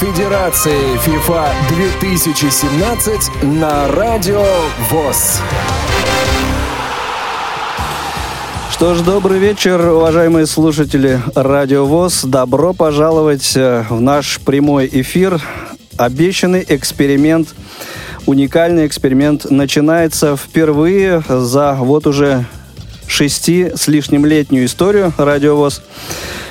Конфедерации FIFA 2017 на Радио ВОЗ. Что ж, добрый вечер, уважаемые слушатели Радио ВОЗ. Добро пожаловать э, в наш прямой эфир. Обещанный эксперимент, уникальный эксперимент начинается впервые за вот уже шести с лишним летнюю историю Радио ВОЗ.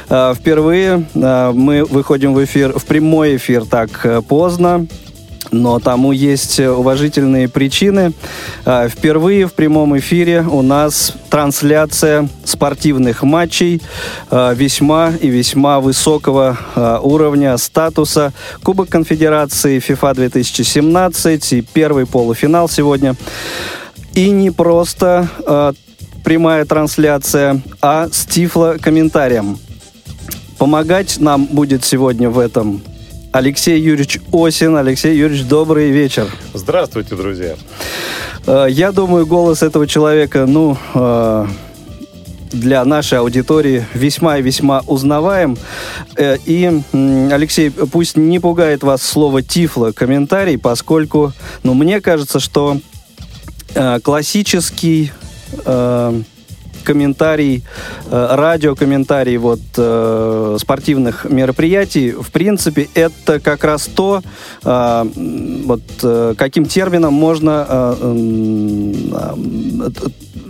Э, впервые э, мы выходим в эфир, в прямой эфир так поздно но тому есть уважительные причины. Впервые в прямом эфире у нас трансляция спортивных матчей весьма и весьма высокого уровня статуса. Кубок конфедерации FIFA 2017 и первый полуфинал сегодня. И не просто прямая трансляция, а с тифло-комментарием. Помогать нам будет сегодня в этом Алексей Юрьевич Осин. Алексей Юрьевич, добрый вечер. Здравствуйте, друзья. Э, я думаю, голос этого человека, ну, э, для нашей аудитории весьма и весьма узнаваем. Э, и, Алексей, пусть не пугает вас слово «тифло» комментарий, поскольку, ну, мне кажется, что классический комментарий, э, радиокомментарий вот э, спортивных мероприятий, в принципе, это как раз то, э, вот каким термином можно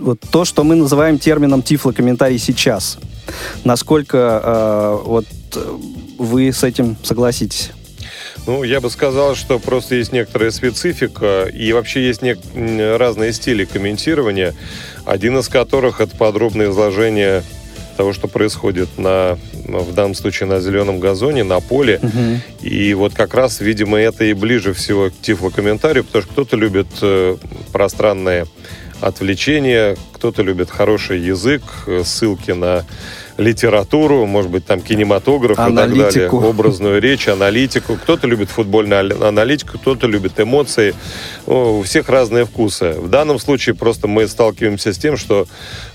вот то, что мы называем термином тифлокомментарий сейчас. Насколько вот вы с этим согласитесь? Ну, я бы сказал, что просто есть некоторая специфика, и вообще есть не... разные стили комментирования, один из которых это подробное изложение того, что происходит на, в данном случае на зеленом газоне, на поле. Угу. И вот как раз, видимо, это и ближе всего к тифлокомментарию, потому что кто-то любит э, пространное отвлечение, кто-то любит хороший язык, э, ссылки на литературу, может быть, там кинематограф аналитику. и так далее, образную речь, аналитику. Кто-то любит футбольную аналитику, кто-то любит эмоции. У всех разные вкусы. В данном случае просто мы сталкиваемся с тем, что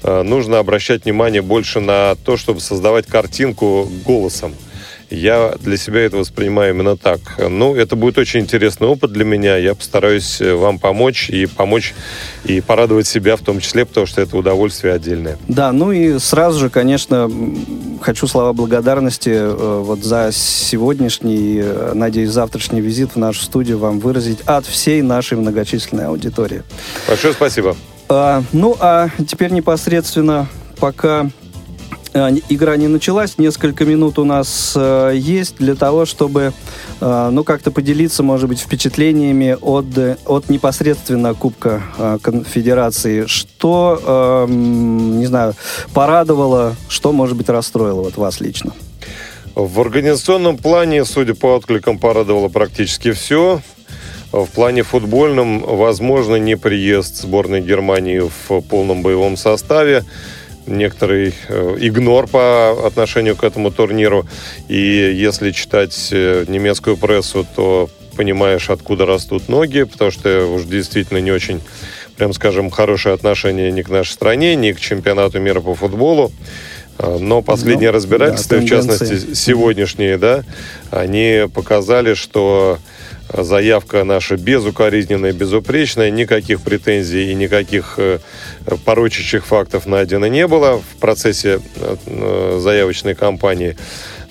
э, нужно обращать внимание больше на то, чтобы создавать картинку голосом. Я для себя это воспринимаю именно так. Ну, это будет очень интересный опыт для меня. Я постараюсь э, вам помочь и помочь и порадовать себя в том числе, потому что это удовольствие отдельное. Да, ну и сразу же, конечно, хочу слова благодарности э, вот за сегодняшний, э, надеюсь, завтрашний визит в нашу студию вам выразить от всей нашей многочисленной аудитории. Большое спасибо. А, ну, а теперь непосредственно пока игра не началась, несколько минут у нас э, есть для того, чтобы, э, ну, как-то поделиться, может быть, впечатлениями от, от непосредственно Кубка э, Конфедерации. Что, э, не знаю, порадовало, что, может быть, расстроило вот вас лично? В организационном плане, судя по откликам, порадовало практически все. В плане футбольном, возможно, не приезд сборной Германии в полном боевом составе некоторый э, игнор по отношению к этому турниру. И если читать э, немецкую прессу, то понимаешь, откуда растут ноги, потому что уж действительно не очень, прям скажем, хорошее отношение ни к нашей стране, ни к чемпионату мира по футболу. Э, но последние ну, разбирательства, да, в частности сегодняшние, да, они показали, что заявка наша безукоризненная, безупречная, никаких претензий и никаких порочащих фактов найдено не было в процессе э, заявочной кампании.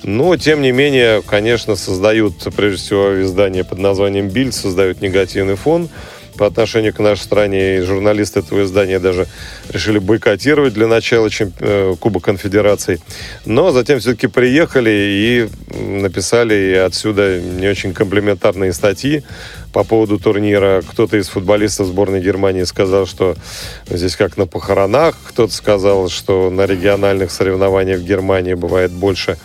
Но, тем не менее, конечно, создают, прежде всего, издание под названием «Бильд», создают негативный фон по отношению к нашей стране. И журналисты этого издания даже решили бойкотировать для начала чемп... Э, Куба Конфедерации. Но затем все-таки приехали и написали и отсюда не очень комплиментарные статьи по поводу турнира. Кто-то из футболистов сборной Германии сказал, что здесь как на похоронах. Кто-то сказал, что на региональных соревнованиях в Германии бывает больше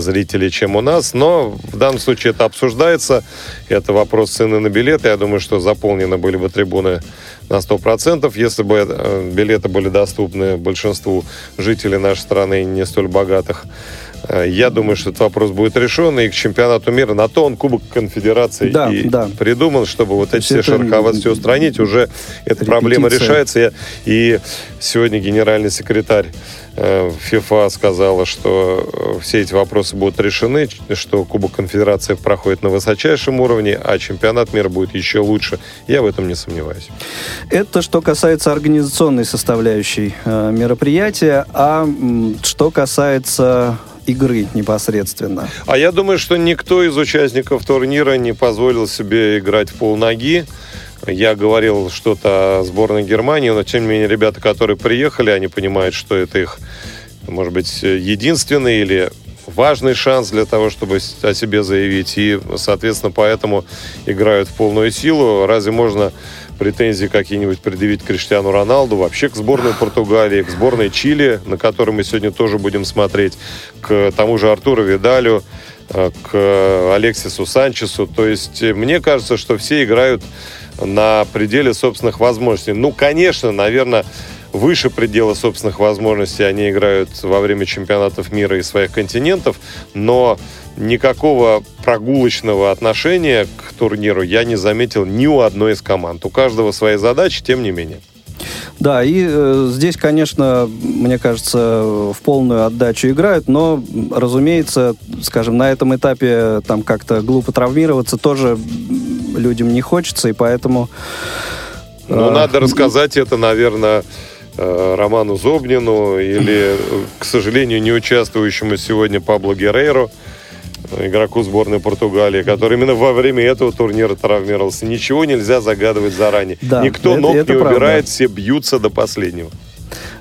зрителей, чем у нас. Но в данном случае это обсуждается. Это вопрос цены на билеты. Я думаю, что заполнены были бы трибуны на 100%. Если бы э, билеты были доступны большинству жителей нашей страны, не столь богатых, я думаю, что этот вопрос будет решен, и к чемпионату мира на то он Кубок Конфедерации да, и да. придуман, чтобы вот эти все шероховатости устранить. Уже эта проблема решается. И сегодня генеральный секретарь э, ФИФА сказала, что э, все эти вопросы будут решены, что Кубок Конфедерации проходит на высочайшем уровне, а чемпионат мира будет еще лучше. Я в этом не сомневаюсь. Это что касается организационной составляющей мероприятия, а что касается игры непосредственно. А я думаю, что никто из участников турнира не позволил себе играть в полноги. Я говорил что-то о сборной Германии, но тем не менее ребята, которые приехали, они понимают, что это их, может быть, единственный или важный шанс для того, чтобы о себе заявить. И, соответственно, поэтому играют в полную силу. Разве можно претензии какие-нибудь предъявить Криштиану Роналду, вообще к сборной Португалии, к сборной Чили, на которой мы сегодня тоже будем смотреть, к тому же Артуру Видалю, э, к Алексису Санчесу. То есть э, мне кажется, что все играют на пределе собственных возможностей. Ну, конечно, наверное, выше предела собственных возможностей они играют во время чемпионатов мира и своих континентов, но никакого прогулочного отношения к турниру я не заметил ни у одной из команд. У каждого свои задачи, тем не менее. Да, и э, здесь, конечно, мне кажется, в полную отдачу играют, но, разумеется, скажем, на этом этапе там как-то глупо травмироваться тоже людям не хочется, и поэтому... Ну, э, надо рассказать это, наверное, Роману Зобнину или, к сожалению, не участвующему сегодня Пабло Геррейро, игроку сборной Португалии, который именно во время этого турнира травмировался. Ничего нельзя загадывать заранее. Да, Никто это, ног это не правда. убирает, все бьются до последнего.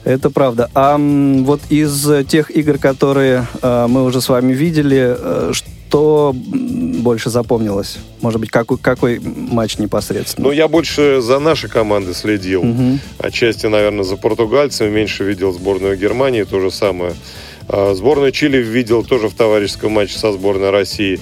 Это правда. А вот из тех игр, которые э, мы уже с вами видели, э, что больше запомнилось? Может быть, какой, какой матч непосредственно? Ну, я больше за наши команды следил. Угу. Отчасти, наверное, за португальцами. Меньше видел сборную Германии. То же самое. А, сборную Чили видел тоже в товарищеском матче со сборной России.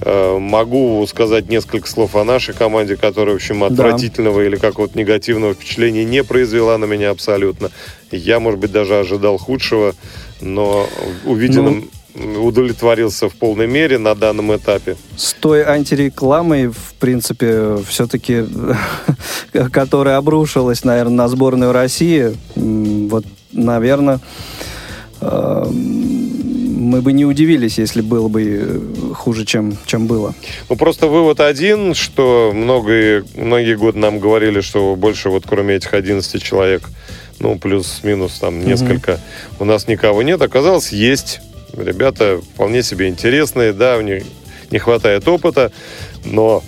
А, могу сказать несколько слов о нашей команде, которая, в общем, отвратительного да. или какого-то негативного впечатления не произвела на меня абсолютно. Я, может быть, даже ожидал худшего, но увиденным... Ну удовлетворился в полной мере на данном этапе. С той антирекламой, в принципе, все-таки, которая обрушилась, наверное, на сборную России, вот, наверное, мы бы не удивились, если было бы э, хуже, чем, чем было. Ну, просто вывод один, что многие, многие годы нам говорили, что больше вот кроме этих 11 человек, ну, плюс-минус там несколько, mm-hmm. у нас никого нет. Оказалось, есть. Ребята вполне себе интересные, да, у них не хватает опыта, но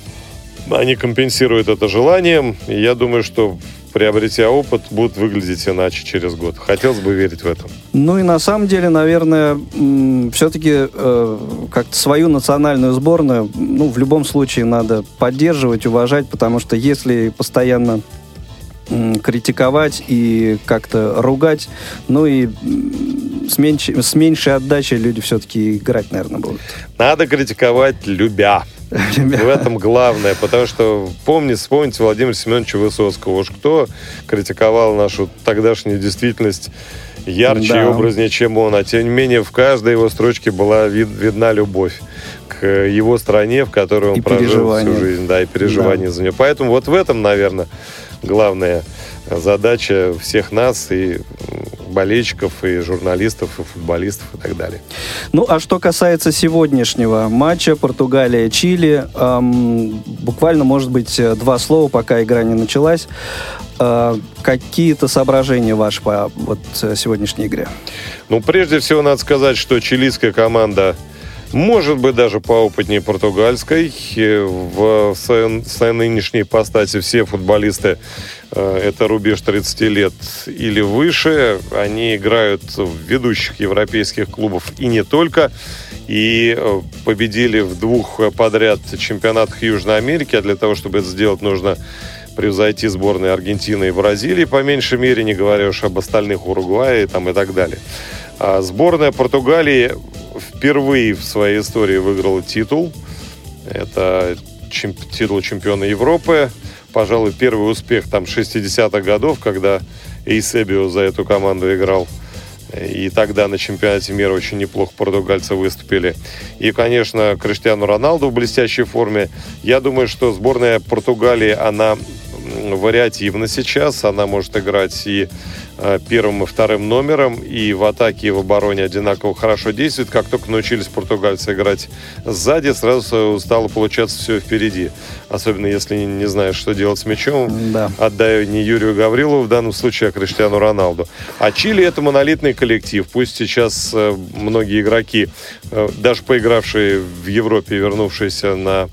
они компенсируют это желанием. И я думаю, что приобретя опыт, будут выглядеть иначе через год. Хотелось бы верить в это. Ну и на самом деле, наверное, все-таки э, как-то свою национальную сборную, ну, в любом случае надо поддерживать, уважать, потому что если постоянно критиковать и как-то ругать, ну и с, меньш, с меньшей отдачей люди все-таки играть, наверное, будут. Надо критиковать любя. В этом главное, потому что помните, вспомните Владимира Семеновича Высоцкого. Уж кто критиковал нашу тогдашнюю действительность ярче да. и образнее, чем он. А тем не менее, в каждой его строчке была вид, видна любовь к его стране, в которой он и прожил всю жизнь. Да, и переживание да. за нее. Поэтому вот в этом, наверное, главная задача всех нас и болельщиков, и журналистов, и футболистов и так далее. Ну, а что касается сегодняшнего матча Португалия-Чили, эм, буквально, может быть, два слова, пока игра не началась. Э, какие-то соображения ваши по вот, сегодняной игре? Ну, прежде всего, надо сказать, что чилийская команда может быть, даже поопытнее португальской. В своей нынешней постати все футболисты э, это рубеж 30 лет или выше. Они играют в ведущих европейских клубов и не только. И э, победили в двух подряд чемпионатах Южной Америки. А для того, чтобы это сделать, нужно превзойти сборные Аргентины и Бразилии, по меньшей мере, не говоря уж об остальных Уругвае там, и так далее. А сборная Португалии впервые в своей истории выиграла титул. Это чем, титул чемпиона Европы. пожалуй, первый успех там 60-х годов, когда Эйсебио за эту команду играл. И тогда на чемпионате мира очень неплохо португальцы выступили. И, конечно, Криштиану Роналду в блестящей форме. Я думаю, что сборная Португалии, она вариативна сейчас. Она может играть и Э, первым и вторым номером, и в атаке, и в обороне одинаково хорошо действует. Как только научились португальцы играть сзади, сразу стало получаться все впереди. Особенно если не, знаешь, что делать с мячом. Да. Отдаю не Юрию Гаврилову в данном случае, а Криштиану Роналду. А Чили это монолитный коллектив. Пусть сейчас э, многие игроки, э, даже поигравшие в Европе, вернувшиеся на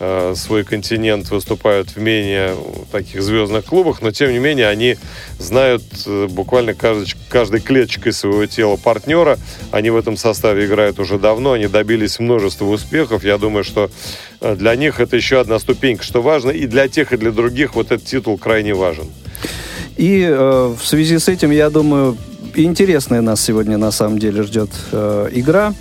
Э, свой континент выступают в менее таких звездных клубах, но тем не менее они знают э, буквально каждый, каждой клеточкой своего тела партнера. Они в этом составе играют уже давно, они добились множества успехов. Я думаю, что э, для них это еще одна ступенька, что важно. И для тех, и для других вот этот титул крайне важен. И э, в связи с этим, я думаю, интересная нас сегодня на самом деле ждет э, игра.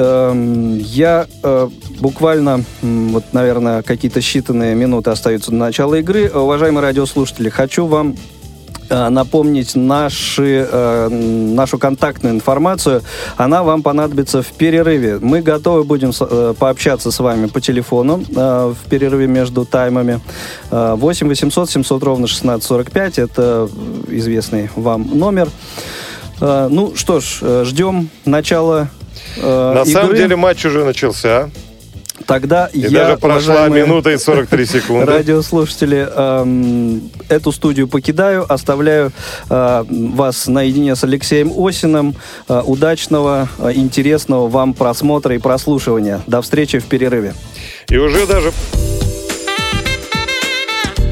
Эм, я э, буквально, вот, наверное, какие-то считанные минуты остаются до начала игры. Уважаемые радиослушатели, хочу вам э, напомнить наши, э, нашу контактную информацию. Она вам понадобится в перерыве. Мы готовы будем пообщаться с вами по телефону в перерыве между таймами. 8 800 700 ровно 1645. Это известный вам номер. Ну что ж, ждем начала э, На игры. самом деле матч уже начался. Тогда и я, даже прошла минута и 43 секунды. Радиослушатели, эм, эту студию покидаю, оставляю э, вас наедине с Алексеем Осиным. Э, удачного, э, интересного вам просмотра и прослушивания. До встречи в перерыве. И уже даже...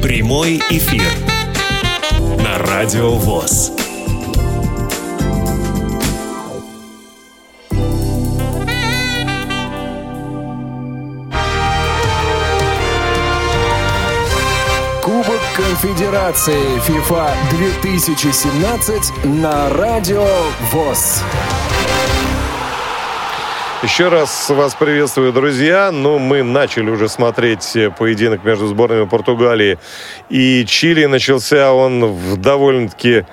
Прямой эфир на Радио ВОЗ. Конфедерации FIFA 2017 на Радио ВОЗ. Еще раз вас приветствую, друзья. Ну, мы начали уже смотреть поединок между сборными Португалии и Чили. Начался он в довольно-таки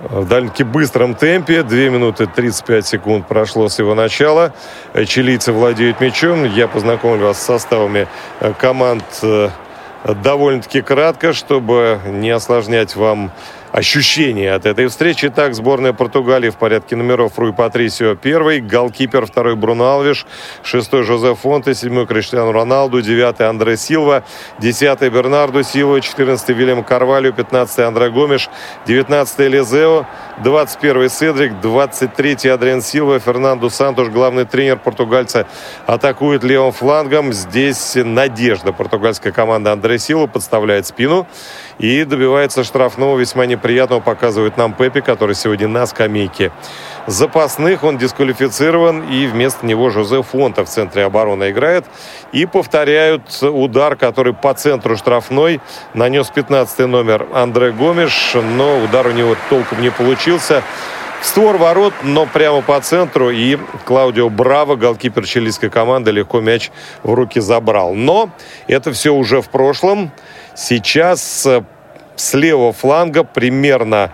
в довольно-таки быстром темпе. 2 минуты 35 секунд прошло с его начала. Чилийцы владеют мячом. Я познакомлю вас с составами команд довольно-таки кратко, чтобы не осложнять вам ощущения от этой встречи. Так, сборная Португалии в порядке номеров Руй Патрисио первый, голкипер второй Бруно Алвиш, шестой Жозе Фонте, седьмой Криштиану Роналду, девятый Андре Силва, десятый Бернарду Силва, четырнадцатый Вильям Карвалью, пятнадцатый Андре Гомеш, девятнадцатый Лизео, двадцать первый Седрик, двадцать третий Адриан Силва, Фернандо Сантуш, главный тренер португальца, атакует левым флангом. Здесь надежда португальская команда Андре Силва подставляет спину и добивается штрафного весьма неприятного, показывает нам Пепи, который сегодня на скамейке запасных. Он дисквалифицирован, и вместо него Жозе Фонта в центре обороны играет. И повторяют удар, который по центру штрафной нанес 15 номер Андре Гомеш, но удар у него толком не получился. Створ ворот, но прямо по центру. И Клаудио Браво, голкипер чилийской команды, легко мяч в руки забрал. Но это все уже в прошлом. Сейчас э, с левого фланга примерно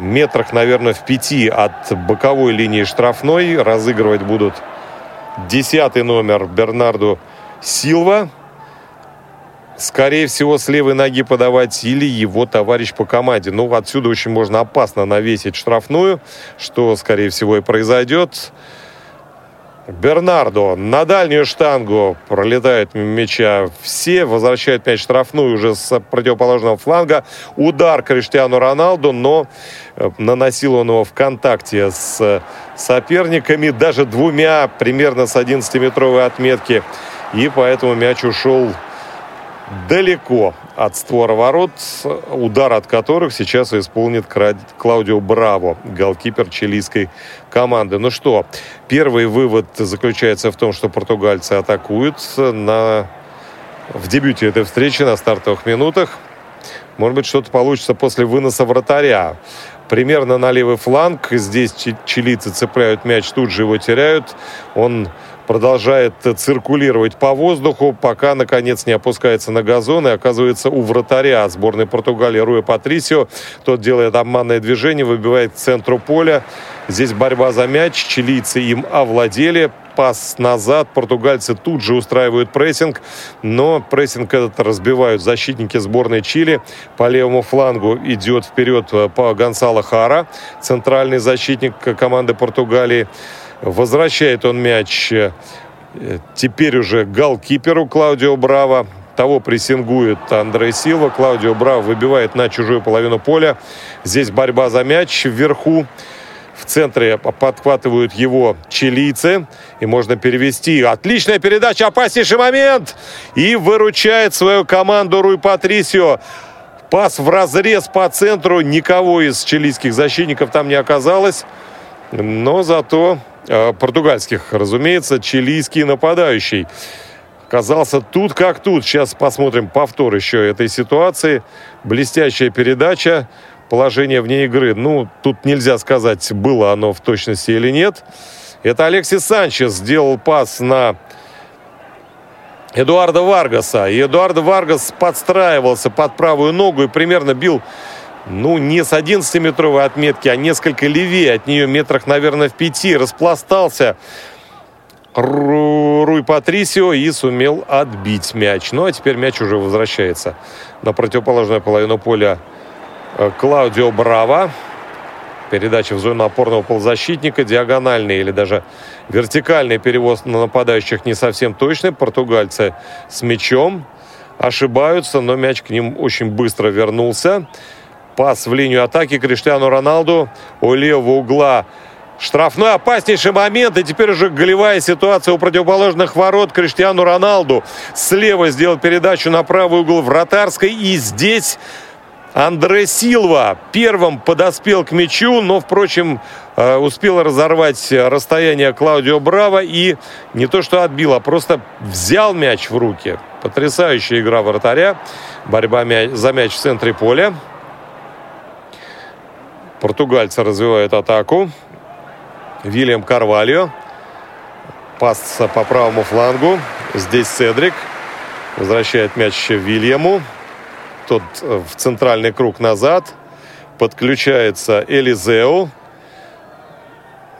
метрах, наверное, в пяти от боковой линии штрафной разыгрывать будут десятый номер Бернарду Силва. Скорее всего, с левой ноги подавать или его товарищ по команде. Ну, отсюда очень можно опасно навесить штрафную, что, скорее всего, и произойдет. Бернардо на дальнюю штангу пролетает мяча все, возвращает мяч штрафную уже с противоположного фланга. Удар Криштиану Роналду, но э, наносил он его в контакте с соперниками, даже двумя, примерно с 11-метровой отметки. И поэтому мяч ушел далеко от створа ворот, удар от которых сейчас исполнит Клаудио Браво, голкипер чилийской команды. Ну что, первый вывод заключается в том, что португальцы атакуют на... в дебюте этой встречи на стартовых минутах. Может быть, что-то получится после выноса вратаря. примерно на левый фланг. Здесь чилийцы цепляют мяч, тут же его теряют. Он продолжает циркулировать по воздуху, пока, наконец, не опускается на газон и оказывается у вратаря сборной Португалии Руя Патрисио. Тот делает обманное движение, выбивает к центру поля. Здесь борьба за мяч, чилийцы им овладели, пас назад. Португальцы тут же устраивают прессинг, но прессинг этот разбивают защитники сборной Чили. По левому флангу идет вперед э, по Гонсало Хара, центральный защитник команды Португалии. Возвращает он мяч э, теперь уже голкиперу Клаудио Браво. Того прессингует Андрей Силва. Клаудио Браво выбивает на чужую половину поля. Здесь борьба за мяч вверху. В центре подхватывают его чилийцы. И можно перевести. Отличная передача, опаснейший момент. И выручает свою команду Руй Патрисио. Пас в разрез по центру. Никого из чилийских защитников там не оказалось. Но зато Э, португальских, разумеется, чилийский нападающий. Казался тут как тут. Сейчас посмотрим повтор еще этой ситуации. Блестящая передача, положение вне игры. Ну, тут нельзя сказать, было оно в точности или нет. Это Алексис Санчес сделал пас на Эдуарда Варгаса. И Эдуард Варгас подстраивался под правую ногу и примерно бил ну, не с 11-метровой отметки, а несколько левее от нее, метрах, наверное, в пяти, распластался Руй Патрисио и сумел отбить мяч. Ну, а теперь мяч уже возвращается на противоположную половину поля э, Клаудио Браво. Передача в зону опорного полузащитника, диагональный или даже вертикальный перевоз на нападающих не совсем точный. Португальцы с мячом ошибаются, но мяч к ним очень быстро вернулся. Пас в линию атаки Криштиану Роналду. У левого угла Штрафной опаснейший момент. И теперь уже голевая ситуация у противоположных ворот. Криштиану Роналду слева сделал передачу на правый угол вратарской. И здесь Андре Силва первым подоспел к мячу, но, впрочем, э, успел разорвать расстояние Клаудио Браво и не то что отбил, а просто взял мяч в руки. Потрясающая игра вратаря. Борьба за мяч в центре поля. Португальцы развивают атаку. Вильям Карвальо. Пас по правому флангу. Здесь Седрик. Возвращает мяч Вильяму. Тот э, в центральный круг назад. Подключается Элизеу.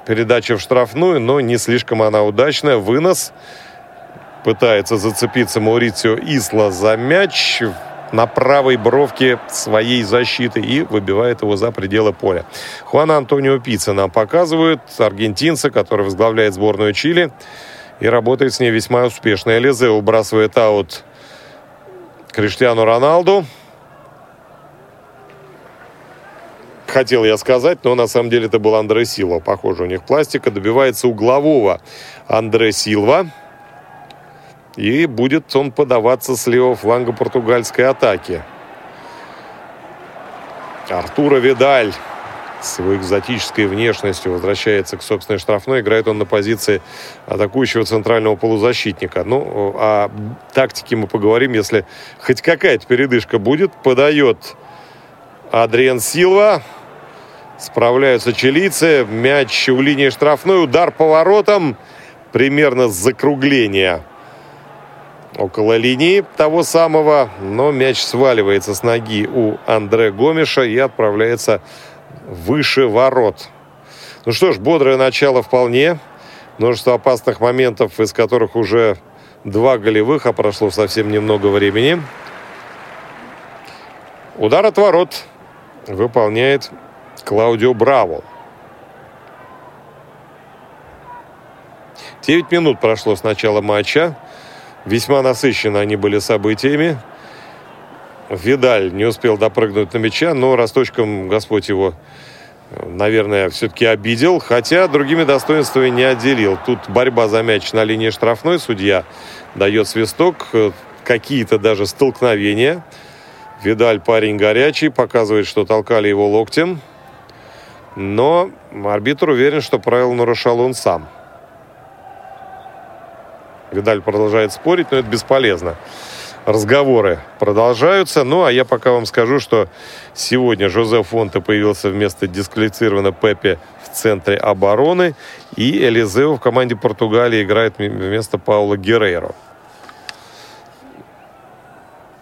Передача в штрафную, но не слишком она удачная. Вынос. Пытается зацепиться Маурицио Исла за мяч на правой бровке своей защиты и выбивает его за пределы поля. Хуана Антонио Пицца нам показывают, аргентинца, который возглавляет сборную Чили и работает с ней весьма успешно. Элизе убрасывает аут Криштиану Роналду. Хотел я сказать, но на самом деле это был Андре Силва. Похоже, у них пластика. Добивается углового Андре Силва. И будет он подаваться с левого фланга португальской атаки. Артура Видаль с его экзотической внешностью возвращается к собственной штрафной. Играет он на позиции атакующего центрального полузащитника. Ну, о тактике мы поговорим, если хоть какая-то передышка будет. Подает Адриан Силва. Справляются чилийцы. Мяч у линии штрафной. Удар поворотом. Примерно с закругления около линии того самого, но мяч сваливается с ноги у Андре Гомеша и отправляется выше ворот. Ну что ж, бодрое начало вполне. Множество опасных моментов, из которых уже два голевых, а прошло совсем немного времени. Удар от ворот выполняет Клаудио Браво. 9 минут прошло с начала матча. Весьма насыщены они были событиями. Видаль не успел допрыгнуть на мяча, но росточком Господь его, наверное, все-таки обидел, хотя другими достоинствами не отделил. Тут борьба за мяч на линии штрафной, судья дает свисток, какие-то даже столкновения. Видаль парень горячий, показывает, что толкали его локтем. Но арбитр уверен, что правило нарушал он сам. Видаль продолжает спорить, но это бесполезно. разговоры продолжаются. Ну, а я пока вам скажу, что сегодня Жозеф Фонте появился вместо дисквалифицированного Пепе в центре обороны. И Элизео в команде Португалии играет вместо Паула Геррейро.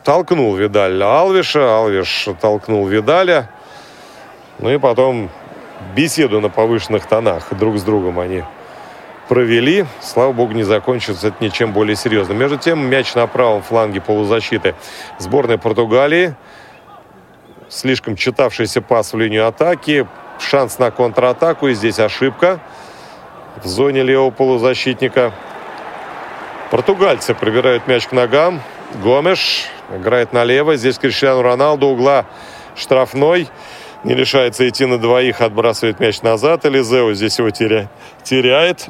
Толкнул Видаль Алвиша, Алвиш толкнул Видаля. Ну и потом беседу на повышенных тонах друг с другом они провели. Слава богу, не закончится это ничем более серьезным. Между тем, мяч на правом фланге полузащиты сборной Португалии. Слишком читавшийся пас в линию атаки. Шанс на контратаку. И здесь ошибка в зоне левого полузащитника. Португальцы пробирают мяч к ногам. Гомеш играет налево. Здесь Криштиану Роналду. Угла штрафной. Не решается идти на двоих, отбрасывает мяч назад. Элизео здесь его теря... теряет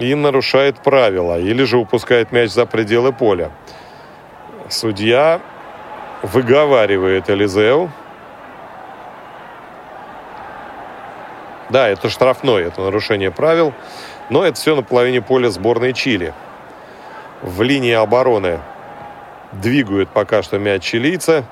и нарушает правила, или же упускает мяч за пределы поля. Судья выговаривает Элизеу. Да, это штрафной, это нарушение правил, но это все на половине поля сборной Чили. В линии обороны двигают пока что мяч чилийца.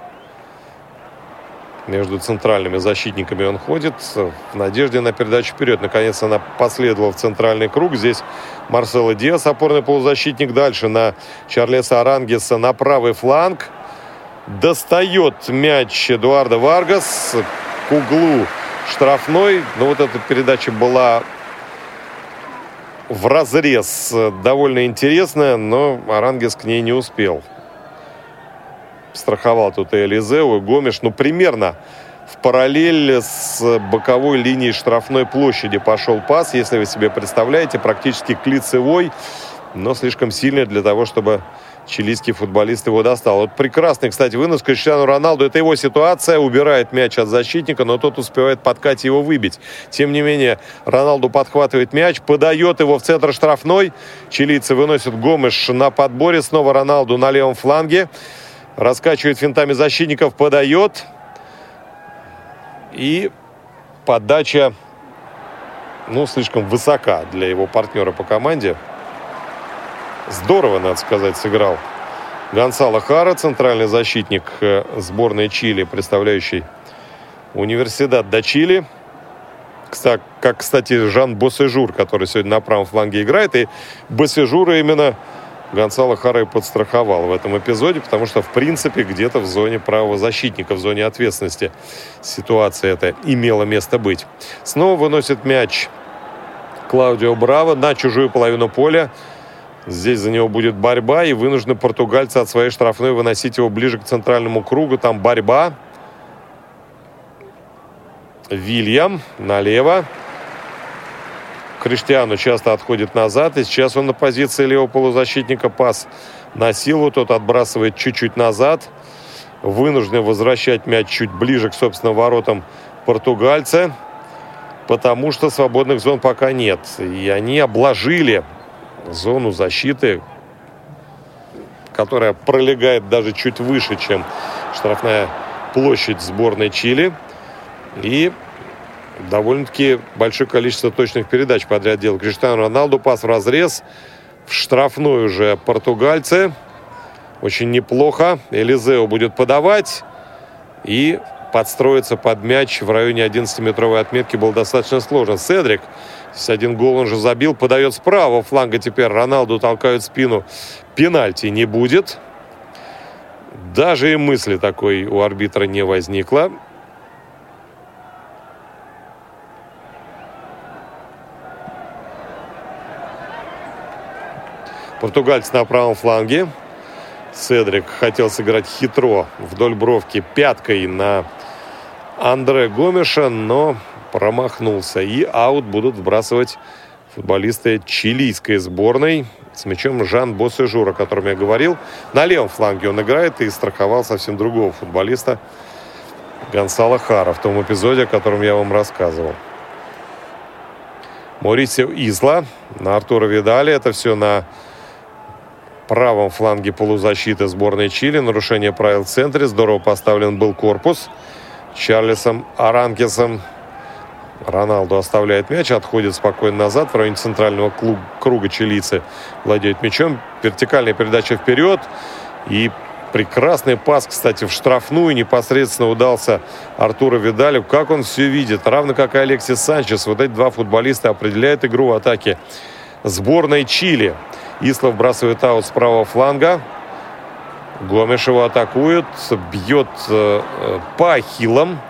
Между центральными защитниками он ходит в надежде на передачу вперед. Наконец она последовала в центральный круг. Здесь Марсело Диас, опорный полузащитник. Дальше на Чарлеса Арангеса на правый фланг. Достает мяч Эдуарда Варгас к углу штрафной. Но вот эта передача была в разрез довольно интересная, но Арангес к ней не успел страховал тут и Элизеу, и Гомеш. Ну, примерно в параллель с боковой линией штрафной площади пошел пас, если вы себе представляете, практически к лицевой, но слишком сильный для того, чтобы чилийский футболист его достал. Вот прекрасный, кстати, вынос Криштиану Роналду. Это его ситуация. Убирает мяч от защитника, но тот успевает подкать его выбить. Тем не менее, Роналду подхватывает мяч, подает его в центр штрафной. Чилийцы выносят Гомеш на подборе. Снова Роналду на левом фланге. Раскачивает финтами защитников, подает. И подача, ну, слишком высока для его партнера по команде. Здорово, надо сказать, сыграл Гонсало Хара, центральный защитник э, сборной Чили, представляющий университет до Чили. Как, кстати, Жан Босежур, который сегодня на правом фланге играет. И Босежура именно Гонсало Харой подстраховал в этом эпизоде, потому что, в принципе, где-то в зоне правого защитника, в зоне ответственности ситуация эта имела место быть. Снова выносит мяч Клаудио Браво на чужую половину поля. Здесь за него будет борьба, и вынуждены португальцы от своей штрафной выносить его ближе к центральному кругу. Там борьба. Вильям налево. Криштиану часто отходит назад, и сейчас он на позиции левого полузащитника пас на силу, тот отбрасывает чуть-чуть назад, вынуждены возвращать мяч чуть ближе к собственным воротам португальцы, потому что свободных зон пока нет. И они обложили зону защиты, которая пролегает даже чуть выше, чем штрафная площадь сборной Чили. И довольно-таки большое количество точных передач подряд делал Криштиану Роналду. Пас в разрез. В штрафной уже португальцы. Очень неплохо. Элизео будет подавать. И подстроиться под мяч в районе 11-метровой отметки было достаточно сложно. Седрик, здесь один гол он же забил, подает справа фланга теперь. Роналду толкают спину. Пенальти не будет. Даже и мысли такой у арбитра не возникло. Португальцы на правом фланге. Седрик хотел сыграть хитро вдоль бровки пяткой на Андре Гомеша, но промахнулся. И аут будут сбрасывать футболисты чилийской сборной с мячом Жан Босежур, о котором я говорил. На левом фланге он играет и страховал совсем другого футболиста Гонсало Хара в том эпизоде, о котором я вам рассказывал. Морисио Изла на Артура Видали. Это все на правом фланге полузащиты сборной Чили. Нарушение правил в центре. Здорово поставлен был корпус. Чарльзом Аранкесом. Роналду оставляет мяч, отходит спокойно назад в районе центрального круга чилийцы. Владеет мячом. Вертикальная передача вперед. И Прекрасный пас, кстати, в штрафную непосредственно удался Артуру Видалю. Как он все видит, равно как и Алексис Санчес. Вот эти два футболиста определяют игру в атаке сборной Чили. Ислов бросает аут с правого фланга. Гомеш его атакует, бьет э, э, по ахиллам.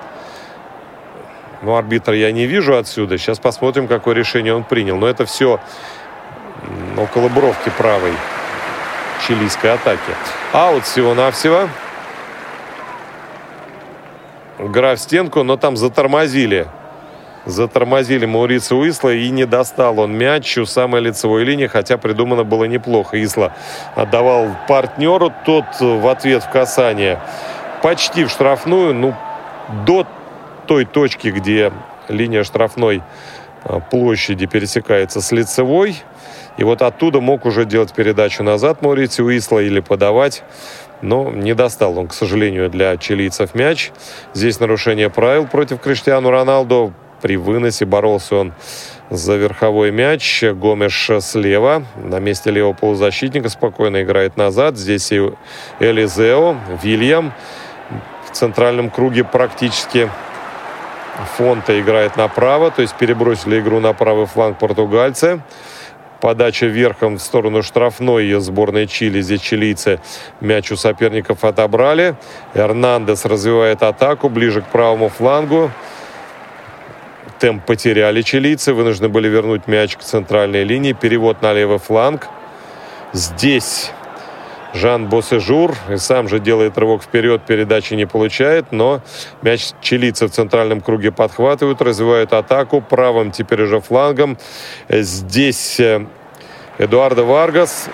Но арбитра я не вижу отсюда. Сейчас посмотрим, какое решение он принял. Но это все около бровки правой чилийской атаки. Аут всего-навсего. Игра в стенку, но там затормозили. Затормозили Маурица Исла и не достал он мяч у самой лицевой линии, хотя придумано было неплохо. Исла отдавал партнеру, тот в ответ в касание почти в штрафную, ну, до той точки, где линия штрафной а, площади пересекается с лицевой. И вот оттуда мог уже делать передачу назад Маурицию Исла или подавать. Но не достал он, к сожалению, для чилийцев мяч. Здесь нарушение правил против Криштиану Роналду. При выносе боролся он за верховой мяч. Гомеш слева. На месте левого полузащитника спокойно играет назад. Здесь и Элизео, Вильям. В центральном круге практически Фонта играет направо. То есть перебросили игру на правый фланг португальцы. Подача верхом в сторону штрафной сборной Чили. Здесь чилийцы мяч у соперников отобрали. Эрнандес развивает атаку ближе к правому флангу. Темп потеряли чилийцы. Вынуждены были вернуть мяч к центральной линии. Перевод на левый фланг. Здесь Жан Босежур. И сам же делает рывок вперед, передачи не получает, но мяч чилийцы в центральном круге подхватывают, развивают атаку правым теперь уже флангом. Здесь э, Эдуардо Варгас.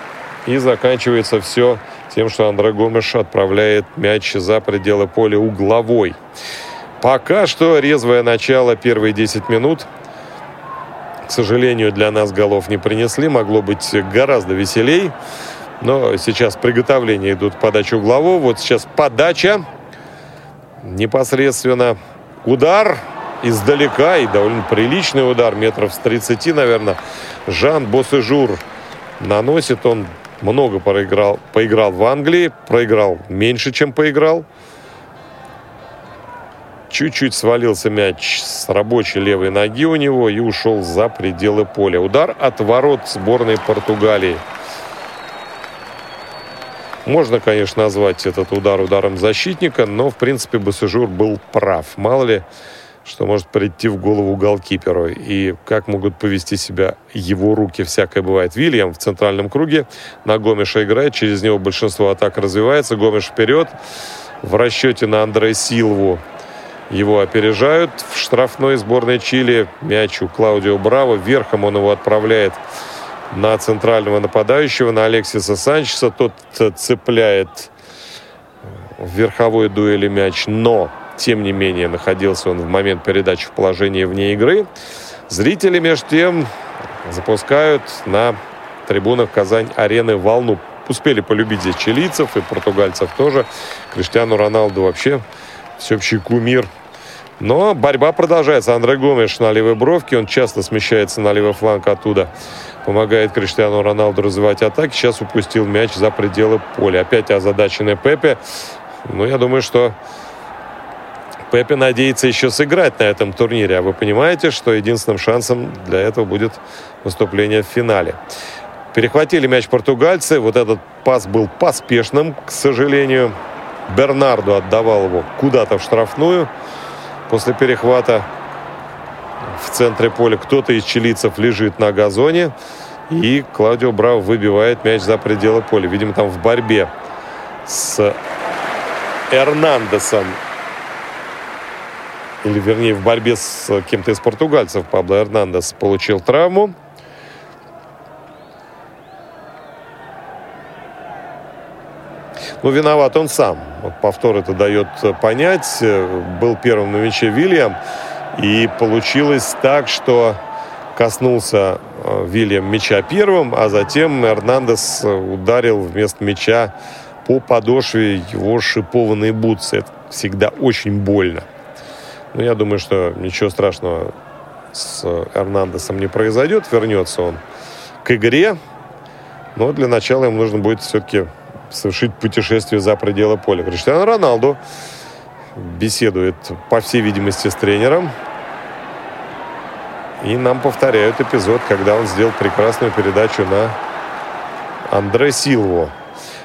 И заканчивается все тем, что Андре Гомеш отправляет мяч за пределы поля угловой. Пока что резвое начало первые 10 минут. К сожалению, для нас голов не принесли. Могло быть гораздо веселей. Но сейчас приготовления идут к подаче углового. Вот сейчас подача. Непосредственно удар издалека. И довольно приличный удар. Метров с 30, наверное. Жан Босежур наносит. Он много проиграл, поиграл в Англии, проиграл меньше, чем поиграл. Чуть-чуть свалился мяч с рабочей левой ноги у него и ушел за пределы поля. Удар от ворот сборной Португалии. Можно, конечно, назвать этот удар ударом защитника, но, в принципе, Басыжур был прав. Мало ли, что может прийти в голову голкиперу. И как могут повести себя его руки, всякое бывает. Вильям в центральном круге на Гомеша играет, через него большинство атак развивается. Гомеш вперед. В расчете на Андре Силву его опережают. В штрафной сборной Чили мяч у Клаудио Браво. Верхом он его отправляет на центрального нападающего, на Алексиса Санчеса. Тот цепляет в верховой дуэли мяч, но тем не менее, находился он в момент передачи в положении вне игры. Зрители, между тем, запускают на трибунах Казань-арены волну. Успели полюбить здесь чилийцев и португальцев тоже. Криштиану Роналду вообще всеобщий кумир. Но борьба продолжается. Андре Гомеш на левой бровке. Он часто смещается на левый фланг оттуда. Помогает Криштиану Роналду развивать атаки. Сейчас упустил мяч за пределы поля. Опять озадаченный Пепе. Ну, я думаю, что Пепе надеется еще сыграть на этом турнире. А вы понимаете, что единственным шансом для этого будет выступление в финале. Перехватили мяч португальцы. Вот этот пас был поспешным, к сожалению. Бернарду отдавал его куда-то в штрафную после перехвата. В центре поля кто-то из чилийцев лежит на газоне. И Клаудио Браво выбивает мяч за пределы поля. Видимо, там в борьбе с Эрнандесом или вернее в борьбе с кем-то из португальцев Пабло Эрнандес получил травму. Ну, виноват он сам. Вот повтор это дает понять. Был первым на мяче Вильям. И получилось так, что коснулся э, Вильям мяча первым, а затем Эрнандес ударил вместо мяча по подошве его шипованной бутсы. Это всегда очень больно. Но я думаю, что ничего страшного с Эрнандесом не произойдет. Вернется он к игре. Но для начала ему нужно будет все-таки совершить путешествие за пределы поля. Криштиану Роналду беседует, по всей видимости, с тренером. И нам повторяют эпизод, когда он сделал прекрасную передачу на Андре Силву.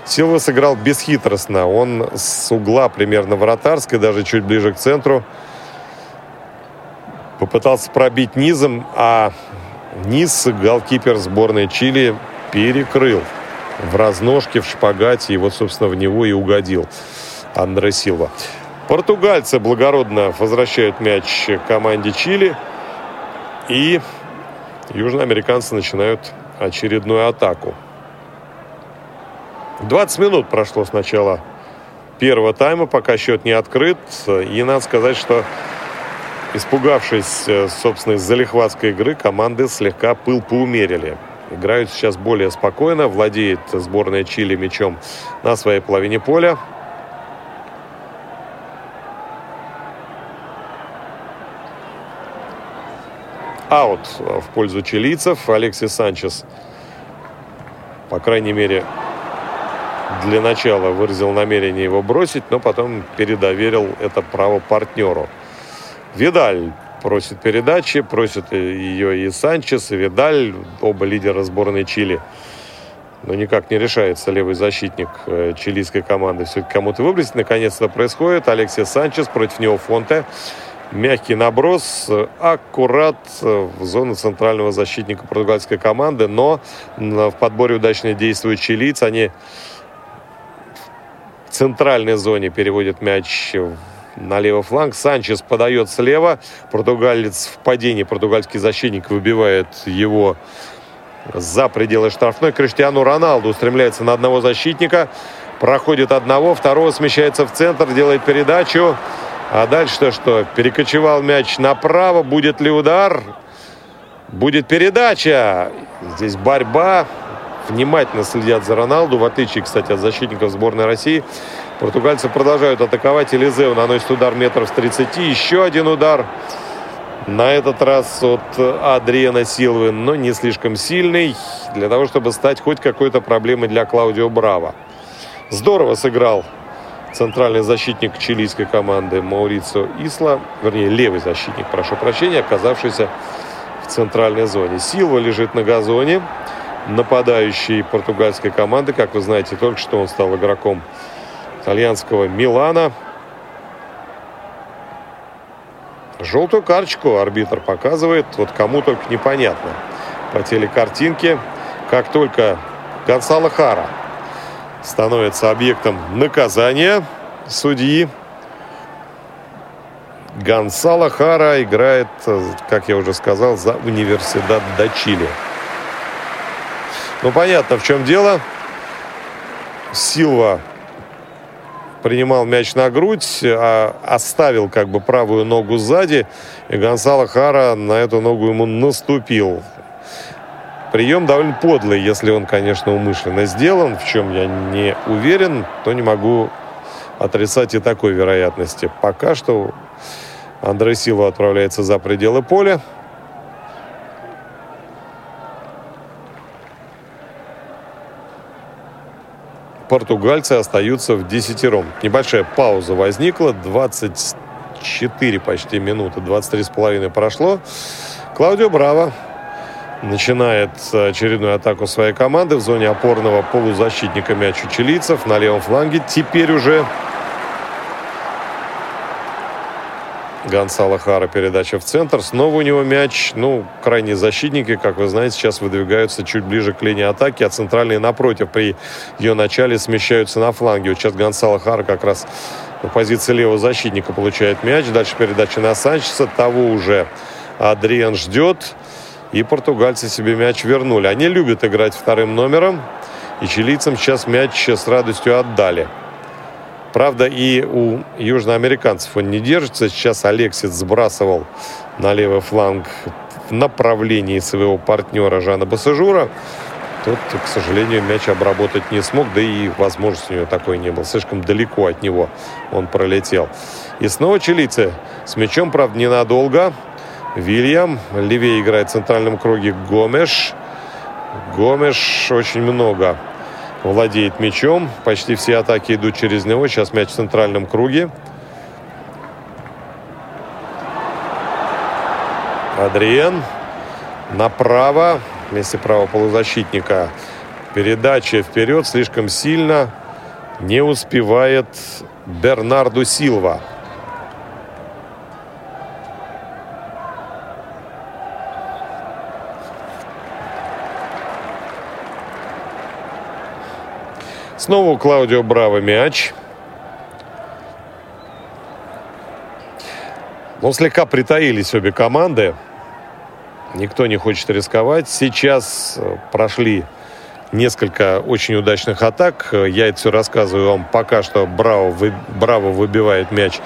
Силва сыграл бесхитростно. Он с угла примерно вратарской, даже чуть ближе к центру, попытался пробить низом, а низ голкипер сборной Чили перекрыл в разножке, в шпагате, и вот, собственно, в него и угодил Андре Силва. Португальцы благородно возвращают мяч команде Чили, и южноамериканцы начинают очередную атаку. 20 минут прошло с начала первого тайма, пока счет не открыт. И надо сказать, что испугавшись, э, собственно, из-за лихватской игры, команды слегка пыл поумерили. Играют сейчас более спокойно, владеет сборная Чили мячом на своей половине поля. Аут в пользу чилийцев. Алексис Санчес, по крайней мере, для начала выразил намерение его бросить, но потом передоверил это право партнеру. Видаль просит передачи, просит ее и Санчес, и Видаль, оба лидера сборной Чили. Но никак не решается левый защитник э, чилийской команды все-таки кому-то выбросить. Наконец-то происходит. Алексей Санчес против него Фонте. Мягкий наброс, аккурат в зону центрального защитника португальской команды. Но в подборе удачно действуют чилийцы. Они в центральной зоне переводят мяч на левый фланг. Санчес подает слева. Португалец в падении. Португальский защитник выбивает его за пределы штрафной. Криштиану Роналду устремляется на одного защитника. Проходит одного, второго смещается в центр, делает передачу. А дальше-то что? Перекочевал мяч направо. Будет ли удар? Будет передача. Здесь борьба. Внимательно следят за Роналду, в отличие, кстати, от защитников сборной России. Португальцы продолжают атаковать. Элизеу наносит удар метров с 30. Еще один удар. На этот раз от Адриана Силвы, но не слишком сильный, для того, чтобы стать хоть какой-то проблемой для Клаудио Браво. Здорово сыграл центральный защитник чилийской команды Маурицо Исла, вернее, левый защитник, прошу прощения, оказавшийся в центральной зоне. Силва лежит на газоне, нападающий португальской команды, как вы знаете, только что он стал игроком итальянского Милана. Желтую карточку арбитр показывает, вот кому только непонятно по телекартинке. Как только Гонсало Хара становится объектом наказания судьи, Гонсало Хара играет, как я уже сказал, за университет до Чили. Ну, понятно, в чем дело. Силва принимал мяч на грудь, а оставил как бы правую ногу сзади, и Гонсало Хара на эту ногу ему наступил. Прием довольно подлый, если он, конечно, умышленно сделан, в чем я не уверен, то не могу отрицать и такой вероятности. Пока что Андрей Силва отправляется за пределы поля. Португальцы остаются в десятером. Небольшая пауза возникла, 24 почти минуты, 23 с половиной прошло. Клаудио Браво начинает очередную атаку своей команды в зоне опорного полузащитника мяч у чилийцев на левом фланге. Теперь уже Гонсало Хара передача в центр. Снова у него мяч. Ну, крайние защитники, как вы знаете, сейчас выдвигаются чуть ближе к линии атаки, а центральные напротив при ее начале смещаются на фланге. Вот сейчас Гонсало Хара как раз на позиции левого защитника получает мяч. Дальше передача на Санчеса. Того уже Адриан ждет. И португальцы себе мяч вернули. Они любят играть вторым номером. И чилийцам сейчас мяч с радостью отдали. Правда, и у южноамериканцев он не держится. Сейчас Алексис сбрасывал на левый фланг в направлении своего партнера Жана Басажура. Тот, к сожалению, мяч обработать не смог, да и возможности у него такой не было. Слишком далеко от него он пролетел. И снова чилийцы с мячом, правда, ненадолго. Вильям. Левее играет в центральном круге Гомеш. Гомеш очень много владеет мячом. Почти все атаки идут через него. Сейчас мяч в центральном круге. Адриен направо вместе правого полузащитника. Передача вперед слишком сильно не успевает Бернарду Силва. Снова у Клаудио Браво мяч. Но слегка притаились обе команды. Никто не хочет рисковать. Сейчас э, прошли несколько очень удачных атак. Я это все рассказываю вам пока что. Браво, вы, Браво выбивает мяч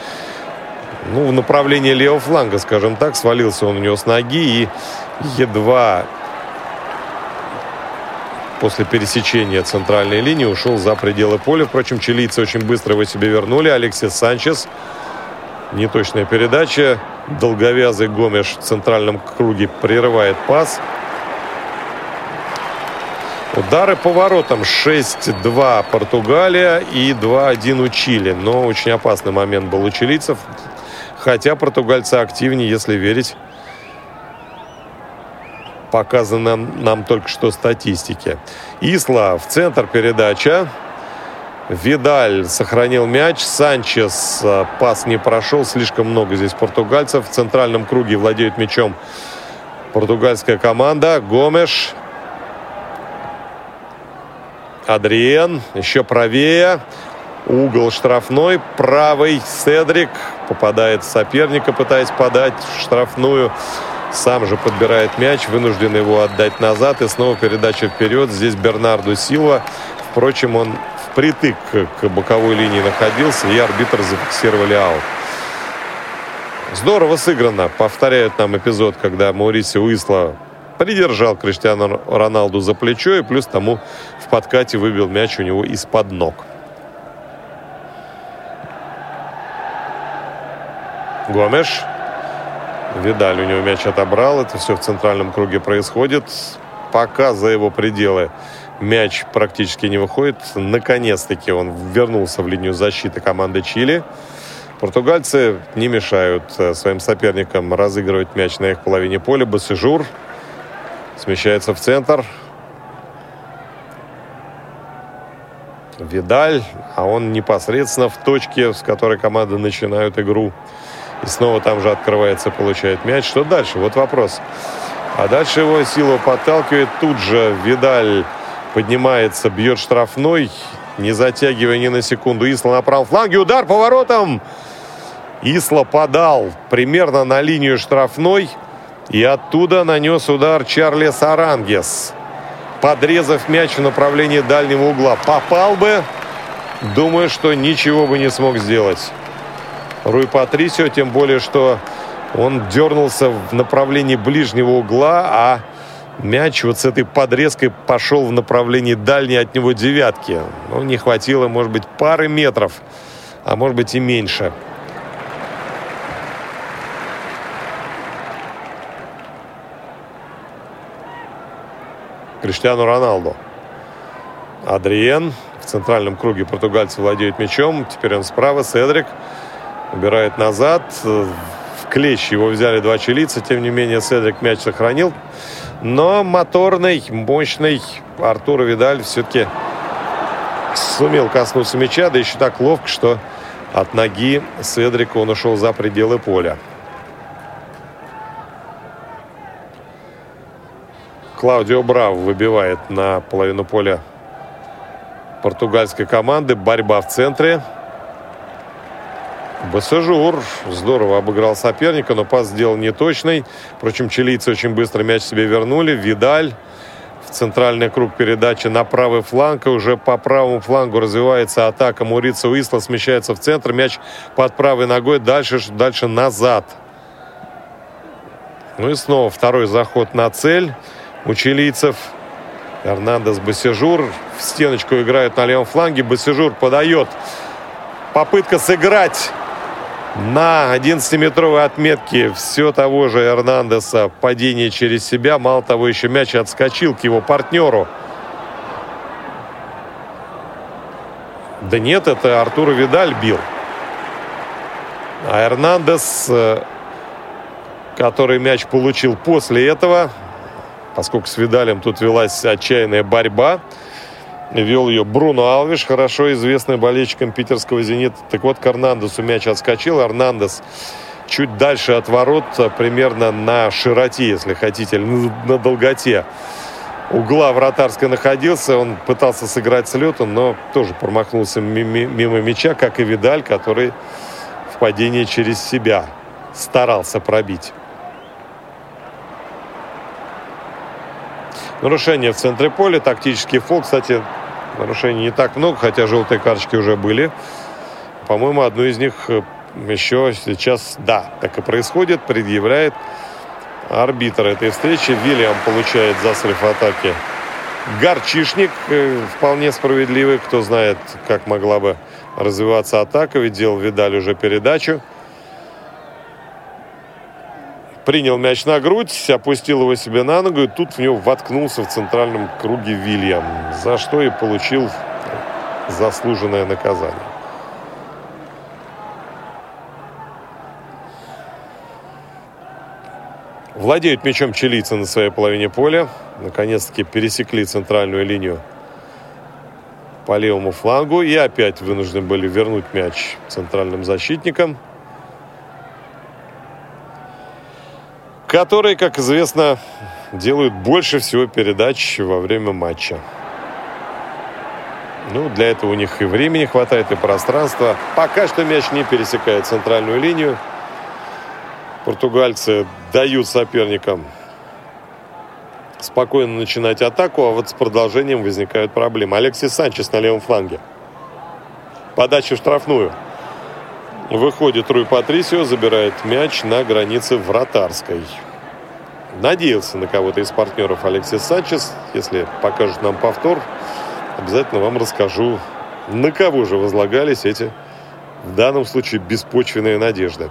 ну, в направлении левого фланга, скажем так. Свалился он у него с ноги и едва после пересечения центральной линии ушел за пределы поля. Впрочем, чилийцы очень быстро его себе вернули. Алексис Санчес. Неточная передача. Долговязый Гомеш в центральном круге прерывает пас. Удары по воротам 6-2 Португалия и 2-1 у Чили. Но очень опасный момент был у чилийцев. Хотя португальцы активнее, если верить показано нам только что статистике. Исла в центр передача. Видаль сохранил мяч. Санчес э, пас не прошел. Слишком много здесь португальцев. В центральном круге владеет мячом португальская команда. Гомеш. Адриен. Еще правее. Угол штрафной. Правый Седрик. Попадает в соперника, пытаясь подать в штрафную. Сам же подбирает мяч, вынужден его отдать назад. И снова передача вперед. Здесь Бернарду Силва. Впрочем, он впритык к боковой линии находился, и арбитр зафиксировали аут. Здорово сыграно. Повторяют нам эпизод, когда Маурисио Исла придержал Криштиану Роналду за плечо и плюс тому в подкате выбил мяч у него из-под ног. Гомеш Видаль у него мяч отобрал. Это все в центральном круге происходит. Пока за его пределы мяч практически не выходит. Наконец-таки он вернулся в линию защиты команды Чили. Португальцы не мешают э, своим соперникам разыгрывать мяч на их половине поля. Басижур смещается в центр. Видаль, а он непосредственно в точке, с которой команды начинают игру. И снова там же открывается, получает мяч. Что дальше? Вот вопрос. А дальше его силу подталкивает. Тут же Видаль поднимается, бьет штрафной, не затягивая ни на секунду. Исла на правом фланге. Удар поворотом. Исла подал примерно на линию штрафной. И оттуда нанес удар Чарли Сарангес. Подрезав мяч в направлении дальнего угла. Попал бы, думаю, что ничего бы не смог сделать. Руй Патрисио, тем более, что он дернулся в направлении ближнего угла, а мяч вот с этой подрезкой пошел в направлении дальней от него девятки. Ну, не хватило, может быть, пары метров, а может быть и меньше. Криштиану Роналду. Адриен в центральном круге португальцы владеют мячом. Теперь он справа. Седрик убирает назад. В клещ его взяли два чилийца. Тем не менее, Седрик мяч сохранил. Но моторный, мощный Артур Видаль все-таки сумел коснуться мяча. Да еще так ловко, что от ноги Седрика он ушел за пределы поля. Клаудио Браво выбивает на половину поля португальской команды. Борьба в центре. Босежур здорово обыграл соперника, но пас сделал неточный. Впрочем, чилийцы очень быстро мяч себе вернули. Видаль в центральный круг передачи на правый фланг. И уже по правому флангу развивается атака. Маурисио Исла смещается в центр. Мяч под правой ногой. Дальше, дальше назад. Ну и снова второй заход на цель у чилийцев. Эрнандес Босежур в стеночку играет на левом фланге. Босежур подает. Попытка сыграть на 11-метровой отметке все того же Эрнандеса падение через себя. Мало того, еще мяч отскочил к его партнеру. Да нет, это Артуро Видаль бил. А Эрнандес, э, который мяч получил после этого, поскольку с Видалем тут велась отчаянная борьба, вел ее Бруно Алвиш, хорошо известный болельщикам питерского «Зенита». Так вот, к Эрнандесу мяч отскочил. Эрнандес чуть дальше от ворот, примерно на широте, если хотите, на долготе угла вратарской находился. Он пытался сыграть с летом, но тоже промахнулся мимо мяча, как и Видаль, который в падении через себя старался пробить. Нарушение в центре поля, тактический фол. Кстати, нарушений не так много, хотя желтые карточки уже были. По-моему, одну из них э, еще сейчас, да, так и происходит, предъявляет арбитр этой встречи. Вильям получает за срыв атаки горчишник, э, вполне справедливый. Кто знает, как могла бы развиваться атака, ведь делал Видаль уже передачу. Принял мяч на грудь, опустил его себе на ногу, и тут в него воткнулся в центральном круге Вильям, за что и получил заслуженное наказание. Владеют мячом чилийцы на своей половине поля. Наконец-таки пересекли центральную линию по левому флангу. И опять вынуждены были вернуть мяч центральным защитникам. Которые, как известно, делают больше всего передач во время матча. Ну, для этого у них и времени хватает, и пространства. Пока что мяч не пересекает центральную линию. Португальцы дают соперникам спокойно начинать атаку, а вот с продолжением возникают проблемы. Алексей Санчес на левом фланге. Подача в штрафную. Выходит Руй Патрисио, забирает мяч на границе вратарской. Надеялся на кого-то из партнеров Алексей Санчес. Если покажут нам повтор, обязательно вам расскажу, на кого же возлагались эти, в данном случае, беспочвенные надежды.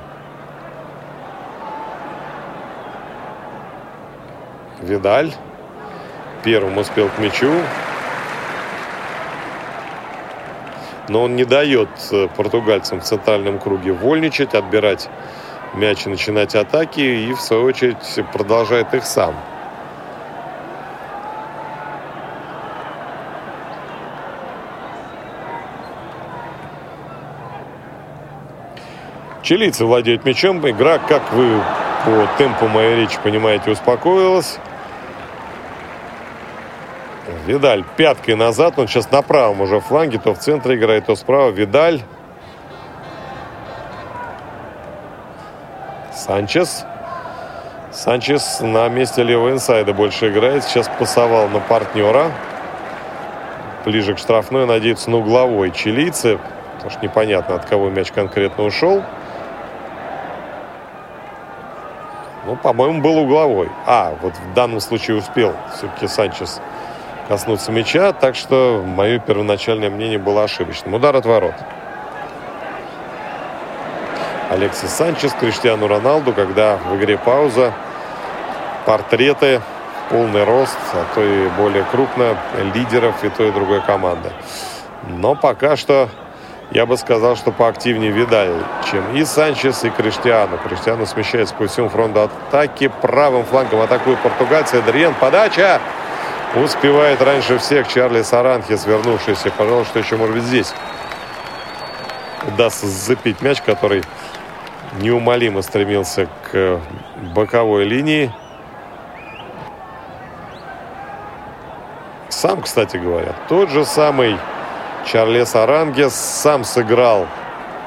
Видаль. Первым успел к мячу. Но он не дает э, португальцам в центральном круге вольничать, отбирать мяч и начинать атаки. И, в свою очередь, продолжает их сам. Чилийцы владеют мячом. Игра, как вы по темпу моей речи понимаете, успокоилась. Видаль пяткой назад. Он сейчас на правом уже фланге. То в центре играет, то справа. Видаль. Санчес. Санчес на месте левого инсайда больше играет. Сейчас пасовал на партнера. Ближе к штрафной. Надеется на угловой чилийцы. Потому что непонятно, от кого мяч конкретно ушел. Ну, по-моему, был угловой. А, вот в данном случае успел все-таки Санчес коснуться мяча, так что мое первоначальное мнение было ошибочным. Удар от ворот. Алексис Санчес, Криштиану Роналду, когда в игре пауза, портреты, полный рост, а то и более крупно, лидеров и той, и другой команды. Но пока что я бы сказал, что поактивнее Видаль, чем и Санчес, и Криштиану. Криштиану смещается по всему фронту атаки. Правым флангом атакует португальцы. Адриен, подача! Успевает раньше всех Чарли Саранхис, вернувшийся. Пожалуйста, что еще может быть здесь. Удастся запить мяч, который неумолимо стремился к боковой линии. Сам, кстати говоря, тот же самый Чарлес Арангес сам сыграл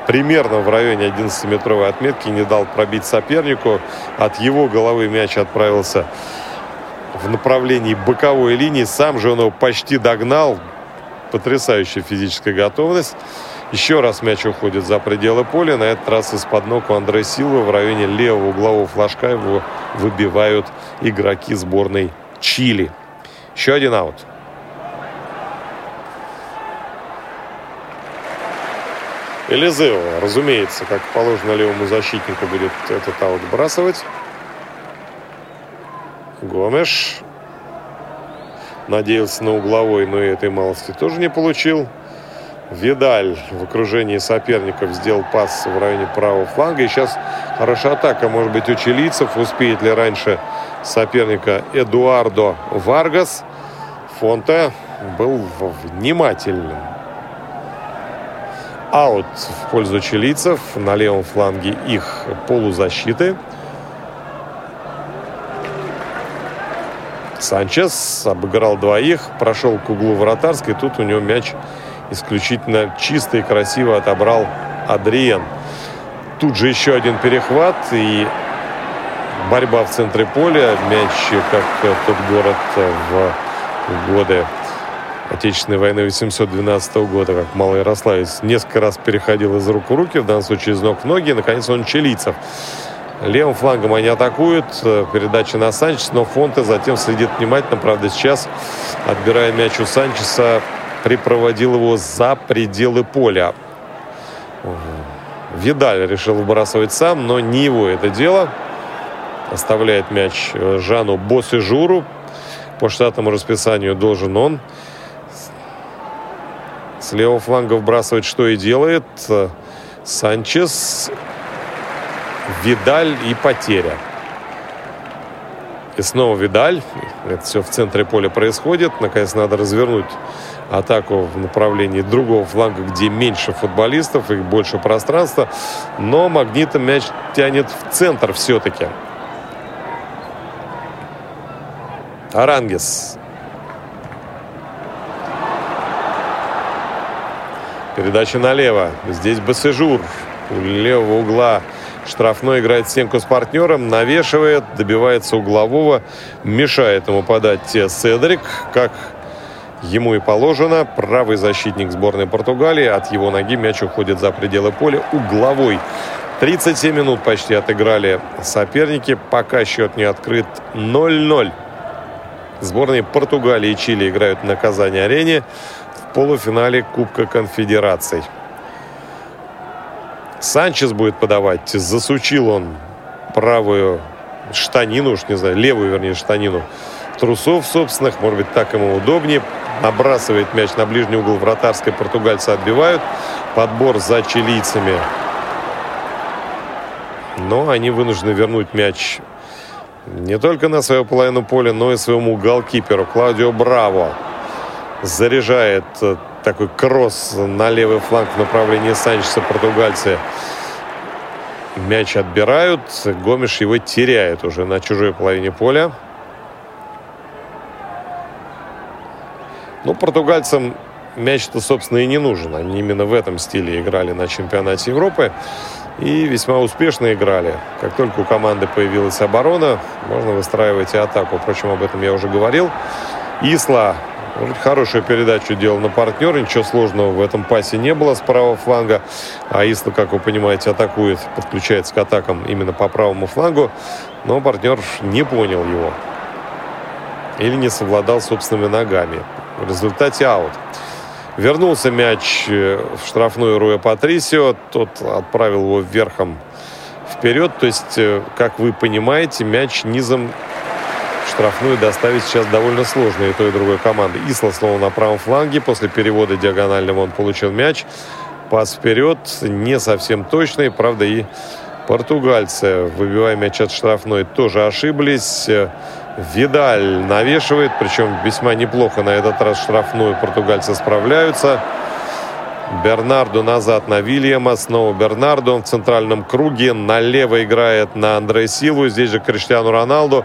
примерно в районе 11-метровой отметки, не дал пробить сопернику. От его головы мяч отправился в направлении боковой линии. Сам же он его почти догнал. Потрясающая физическая готовность. Еще раз мяч уходит за пределы поля. На этот раз из-под ног у Андре Силва в районе левого углового флажка его выбивают игроки сборной Чили. Еще один аут. Элизео, разумеется, как положено левому защитнику, будет этот аут бросать. Гомеш. Надеялся на угловой, но и этой малости тоже не получил. Видаль в окружении соперников сделал пас в районе правого фланга. И сейчас хорошая атака, может быть, у чилийцев. Успеет ли раньше соперника Эдуардо Варгас. Фонте был внимательным. Аут в пользу чилийцев. На левом фланге их полузащиты. Санчес обыграл двоих, прошел к углу вратарской. Тут у него мяч исключительно чисто и красиво отобрал Адриен. Тут же еще один перехват и борьба в центре поля. Мяч, как тот город в годы Отечественной войны 812 года, как Малый Ярославец, несколько раз переходил из рук в руки, в данном случае из ног в ноги. И, наконец, он чилийцев. Левым флангом они атакуют. Передача на Санчес, но Фонте затем следит внимательно. Правда, сейчас, отбирая мяч у Санчеса, припроводил его за пределы поля. Видаль решил выбрасывать сам, но не его это дело. Оставляет мяч Жану Босижуру. По штатному расписанию должен он с левого фланга вбрасывать, что и делает. Санчес, Видаль и потеря. И снова Видаль. Это все в центре поля происходит. Наконец надо развернуть атаку в направлении другого фланга, где меньше футболистов и больше пространства. Но магнитом мяч тянет в центр все-таки. Арангес. Передача налево. Здесь Басежур. У левого угла штрафной играет стенку с партнером, навешивает, добивается углового, мешает ему подать Седрик, как ему и положено. Правый защитник сборной Португалии. От его ноги мяч уходит за пределы поля. Угловой. 37 минут почти отыграли соперники. Пока счет не открыт 0-0. Сборные Португалии и Чили играют на Казани-арене в полуфинале Кубка Конфедераций. Санчес будет подавать. Засучил он правую штанину, уж не знаю, левую, вернее, штанину трусов собственных. Может быть, так ему удобнее. Набрасывает мяч на ближний угол вратарской. Португальцы отбивают. Подбор за чилийцами. Но они вынуждены вернуть мяч не только на свою половину поля, но и своему голкиперу Клаудио Браво. Заряжает э, такой кросс на левый фланг в направлении Санчеса португальцы. Мяч отбирают. Гомеш его теряет уже на чужой половине поля. Ну, португальцам мяч-то, собственно, и не нужен. Они именно в этом стиле играли на чемпионате Европы. И весьма успешно играли. Как только у команды появилась оборона, можно выстраивать и атаку. Впрочем, об этом я уже говорил. Исла хорошую передачу делал на партнера. Ничего сложного в этом пасе не было с правого фланга. А Исла, как вы понимаете, атакует, подключается к атакам именно по правому флангу. Но партнер не понял его. Или не совладал собственными ногами. В результате аут. Вернулся мяч э, в штрафную Руя Патрисио. Тот отправил его вверхом вперед. То есть, э, как вы понимаете, мяч низом штрафную доставить сейчас довольно сложно и той, и другой команды. Исла снова на правом фланге. После перевода диагонального он получил мяч. Пас вперед. Не совсем точный. Правда, и португальцы, выбивая мяч от штрафной, тоже ошиблись. Видаль навешивает, причем весьма неплохо на этот раз штрафную португальцы справляются. Бернарду назад на Вильяма. Снова Бернарду в центральном круге. Налево играет на Андре Силу. Здесь же Криштиану Роналду.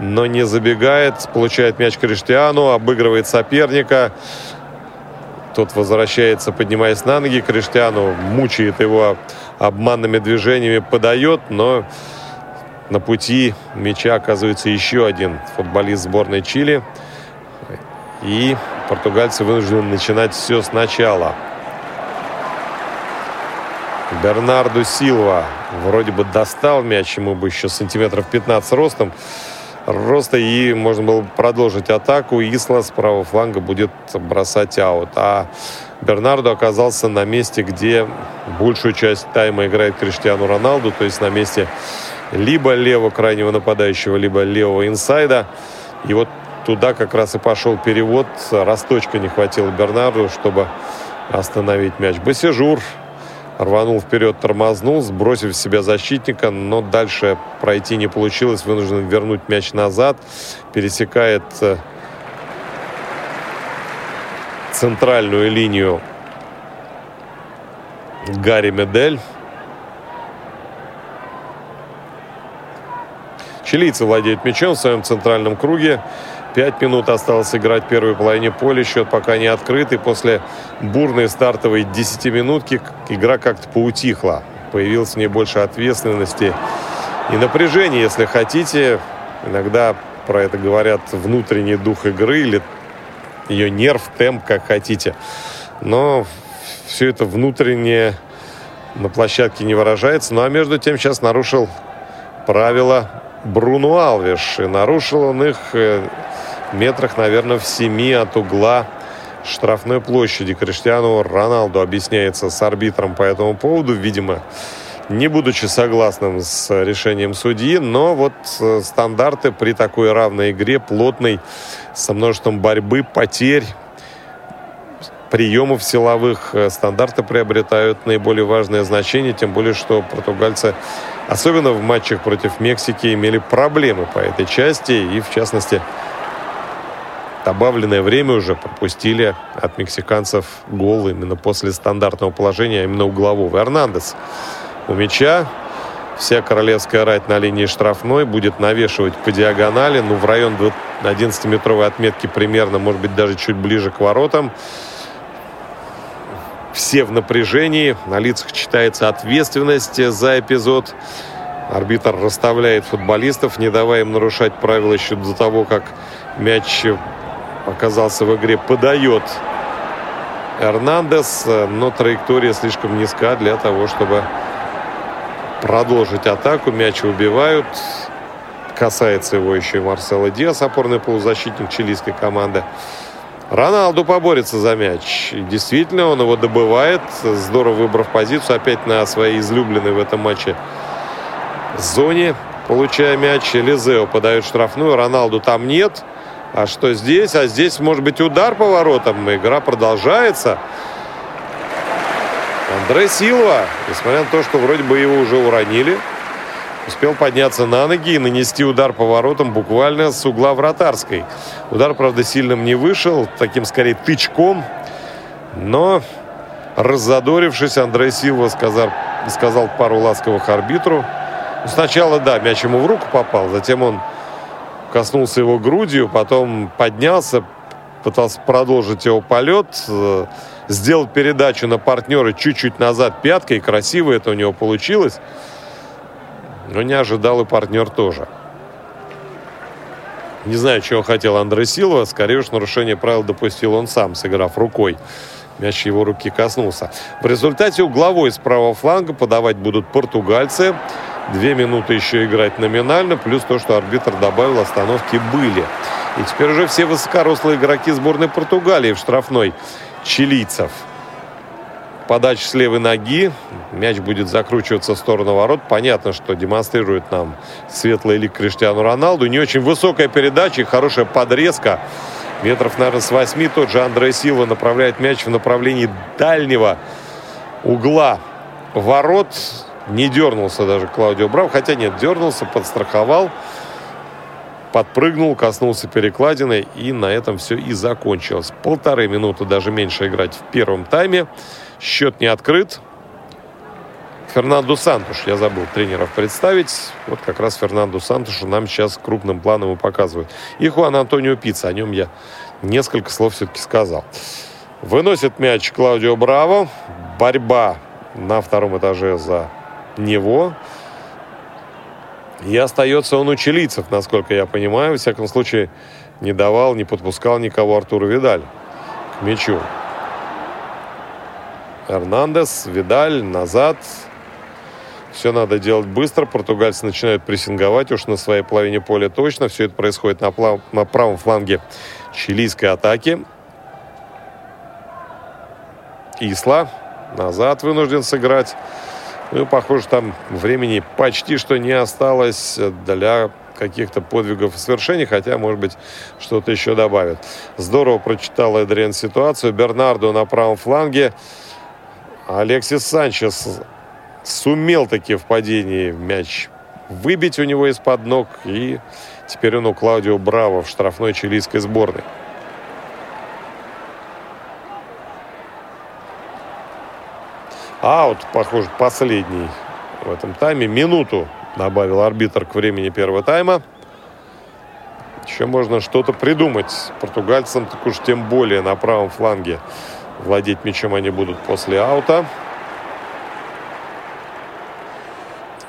Но не забегает. Получает мяч Криштиану. Обыгрывает соперника. Тот возвращается, поднимаясь на ноги. Криштиану мучает его обманными движениями. Подает, но на пути мяча оказывается еще один футболист сборной Чили. И португальцы вынуждены начинать все сначала. Бернарду Силва вроде бы достал мяч, ему бы еще сантиметров 15 ростом. Роста и можно было продолжить атаку. Исла с правого фланга будет бросать аут. А Бернарду оказался на месте, где большую часть тайма играет Криштиану Роналду, то есть на месте либо левого крайнего нападающего, либо левого инсайда. И вот туда как раз и пошел перевод. Росточка не хватило Бернарду, чтобы остановить мяч. Басижур рванул вперед, тормознул, сбросив себя защитника, но дальше пройти не получилось, вынужден вернуть мяч назад, пересекает э, центральную линию Гарри Медель. Чилийцы владеют мячом в своем центральном круге. Пять минут осталось играть в первой половине поля. Счет пока не открытый. После бурной стартовой десятиминутки игра как-то поутихла. Появилось в ней больше ответственности и напряжения, если хотите. Иногда про это говорят внутренний дух игры или ее нерв, темп, как хотите. Но все это внутреннее на площадке не выражается. Ну а между тем сейчас нарушил правила Бруно Алвиш. И нарушил он их э, метрах, наверное, в семи от угла штрафной площади. Криштиану Роналду объясняется с арбитром по этому поводу, видимо, не будучи согласным с решением судьи, но вот э, стандарты при такой равной игре, плотной, со множеством борьбы, потерь, приемов силовых, э, стандарты приобретают наиболее важное значение, тем более, что португальцы, особенно в матчах против Мексики, имели проблемы по этой части, и в частности, добавленное время уже пропустили от мексиканцев гол именно после стандартного положения, а именно углового. Эрнандес у мяча. Вся королевская рать на линии штрафной будет навешивать по диагонали. Ну, в район 11-метровой отметки примерно, может быть, даже чуть ближе к воротам. Все в напряжении. На лицах читается ответственность за эпизод. Арбитр расставляет футболистов, не давая им нарушать правила еще до того, как мяч оказался в игре. Подает Эрнандес, но траектория слишком низка для того, чтобы продолжить атаку. Мяч убивают. Касается его еще и Марсела Диас, опорный полузащитник чилийской команды. Роналду поборется за мяч. И действительно, он его добывает, здорово выбрав позицию, опять на своей излюбленной в этом матче зоне, получая мяч. Лизео подает штрафную, Роналду там нет. А что здесь? А здесь может быть удар по воротам. Игра продолжается. Андре Силва, несмотря на то, что вроде бы его уже уронили, успел подняться на ноги и нанести удар по воротам буквально с угла вратарской. Удар, правда, сильным не вышел, таким скорее тычком. Но, раззадорившись, Андре Силва сказал, сказал пару ласковых арбитру. Сначала, да, мяч ему в руку попал, затем он коснулся его грудью, потом поднялся, пытался продолжить его полет, э, сделал передачу на партнера чуть-чуть назад пяткой, красиво это у него получилось. Но не ожидал и партнер тоже. Не знаю, чего хотел Андре Силва. Скорее уж нарушение правил допустил он сам, сыграв рукой. Мяч его руки коснулся. В результате угловой с правого фланга подавать будут португальцы. Две минуты еще играть номинально, плюс то, что арбитр добавил, остановки были. И теперь уже все высокорослые игроки сборной Португалии в штрафной чилийцев. Подача с левой ноги. Мяч будет закручиваться в сторону ворот. Понятно, что демонстрирует нам светлый лик Криштиану Роналду. Не очень высокая передача и хорошая подрезка. Метров, наверное, с восьми тот же Андре Силва направляет мяч в направлении дальнего угла ворот. Не дернулся даже Клаудио Брав. Хотя нет, дернулся, подстраховал подпрыгнул, коснулся перекладины, и на этом все и закончилось. Полторы минуты, даже меньше играть в первом тайме. Счет не открыт. Фернандо Сантуш, я забыл тренеров представить. Вот как раз Фернандо Сантушу нам сейчас крупным планом и показывают. И Хуан Антонио Пицца, о нем я несколько слов все-таки сказал. Выносит мяч Клаудио Браво. Борьба на втором этаже за него. И остается он у чилийцев, насколько я понимаю. В всяком случае, не давал, не подпускал никого Артуру Видаль к мячу. Эрнандес, Видаль, назад. Все надо делать быстро. Португальцы начинают прессинговать уж на своей половине поля точно. Все это происходит на, плав... на правом фланге чилийской атаки. Исла назад вынужден сыграть. Ну, похоже, там времени почти что не осталось для каких-то подвигов и свершений, хотя, может быть, что-то еще добавит. Здорово прочитал Эдриан ситуацию. Бернардо на правом фланге. Алексис Санчес сумел таки в падении мяч выбить у него из-под ног. И теперь он у Клаудио Браво в штрафной чилийской сборной. Аут, похоже, последний в этом тайме. Минуту добавил арбитр к времени первого тайма. Еще можно что-то придумать. Португальцам так уж тем более на правом фланге владеть мячом они будут после аута.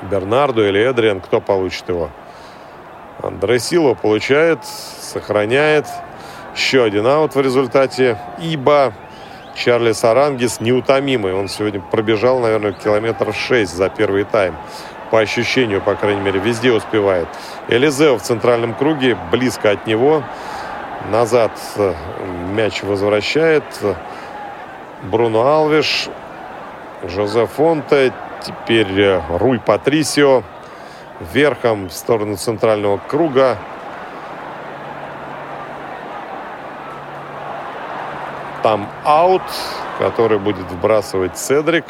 Бернарду или Эдриан, кто получит его? Андре Сило получает, сохраняет. Еще один аут в результате. Ибо Чарли Сарангис неутомимый. Он сегодня пробежал, наверное, километров 6 за первый тайм. По ощущению, по крайней мере, везде успевает. Элизео в центральном круге, близко от него. Назад э, мяч возвращает. Бруно Алвиш, Жозе Фонте, теперь э, Руй Патрисио. Верхом в сторону центрального круга. Там аут, который будет вбрасывать Седрик.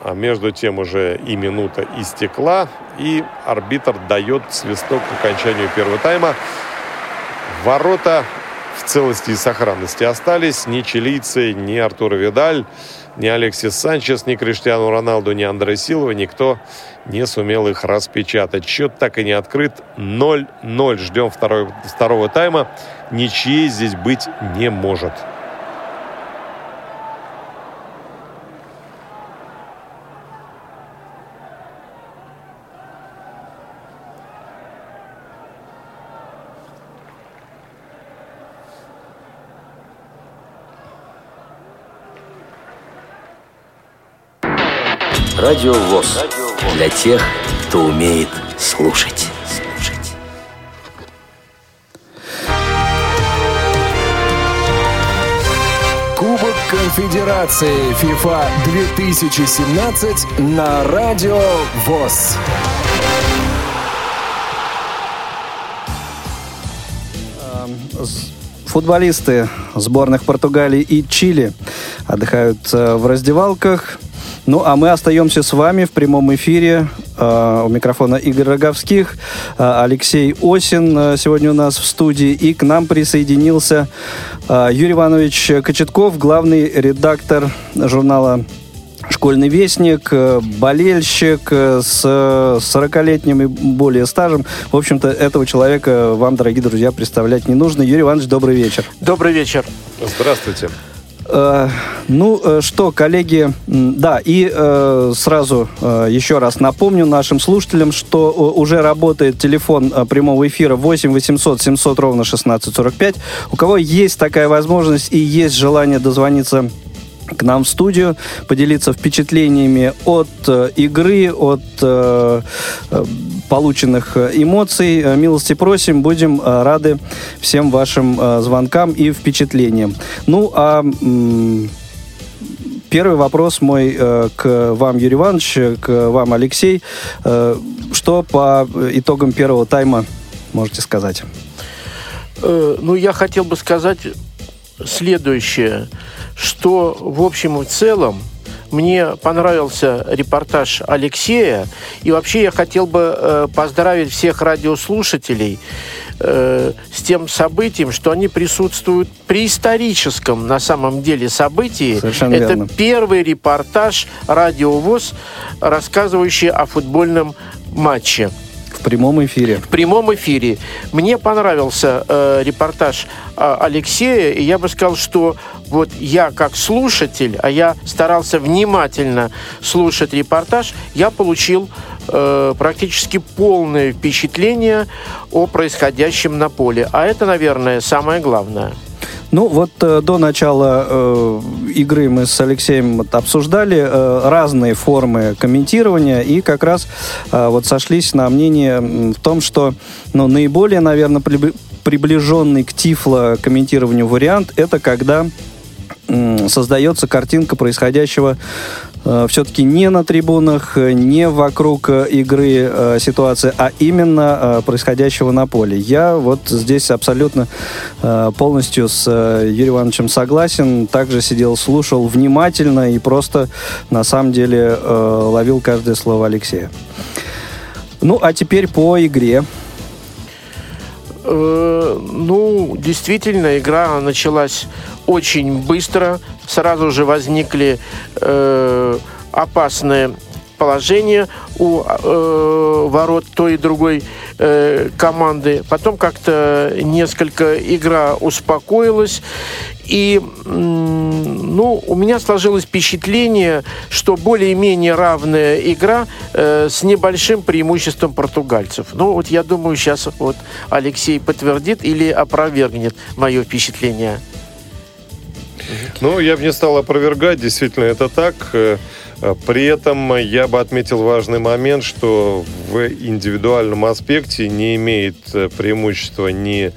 А между тем уже и минута истекла. И арбитр дает свисток к окончанию первого тайма. Ворота в целости и сохранности остались. Ни чилийцы, ни Артур Видаль, ни Алексис Санчес, ни Криштиану Роналду, ни Андре Силова никто не сумел их распечатать. Счет так и не открыт. 0-0. Ждем второй, второго тайма. Ничьей здесь быть не может. Радио ВОЗ. Для тех, кто умеет слушать. Конфедерации FIFA 2017 на Радио ВОЗ. Футболисты сборных Португалии и Чили отдыхают э, в раздевалках. Ну, а мы остаемся с вами в прямом эфире. Э, у микрофона Игорь Роговских, э, Алексей Осин э, сегодня у нас в студии. И к нам присоединился э, Юрий Иванович Кочетков, главный редактор журнала школьный вестник, э, болельщик э, с 40-летним и более стажем. В общем-то, этого человека вам, дорогие друзья, представлять не нужно. Юрий Иванович, добрый вечер. Добрый вечер. Здравствуйте. Э, ну э, что, коллеги, да, и э, сразу еще раз напомню нашим слушателям, что уже работает телефон прямого эфира 8 800 700 ровно 1645. У кого есть такая возможность и есть желание дозвониться к нам в студию, поделиться впечатлениями от э, игры, от э, э, полученных эмоций. Милости просим, будем рады всем вашим звонкам и впечатлениям. Ну, а первый вопрос мой к вам, Юрий Иванович, к вам, Алексей. Что по итогам первого тайма можете сказать? Ну, я хотел бы сказать следующее, что в общем и целом мне понравился репортаж Алексея, и вообще я хотел бы э, поздравить всех радиослушателей э, с тем событием, что они присутствуют при историческом на самом деле событии. Совершенно Это верно. первый репортаж радиовоз, рассказывающий о футбольном матче. Прямом эфире. в прямом эфире. Мне понравился э, репортаж э, Алексея, и я бы сказал, что вот я как слушатель, а я старался внимательно слушать репортаж, я получил э, практически полное впечатление о происходящем на поле. А это, наверное, самое главное. Ну вот э, до начала э, игры мы с Алексеем вот обсуждали э, разные формы комментирования и как раз э, вот сошлись на мнении м, в том, что ну, наиболее, наверное, прибли- приближенный к тифло комментированию вариант это когда создается картинка происходящего все-таки не на трибунах, не вокруг игры э, ситуации, а именно э, происходящего на поле. Я вот здесь абсолютно э, полностью с э, Юрием Ивановичем согласен. Также сидел, слушал внимательно и просто на самом деле э, ловил каждое слово Алексея. Ну, а теперь по игре. Э, ну, действительно, игра началась очень быстро. Сразу же возникли э, опасные положения у э, ворот той и другой э, команды. Потом как-то несколько игра успокоилась. И ну, у меня сложилось впечатление, что более-менее равная игра э, с небольшим преимуществом португальцев. Ну, вот я думаю, сейчас вот Алексей подтвердит или опровергнет мое впечатление. Ну, я бы не стал опровергать, действительно, это так. Э, при этом я бы отметил важный момент, что в индивидуальном аспекте не имеет э, преимущества ни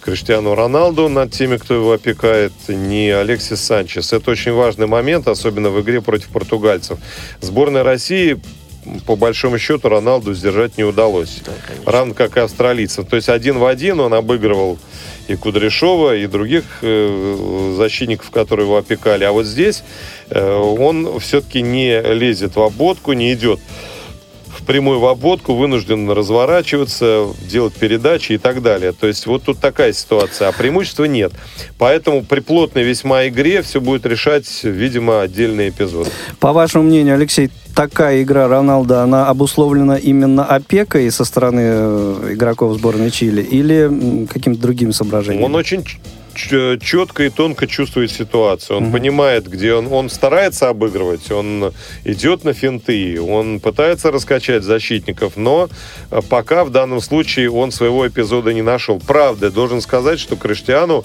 Криштиану Роналду над теми, кто его опекает, ни Алексис Санчес. Это очень важный момент, особенно в игре против португальцев. Сборная России по большому счету Роналду сдержать не удалось. Да, Равно как и австралийцам. То есть один в один он обыгрывал и Кудряшова, и других э, защитников, которые его опекали. А вот здесь э, он все-таки не лезет в обводку, не идет прямую в обводку, вынужден разворачиваться, делать передачи и так далее. То есть вот тут такая ситуация, а преимущества нет. Поэтому при плотной весьма игре все будет решать, видимо, отдельный эпизод. По вашему мнению, Алексей, такая игра Роналда, она обусловлена именно опекой со стороны э, игроков сборной Чили или каким-то другим соображением? Он очень четко и тонко чувствует ситуацию. Он mm-hmm. понимает, где он, он старается обыгрывать, он идет на финты, он пытается раскачать защитников, но э, пока в данном случае он своего эпизода не нашел. Правда, должен сказать, что Криштиану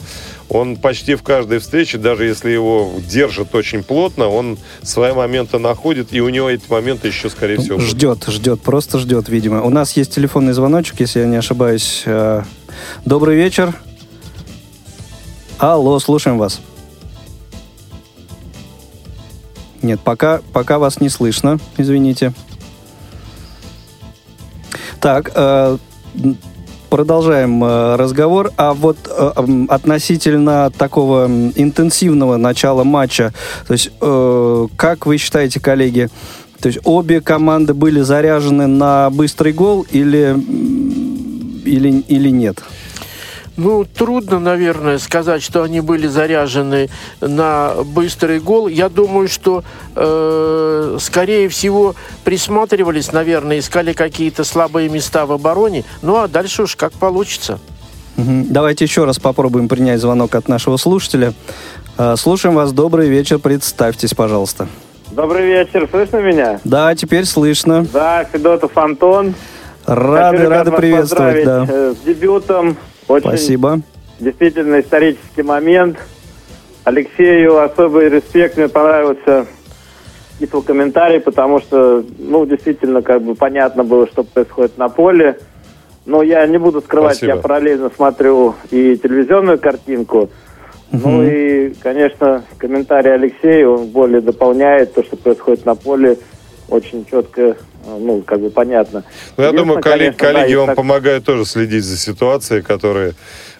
он почти в каждой встрече, даже если его держат очень плотно, он свои моменты находит, и у него эти моменты еще, скорее всего, Ждет, будут. ждет, просто ждет, видимо. У нас есть телефонный звоночек, если я не ошибаюсь. Э, добрый вечер. Алло, слушаем вас. Нет, пока, пока вас не слышно, извините. Так, э, продолжаем э, разговор. А вот э, относительно такого интенсивного начала матча, то есть, э, как вы считаете, коллеги, то есть обе команды были заряжены на быстрый гол или, или, или нет? Ну, трудно, наверное, сказать, что они были заряжены на быстрый гол. Я думаю, что, э, скорее всего, присматривались, наверное, искали какие-то слабые места в обороне. Ну, а дальше уж как получится. Давайте еще раз попробуем принять звонок от нашего слушателя. Э, слушаем вас. Добрый вечер. Представьтесь, пожалуйста. Добрый вечер. Слышно меня? Да, теперь слышно. Да, Федотов Антон. Рады, Хочу, рады приветствовать. Да. Э, с дебютом очень Спасибо. Действительно исторический момент. Алексею особый респект. Мне понравился его комментарий, потому что, ну, действительно, как бы понятно было, что происходит на поле. Но я не буду скрывать, Спасибо. я параллельно смотрю и телевизионную картинку. Угу. Ну и, конечно, комментарий Алексея, он более дополняет то, что происходит на поле очень четко ну, как бы понятно. Ну, я думаю, коллеги, конечно, коллеги да, вам так... помогают тоже следить за ситуацией, которая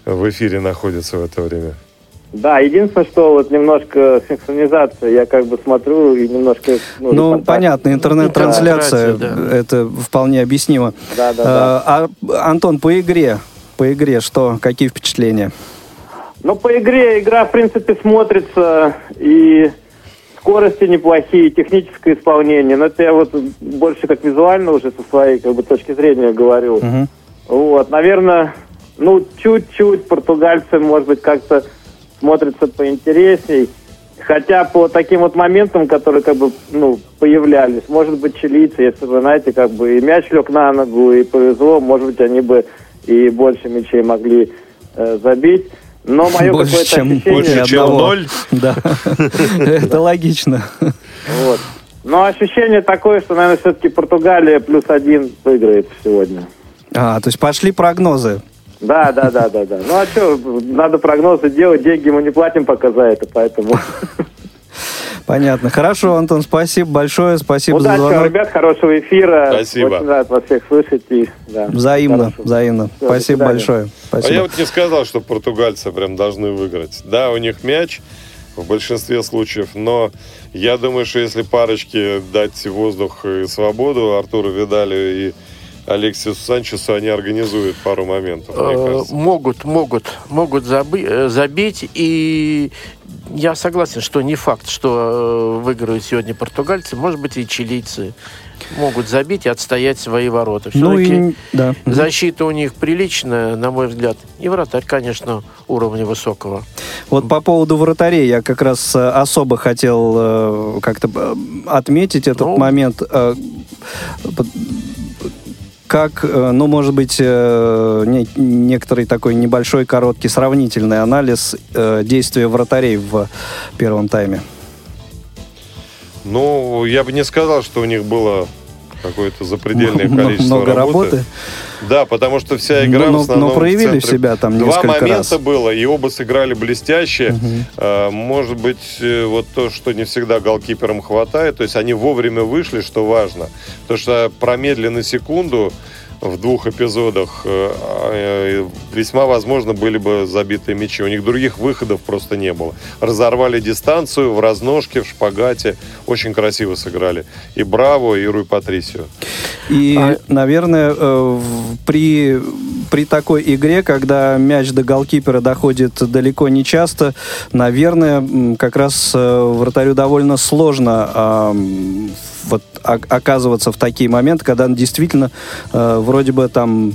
в эфире находится в это время. Да, единственное, что вот немножко синхронизация, я как бы смотрю и немножко... Ну, ну понятно, интернет-трансляция, да. это вполне объяснимо. Да, да, а, да. А, Антон, по игре, по игре что, какие впечатления? Ну, по игре, игра, в принципе, смотрится и скорости неплохие, техническое исполнение. Но это я вот больше как визуально уже со своей как бы, точки зрения говорю. Uh-huh. Вот, наверное, ну, чуть-чуть португальцы, может быть, как-то смотрятся поинтересней. Хотя по таким вот моментам, которые как бы, ну, появлялись, может быть, чилийцы, если бы, знаете, как бы и мяч лег на ногу, и повезло, может быть, они бы и больше мячей могли э, забить. Но мое больше, чем, ощущение... Больше, чем ноль? Да, это логично. Вот. Но ощущение такое, что, наверное, все-таки Португалия плюс один выиграет сегодня. А, то есть пошли прогнозы. Да, да, да, да, да. Ну а что, надо прогнозы делать, деньги мы не платим пока за это, поэтому... Понятно. Хорошо, Антон, спасибо большое, спасибо Удачи за вам, звонок. ребят, хорошего эфира. Спасибо. Очень рад вас всех слышать. И, да, Взаимно, хорошего. взаимно. До Спасибо свидания. большое. А Спасибо. я вот не сказал, что португальцы прям должны выиграть. Да, у них мяч в большинстве случаев, но я думаю, что если парочке дать воздух и свободу Артуру Видалю и Алексису Санчесу, они организуют пару моментов, мне Э, кажется. Могут, могут, могут э, забить. И я согласен, что не факт, что э, выиграют сегодня португальцы. Может быть, и чилийцы могут забить и отстоять свои ворота. Ну Все-таки и да. Защита у них приличная, на мой взгляд. И вратарь, конечно, уровня высокого. Вот по поводу вратарей я как раз э, особо хотел э, как-то отметить этот Ну. момент. Как, э, ну, может быть, э, не- некоторый такой небольшой, короткий, сравнительный анализ э, действия вратарей в первом тайме. Ну, я бы не сказал, что у них было какое-то запредельное количество Много работы. работы. Да, потому что вся игра Но- в но- основном но в проявили центре. себя там Два момента раз. было, и оба сыграли блестяще. А, Может быть, э, вот то, что не всегда голкиперам хватает, то есть они вовремя вышли, что важно. То, что промедлили на секунду в двух эпизодах, э, э, весьма возможно были бы забитые мячи. У них других выходов просто не было. Разорвали дистанцию в разножке, в шпагате. Очень красиво сыграли. И Браво, и Руй Патрисио. И, А- наверное, э, при, при такой игре, когда мяч до голкипера доходит далеко не часто, наверное, как раз вратарю довольно сложно оказываться в такие моменты, когда действительно э, вроде бы там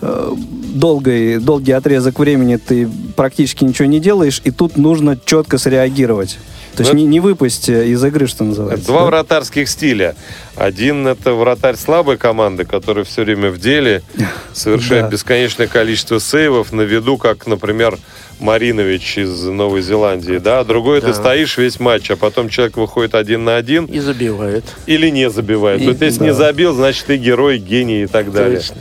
э, долгий, долгий отрезок времени ты практически ничего не делаешь, и тут нужно четко среагировать. То есть Ну, не, не выпасть э, из игры, что называется. Два да? вратарских стиля. Один это вратарь слабой команды, который все время в деле, совершает Да. бесконечное количество сейвов на виду, как, например, Маринович из Новой Зеландии. Да? Другой Да. ты стоишь весь матч, а потом человек выходит один на один И забивает. или не забивает. И- вот если да. не забил, значит ты герой, гений и так далее. Точно.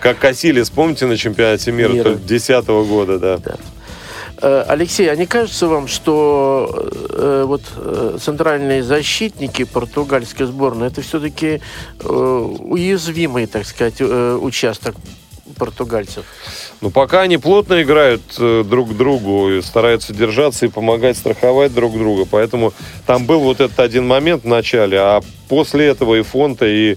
Как Касилис, помните, на чемпионате мира Мира. 2010 года, да. Э, Алексей, а не кажется вам, что э, вот э, центральные защитники португальской сборной это все-таки уязвимый, так сказать, э, участок португальцев? Ну, пока они плотно играют э, друг к другу и стараются держаться и помогать страховать друг друга. Поэтому там был вот этот один момент в начале, а после этого и Фонта, и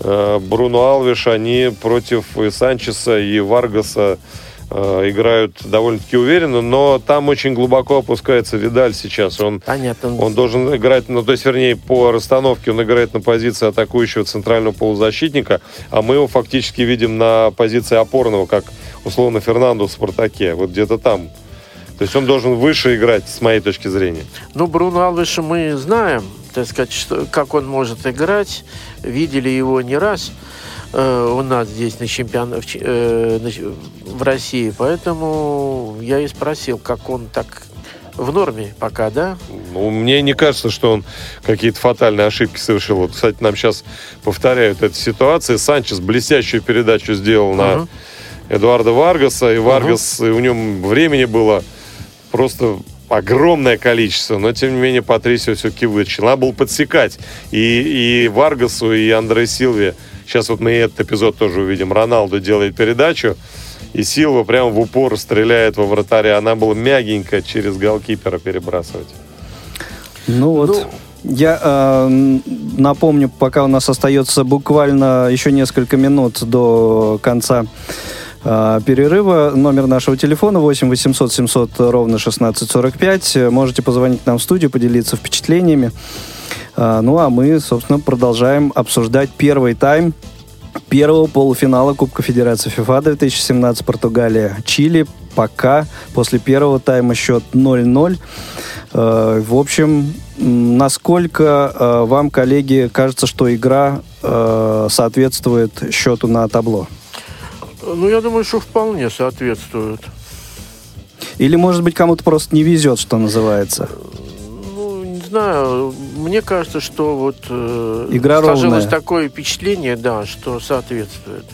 э, Бруно Алвиш, они против и Санчеса, и Варгаса э, играют довольно-таки уверенно, но там очень глубоко опускается Видаль сейчас. Он Понятно. он должен играть, ну, то есть, вернее, по расстановке он играет на позиции атакующего центрального полузащитника, а мы его фактически видим на позиции опорного, как, условно, Фернандо в «Спартаке». Вот где-то там. То есть он должен выше играть, с моей точки зрения. Ну, Бруно Алвеша мы знаем, так сказать, что, как он может играть. Видели его не раз э, у нас здесь на чемпион... в, э, на в России. Поэтому я и спросил, как он так в норме пока, да? Ну, мне не кажется, что он какие-то фатальные ошибки совершил. Вот, кстати, нам сейчас повторяют эту ситуацию. Санчес блестящую передачу сделал на Мгм. Эдуарда Варгаса, и Варгас, и у него времени было просто огромное количество, но тем не менее Патрисио все-таки вытащил. Надо было подсекать и, и Варгасу, и Андре Силве. Сейчас вот мы и этот эпизод тоже увидим. Роналду делает передачу, и Силва прямо в упор стреляет во вратаря. Она была мягенько через голкипера перебрасывать. Ну вот. Ну, Я э, напомню, пока у нас остается буквально еще несколько минут до конца э, перерыва. Номер нашего телефона 8 800 700 ровно 1645. Э, Можете позвонить нам в студию, поделиться впечатлениями. Э, ну а мы, собственно, продолжаем обсуждать первый тайм первого полуфинала Кубка Федерации ФИФА 2017 Португалия Чили. Пока после первого тайма счет 0-0. Э, В общем, насколько э, вам, коллеги, кажется, что игра соответствует счету на табло? Ну, я думаю, что вполне соответствует. Или, может быть, кому-то просто не везет, что называется? Знаю, мне кажется, что вот э, Игра сложилось ровная. такое впечатление, да, что соответствует.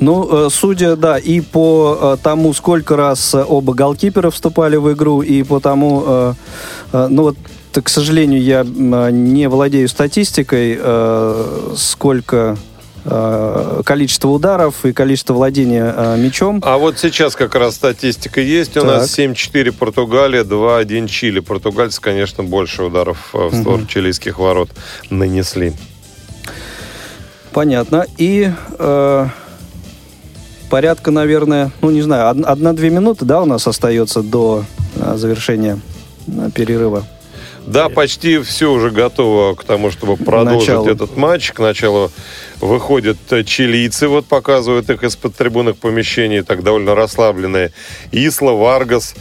Ну, э, судя, да, и по э, тому, сколько раз э, оба голкипера вступали в игру, и по тому, ну вот к сожалению, я не владею статистикой, сколько количество ударов и количество владения э, мячом. А вот сейчас как раз статистика есть. У так. нас 7-4 Португалия, 2-1 Чили. Португальцы, конечно, больше ударов в сторону угу. чилийских ворот нанесли. Понятно. И э, порядка, наверное, ну не знаю, одна-две минуты, да, у нас остается до э, завершения э, перерыва. Да, почти все уже готово к тому, чтобы продолжить началу. этот матч. К началу выходят чилийцы, вот показывают их из-под трибунных помещений, так довольно расслабленные. Исла, Варгас,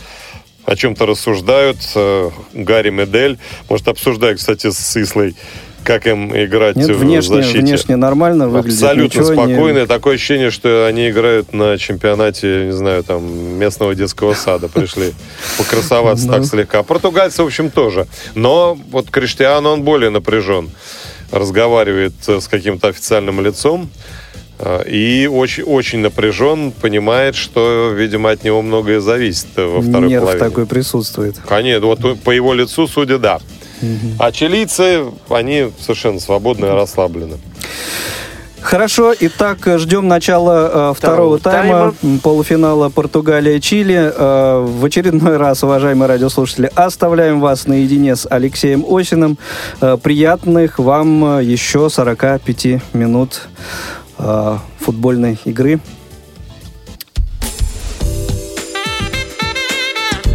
о чем-то рассуждают. Э, Гарри Медель, может, обсуждают, кстати, с Ислой как им играть Нет, внешне, в защите. Внешне нормально выглядит. Абсолютно спокойно. Не... Такое ощущение, что они играют на чемпионате, не знаю, там, местного детского сада. Пришли покрасоваться так слегка. Португальцы, в общем, тоже. Но вот Криштиану, он более напряжен. Разговаривает с каким-то официальным лицом. А, и очень, очень напряжен, понимает, что, видимо, от него многое зависит во второй Нерв половине. такой присутствует. Конечно, вот по его лицу, судя, да. А чилийцы, они совершенно свободны и расслаблены. Хорошо, итак, ждем начала э, второго, второго тайма, тайма полуфинала Португалия-Чили. Э, в очередной раз, уважаемые радиослушатели, оставляем вас наедине с Алексеем Осиным. Э, приятных вам э, еще 45 минут э, футбольной игры.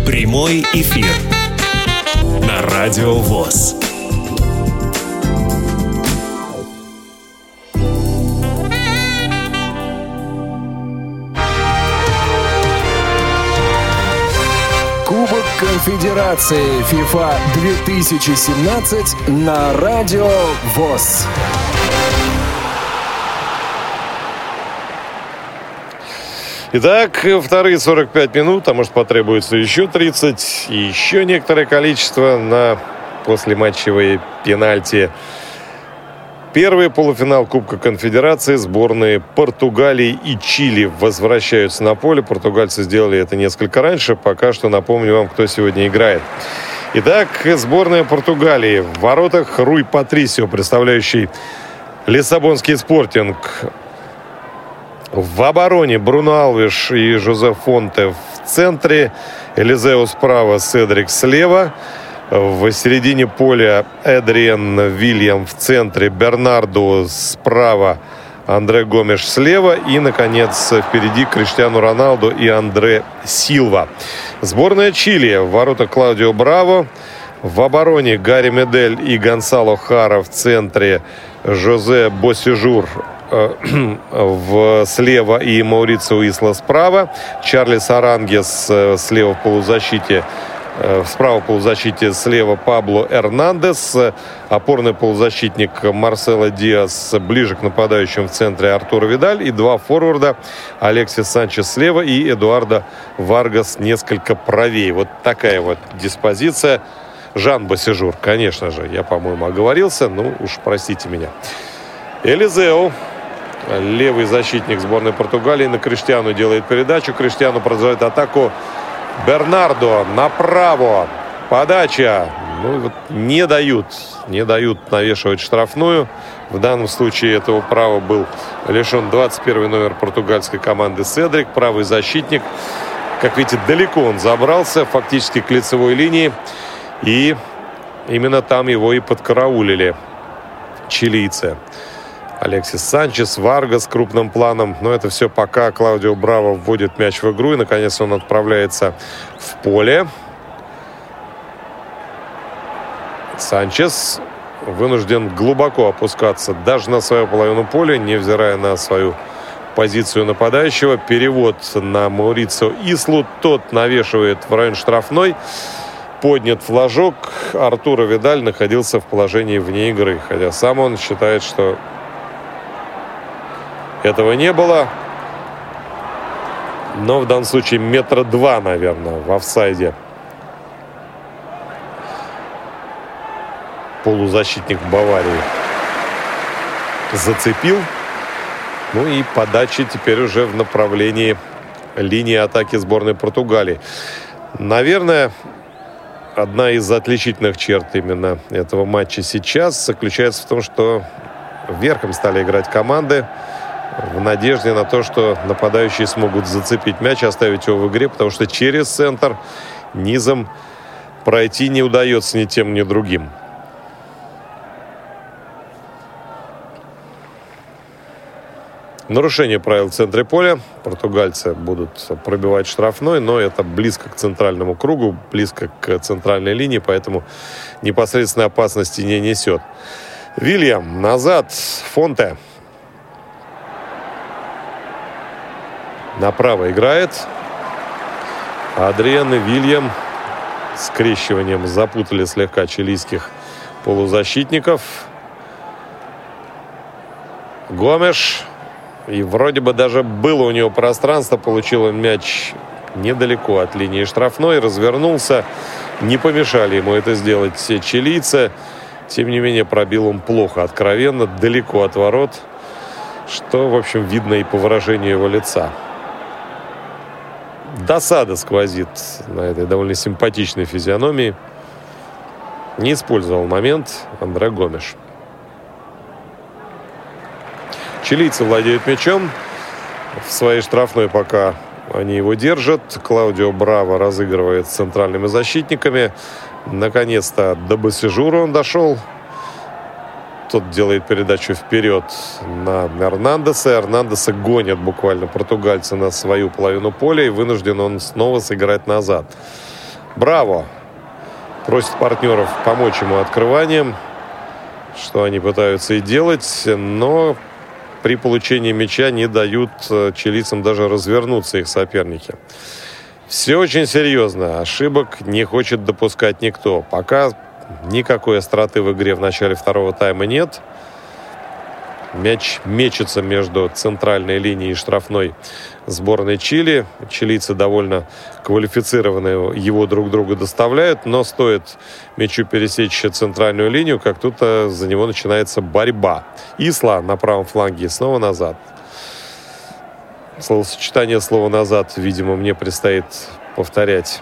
Прямой эфир на Радио ВОЗ. Кубок Конфедерации ФИФА 2017 на Радио ВОЗ. Итак, вторые 45 минут, а может потребуется еще 30, и еще некоторое количество на послематчевые пенальти. Первый полуфинал Кубка Конфедерации сборные Португалии и Чили возвращаются на поле. Португальцы сделали это несколько раньше. Пока что напомню вам, кто сегодня играет. Итак, сборная Португалии. В воротах Руй Патрисио, представляющий Лиссабонский спортинг. В обороне Бруно Алвиш и Жозеф Фонте в центре. Элизео справа, Седрик слева. В середине поля Эдриен Вильям в центре. Бернарду справа. Андре Гомеш слева. И, наконец, впереди Криштиану Роналду и Андре Силва. Сборная Чили. Ворота Клаудио Браво. В обороне Гарри Медель и Гонсало Хара в центре. Жозе Босижур в, слева и Маурицио Исла справа. Чарли Сарангес э, слева в полузащите э, Справа полузащите слева Пабло Эрнандес. Опорный полузащитник Марсело Диас ближе к нападающим в центре Артур Видаль. И два форварда Алексис Санчес слева и Эдуардо Варгас несколько правее. Вот такая вот диспозиция. Жан Босежур, конечно же, я, по-моему, оговорился. Ну, уж простите меня. Элизеу левый защитник сборной Португалии на Криштиану делает передачу. Криштиану продолжает атаку. Бернардо направо. Подача. Ну, вот не дают. Не дают навешивать штрафную. В данном случае этого права был лишен 21 номер португальской команды Седрик. Правый защитник. Как видите, далеко он забрался. Фактически к лицевой линии. И именно там его и подкараулили чилийцы. Алексис Санчес, Варга с крупным планом. Но это все пока Клаудио Браво вводит мяч в игру. И, наконец, он отправляется в поле. Санчес вынужден глубоко опускаться даже на свою половину поля, невзирая на свою позицию нападающего. Перевод на Маурицо Ислу. Тот навешивает в район штрафной. Поднят флажок. Артура Видаль находился в положении вне игры. Хотя сам он считает, что этого не было. Но в данном случае метра два, наверное, в офсайде. Полузащитник Баварии зацепил. Ну и подача теперь уже в направлении линии атаки сборной Португалии. Наверное, одна из отличительных черт именно этого матча сейчас заключается в том, что верхом стали играть команды в надежде на то, что нападающие смогут зацепить мяч, оставить его в игре, потому что через центр низом пройти не удается ни тем, ни другим. Нарушение правил в центре поля. Португальцы будут пробивать штрафной, но это близко к центральному кругу, близко к центральной линии, поэтому непосредственной опасности не несет. Вильям назад. Фонте. Направо играет. Адриан и Вильям скрещиванием запутали слегка чилийских полузащитников. Гомеш и вроде бы даже было у него пространство, получил он мяч недалеко от линии штрафной, развернулся. Не помешали ему это сделать все чилийцы. Тем не менее, пробил он плохо, откровенно, далеко от ворот, что, в общем, видно и по выражению его лица. Досада сквозит на этой довольно симпатичной физиономии. Не использовал момент Андре Гомеш. Чилийцы владеют мячом. В своей штрафной пока они его держат. Клаудио Браво разыгрывает с центральными защитниками. Наконец-то до Басижура он дошел. Тот делает передачу вперед на Эрнандеса. Эрнандеса гонят буквально португальцы на свою половину поля. И вынужден он снова сыграть назад. Браво! Просит партнеров помочь ему открыванием. Что они пытаются и делать. Но при получении мяча не дают э, чилийцам даже развернуться их соперники. Все очень серьезно. Ошибок не хочет допускать никто. Пока никакой остроты в игре в начале второго тайма нет. Мяч мечется между центральной линией и штрафной сборной Чили. Чилийцы довольно квалифицированные его друг другу доставляют, но стоит мячу пересечь центральную линию, как тут за него начинается борьба. Исла на правом фланге снова назад. Словосочетание слова «назад», видимо, мне предстоит повторять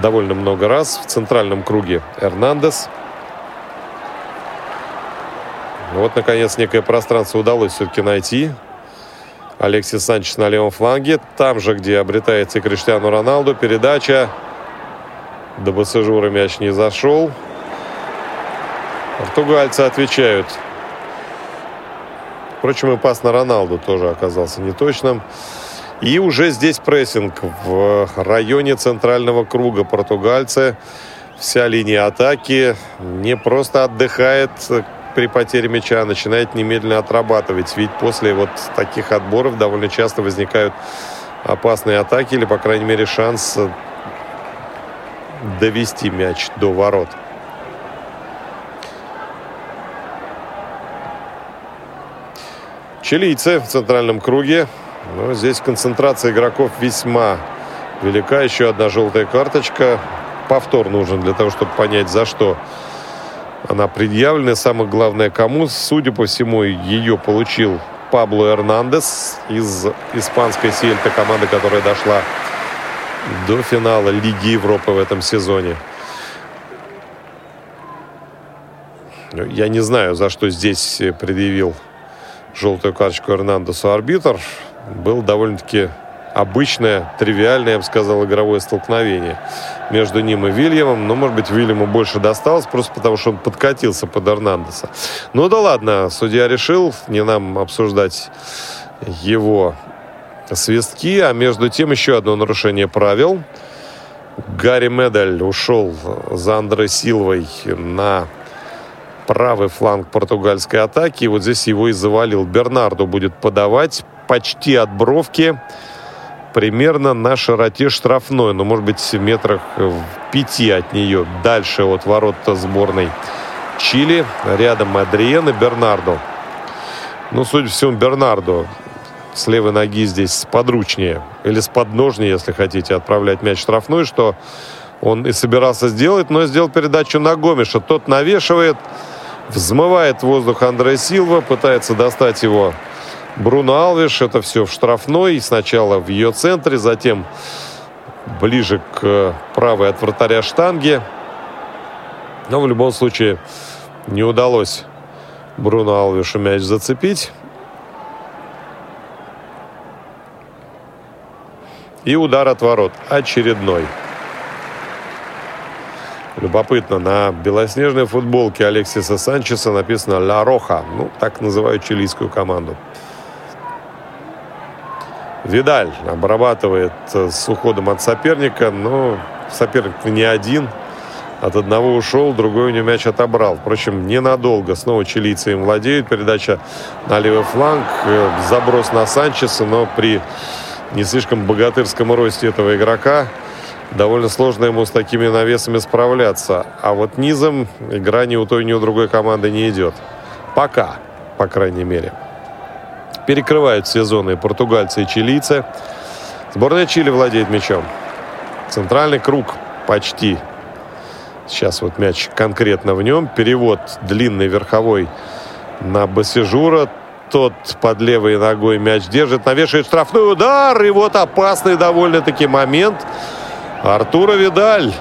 довольно много раз. В центральном круге Эрнандес – вот, наконец, некое пространство удалось все-таки найти. Алексис Санчес на левом фланге. Там же, где обретается и Криштиану Роналду. Передача. До Басажура мяч не зашел. Португальцы отвечают. Впрочем, и пас на Роналду тоже оказался неточным. И уже здесь прессинг в районе центрального круга. Португальцы, вся линия атаки не просто отдыхает, при потере мяча начинает немедленно отрабатывать. Ведь после вот таких отборов довольно часто возникают опасные атаки или, по крайней мере, шанс довести мяч до ворот. Чилийцы в центральном круге. Но здесь концентрация игроков весьма велика. Еще одна желтая карточка. Повтор нужен для того, чтобы понять, за что она предъявлена. Самое главное, кому, судя по всему, ее получил Пабло Эрнандес из испанской Сельта, команды, которая дошла до финала Лиги Европы в этом сезоне. Я не знаю, за что здесь предъявил желтую карточку Эрнандесу арбитр. Был довольно-таки обычное, тривиальное, я бы сказал, игровое столкновение между ним и Вильямом. Но, может быть, Вильяму больше досталось, просто потому что он подкатился под Эрнандеса. Ну да ладно, судья решил не нам обсуждать его свистки, а между тем еще одно нарушение правил. Гарри Медаль ушел за Андре Силвой на правый фланг португальской атаки. И вот здесь его и завалил. Бернарду будет подавать почти от бровки примерно на широте штрафной, ну, может быть, в метрах в пяти от нее, дальше от ворот сборной Чили. Рядом Адриен и Бернардо. Ну, судя по всему, Бернардо с левой ноги здесь подручнее или с подножнее, если хотите, отправлять мяч штрафной, что он и собирался сделать, но сделал передачу на Гомеша. Тот навешивает, взмывает воздух Андре Силва, пытается достать его Бруно Алвиш. Это все в штрафной. Сначала в ее центре, затем ближе к правой от вратаря штанги. Но в любом случае не удалось Бруно Алвишу мяч зацепить. И удар от ворот. Очередной. Любопытно, на белоснежной футболке Алексиса Санчеса написано «Ла Роха». Ну, так называют чилийскую команду. Видаль обрабатывает э, с уходом от соперника, но соперник не один. От одного ушел, другой у него мяч отобрал. Впрочем, ненадолго. Снова чилийцы им владеют. Передача на левый фланг. Э, заброс на Санчеса, но при не слишком богатырском росте этого игрока довольно сложно ему с такими навесами справляться. А вот низом игра ни у той, ни у другой команды не идет. Пока, по крайней мере. Перекрывают все зоны португальцы и чилийцы. Сборная Чили владеет мячом. Центральный круг почти. Сейчас вот мяч конкретно в нем. Перевод длинный верховой на Басижура. Тот под левой ногой мяч держит, навешивает штрафной удар. И вот опасный довольно-таки момент. Артура Видаль.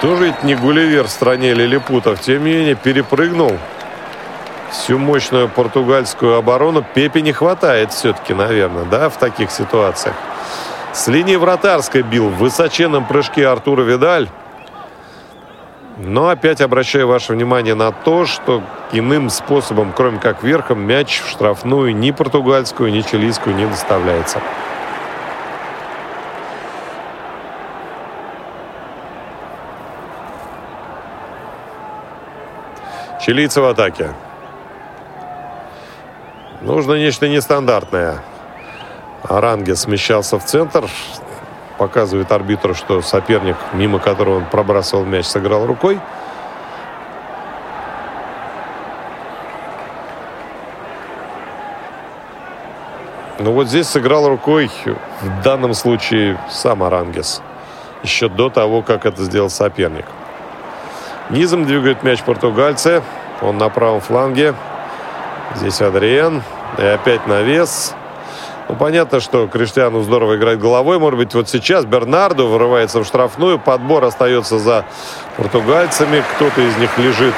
Тоже ведь не Гулливер в стране лилипутов. Тем не менее, перепрыгнул всю мощную португальскую оборону. Пепе не хватает все-таки, наверное, да, в таких ситуациях. С линии вратарской бил в высоченном прыжке Артура Видаль. Но опять обращаю ваше внимание на то, что иным способом, кроме как верхом, мяч в штрафную ни португальскую, ни чилийскую не доставляется. Чилийцы в атаке. Нужно нечто нестандартное. Аранге смещался в центр. Показывает арбитру, что соперник, мимо которого он пробрасывал мяч, сыграл рукой. Ну вот здесь сыграл рукой в данном случае сам Арангес. Еще до того, как это сделал соперник. Низом двигают мяч португальцы. Он на правом фланге. Здесь Адриен. И опять навес. Ну, понятно, что Криштиану здорово играть головой. Может быть, вот сейчас Бернарду вырывается в штрафную. Подбор остается за португальцами. Кто-то из них лежит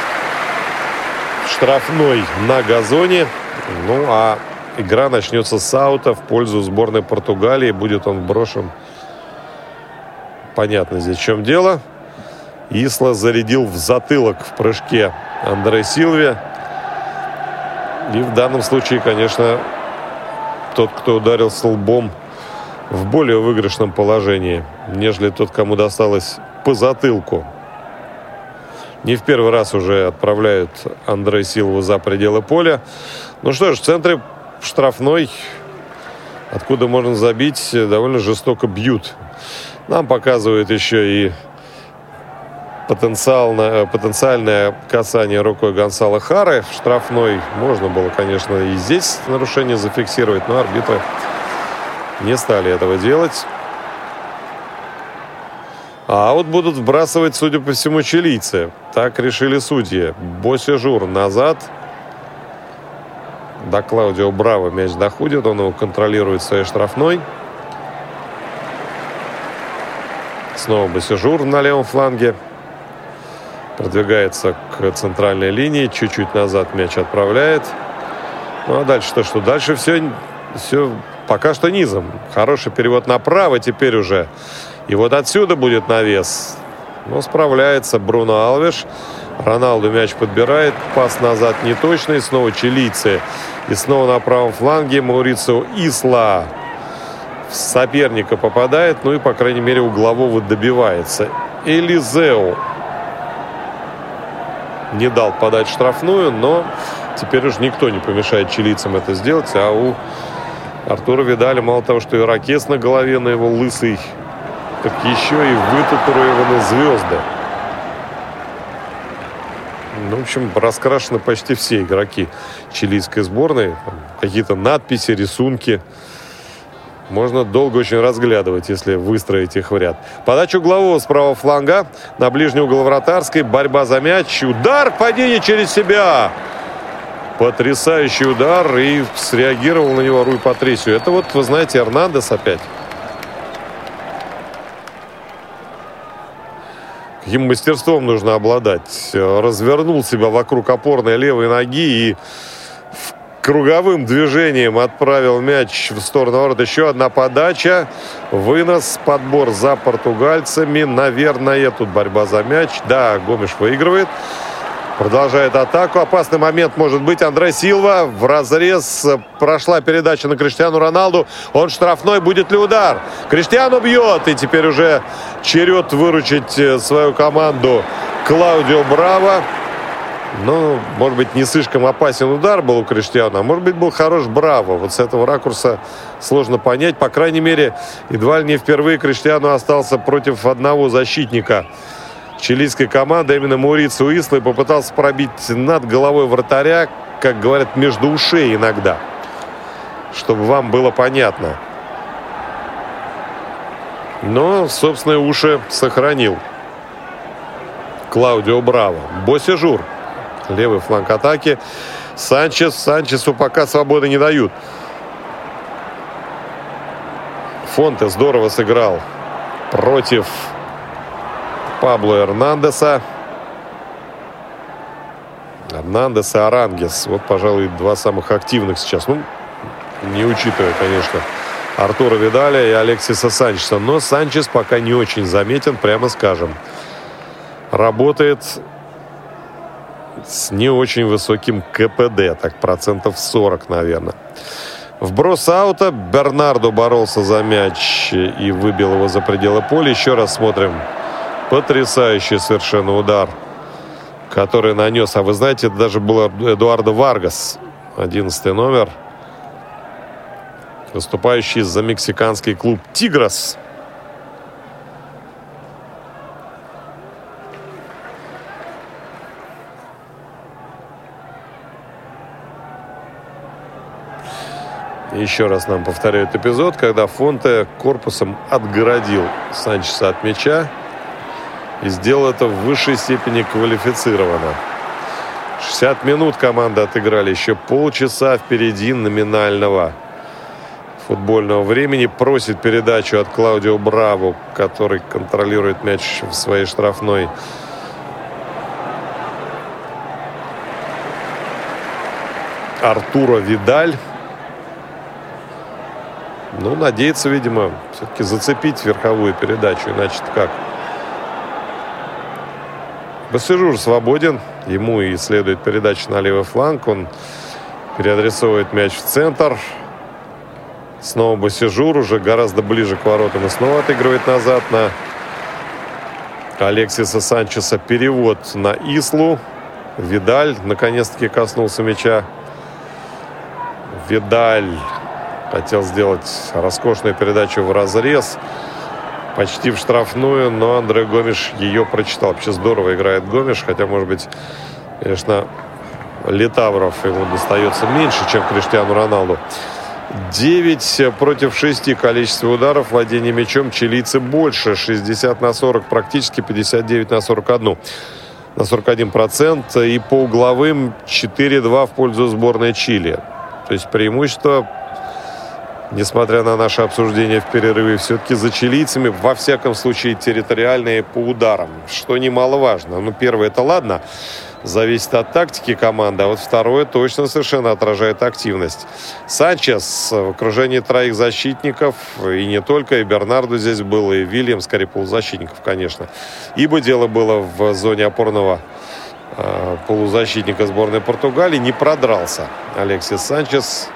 в штрафной на газоне. Ну, а игра начнется с аута в пользу сборной Португалии. Будет он брошен. Понятно здесь в чем дело. Исла зарядил в затылок в прыжке Андре Силве. И в данном случае, конечно, тот, кто ударился лбом в более выигрышном положении, нежели тот, кому досталось по затылку. Не в первый раз уже отправляют Андре Силву за пределы поля. Ну что ж, в центре штрафной, откуда можно забить, довольно жестоко бьют. Нам показывают еще и потенциальное, потенциальное касание рукой Гонсала Хары в штрафной. Можно было, конечно, и здесь нарушение зафиксировать, но арбитры не стали этого делать. А вот будут сбрасывать, судя по всему, чилийцы. Так решили судьи. Босижур назад. До Клаудио Браво мяч доходит. Он его контролирует своей штрафной. Снова Босижур на левом фланге. Продвигается к центральной линии. Чуть-чуть назад мяч отправляет. Ну а дальше что? Что дальше все, все пока что низом. Хороший перевод направо теперь уже. И вот отсюда будет навес. Но справляется Бруно Алвеш. Роналду мяч подбирает. Пас назад неточный. Снова чилийцы. И снова на правом фланге Маурицио Исла в соперника попадает. Ну и, по крайней мере, углового добивается. Элизео не дал подать штрафную, но теперь уже никто не помешает чилийцам это сделать. А у Артура Видаля мало того, что и ракет на голове на его лысый, так еще и вытатуированы звезды. Ну, в общем, раскрашены почти все игроки чилийской сборной. Какие-то надписи, рисунки можно долго очень разглядывать, если выстроить их в ряд. Подача углового с правого фланга на ближний угол вратарской. Борьба за мяч. Удар, падение через себя. Потрясающий удар. И среагировал на него Руй Патрисию. Это вот, вы знаете, Эрнандес опять. Каким мастерством нужно обладать. Развернул себя вокруг опорной левой ноги и круговым движением отправил мяч в сторону ворот. Еще одна подача. Вынос, подбор за португальцами. Наверное, тут борьба за мяч. Да, Гомеш выигрывает. Продолжает атаку. Опасный момент может быть. Андрей Силва в разрез. Прошла передача на Криштиану Роналду. Он штрафной. Будет ли удар? Криштиану бьет. И теперь уже черед выручить э, свою команду Клаудио Браво. Ну, может быть, не слишком опасен удар был у Криштиана, а может быть, был хорош Браво. Вот с этого ракурса сложно понять. По крайней мере, едва ли не впервые Криштиану остался против одного защитника чилийской команды, именно Маурицио Исла, и попытался пробить над головой вратаря, как говорят, между ушей иногда. Чтобы вам было понятно. Но собственные уши сохранил. Клаудио Браво. Босижур. Левый фланг атаки. Санчес. Санчесу пока свободы не дают. Фонте здорово сыграл против Пабло Эрнандеса. Эрнандес и Арангес. Вот, пожалуй, два самых активных сейчас. Ну, не учитывая, конечно, Артура Видаля и Алексиса Санчеса. Но Санчес пока не очень заметен, прямо скажем. Работает с не очень высоким КПД, так процентов 40, наверное. Вброс аута. Бернардо боролся за мяч и выбил его за пределы поля. Еще раз смотрим. Потрясающий совершенно удар, который нанес. А вы знаете, это даже был Эдуардо Варгас, 11 номер, выступающий за мексиканский клуб «Тигрос». Еще раз нам повторяют эпизод, когда Фонте корпусом отгородил Санчеса от мяча и сделал это в высшей степени квалифицированно. 60 минут команды отыграли, еще полчаса впереди номинального футбольного времени. Просит передачу от Клаудио Браво, который контролирует мяч в своей штрафной. Артуро Видаль. Ну, надеется, видимо, все-таки зацепить верховую передачу. Иначе как? Босежур свободен. Ему и следует передача на левый фланг. Он переадресовывает мяч в центр. Снова Босежур уже гораздо ближе к воротам и снова отыгрывает назад на Алексиса Санчеса. Перевод на Ислу. Видаль наконец-таки коснулся мяча. Видаль Хотел сделать роскошную передачу в разрез. Почти в штрафную, но Андрей Гомеш ее прочитал. Вообще здорово играет Гомеш, хотя, может быть, конечно, Литавров ему достается меньше, чем Криштиану Роналду. 9 против 6 количество ударов, владение мячом чилийцы больше, 60 на 40, практически 59 на 41. На 41 процент. И по угловым 4-2 в пользу сборной Чили. То есть преимущество несмотря на наше обсуждение в перерыве, все-таки за чилийцами, во всяком случае, территориальные по ударам, что немаловажно. Ну, первое, это ладно, зависит от тактики команды, а вот второе точно совершенно отражает активность. Санчес в окружении троих защитников, и не только, и Бернарду здесь был, и Вильям, скорее, полузащитников, конечно. Ибо дело было в зоне опорного э, полузащитника сборной Португалии, не продрался Алексис Санчес.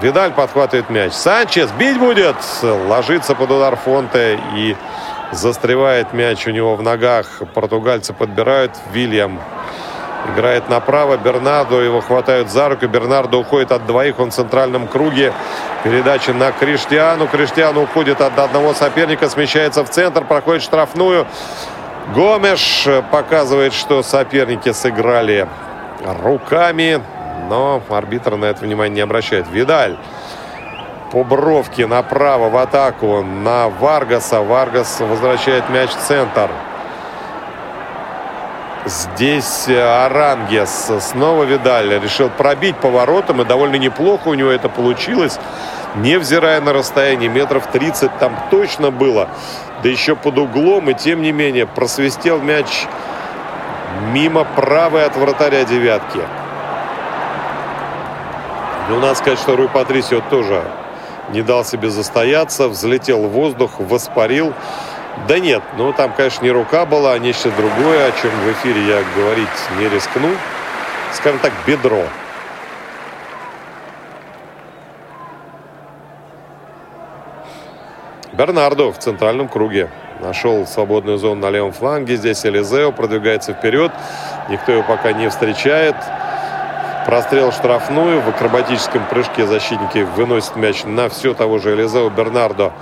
Видаль подхватывает мяч. Санчес бить будет. Ложится под удар Фонте и застревает мяч у него в ногах. Португальцы подбирают. Вильям играет направо. Бернардо его хватают за руку. Бернардо уходит от двоих. Он в центральном круге. Передача на Криштиану. Криштиану уходит от одного соперника. Смещается в центр. Проходит штрафную. Гомеш показывает, что соперники сыграли руками но арбитр на это внимание не обращает. Видаль по бровке направо в атаку на Варгаса. Варгас возвращает мяч в центр. Здесь Арангес. Снова Видаль решил пробить поворотом. И довольно неплохо у него это получилось. невзирая на расстояние метров 30, там точно было, да еще под углом, и тем не менее просвистел мяч мимо правой от вратаря девятки. Ну, надо сказать, что Руй Патрисио тоже не дал себе застояться, взлетел в воздух, воспарил. Да нет, ну там, конечно, не рука была, а нечто другое, о чем в эфире я говорить не рискну. Скажем так, бедро. Бернардо в центральном круге. Нашел свободную зону на левом фланге. Здесь Элизео продвигается вперед. Никто его пока не встречает. Прострел штрафную. В акробатическом прыжке защитники выносят мяч на все того же Элизео Бернардо.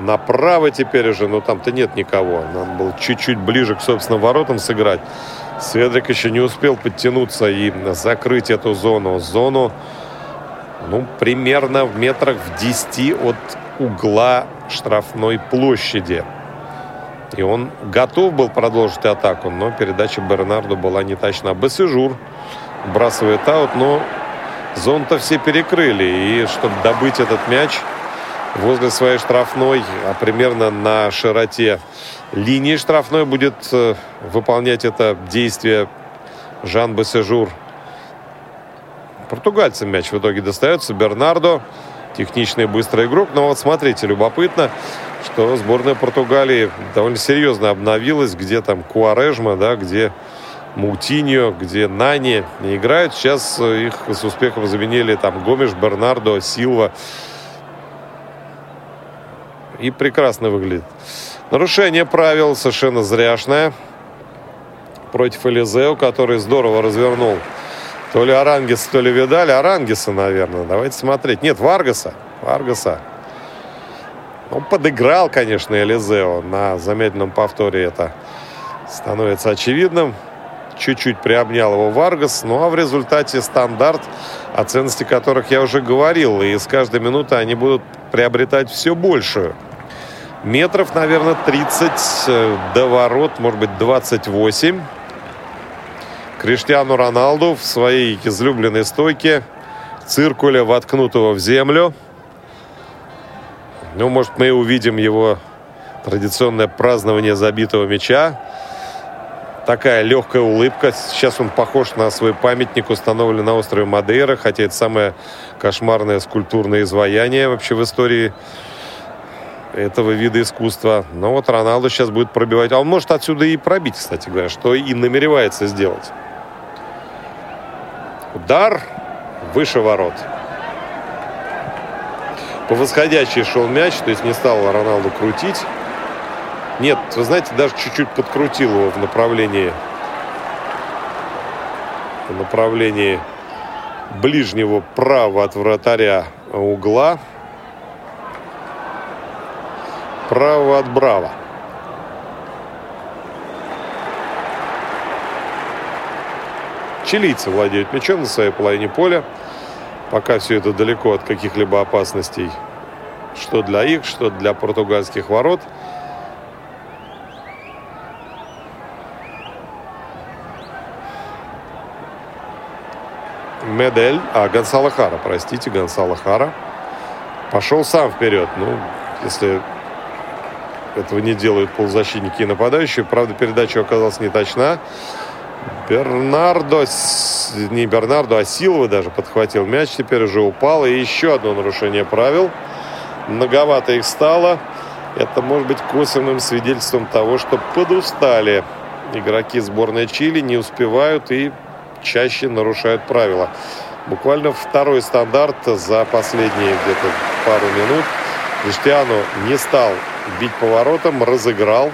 Направо теперь уже, но там-то нет никого. Надо было чуть-чуть ближе к собственным воротам сыграть. Сведрик еще не успел подтянуться и закрыть эту зону. Зону, ну, примерно в метрах в 10 от угла штрафной площади. И он готов был продолжить атаку, но передача Бернарду была не точна. Бассежур бросает аут, но зон-то все перекрыли. И чтобы добыть этот мяч возле своей штрафной, а примерно на широте линии штрафной будет э, выполнять это действие Жан Бассежур. Португальцам мяч в итоге достается. Бернардо техничный быстрый игрок. Но вот смотрите, любопытно, что сборная Португалии довольно серьезно обновилась. Где там Куарежма, да, где Мутиньо, где Нани не играют. Сейчас их с успехом заменили там Гомеш, Бернардо, Силва. И прекрасно выглядит. Нарушение правил совершенно зряшное против Элизеу, который здорово развернул то ли Арангис, то ли Видаля. Арангиса, наверное. Давайте смотреть. Нет, Варгаса. Варгаса. Он подыграл, конечно, Элизеу. На замедленном повторе это становится очевидным. Чуть-чуть приобнял его Варгас. Ну а в результате стандарт, о ценности которых я уже говорил. И с каждой минуты они будут приобретать все большую. Метров, наверное, 30 э, до ворот, может быть, 28. Криштиану Роналду в своей излюбленной стойке циркуля, воткнутого в землю. Ну, может, мы увидим его традиционное празднование забитого мяча. Такая легкая улыбка. Сейчас он похож на свой памятник, установленный на острове Мадейра, хотя это самое кошмарное скульптурное изваяние вообще в истории этого вида искусства. Но вот Роналду сейчас будет пробивать. А он может отсюда и пробить, кстати говоря, что и намеревается сделать. Удар выше ворот. По восходящей шел мяч, то есть не стал Роналду крутить. Нет, вы знаете, даже чуть-чуть подкрутил его в направлении в направлении ближнего права от вратаря угла. Право от Браво. Чилийцы владеют мячом на своей половине поля. Пока все это далеко от каких-либо опасностей. Что для их, что для португальских ворот. Медель, а Гонсало Хара, простите, Гонсало Хара пошел сам вперед. Ну, если этого не делают полузащитники и нападающие. Правда, передача оказалась не точна. Бернардо, не Бернардо, а Силва даже подхватил мяч, теперь уже упал. И еще одно нарушение правил. Многовато их стало. Это может быть косвенным свидетельством того, что подустали игроки сборной Чили, не успевают и чаще нарушают правила. Буквально второй стандарт за последние где-то пару минут. Криштиану не стал бить поворотом, разыграл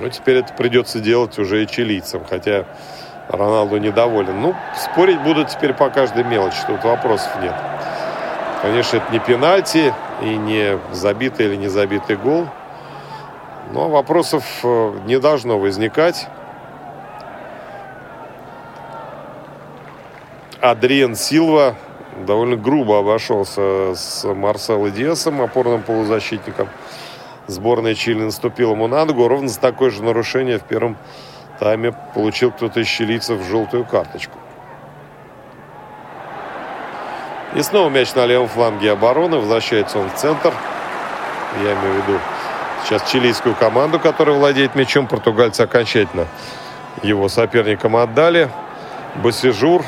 Ну, теперь это придется делать уже и чилийцам, хотя Роналду недоволен. Ну, спорить будут теперь по каждой мелочи, тут вопросов нет. Конечно, это не пенальти и не забитый или не забитый гол. Но вопросов э, не должно возникать. Адриен Силва довольно грубо обошелся с Марсело Диасом, опорным полузащитником сборная Чили наступила ему на ногу. Ровно за такое же нарушение в первом тайме получил кто-то из чилийцев желтую карточку. И снова мяч на левом фланге обороны. Возвращается он в центр. Я имею в виду сейчас чилийскую команду, которая владеет мячом. Португальцы окончательно его соперникам отдали. Басижур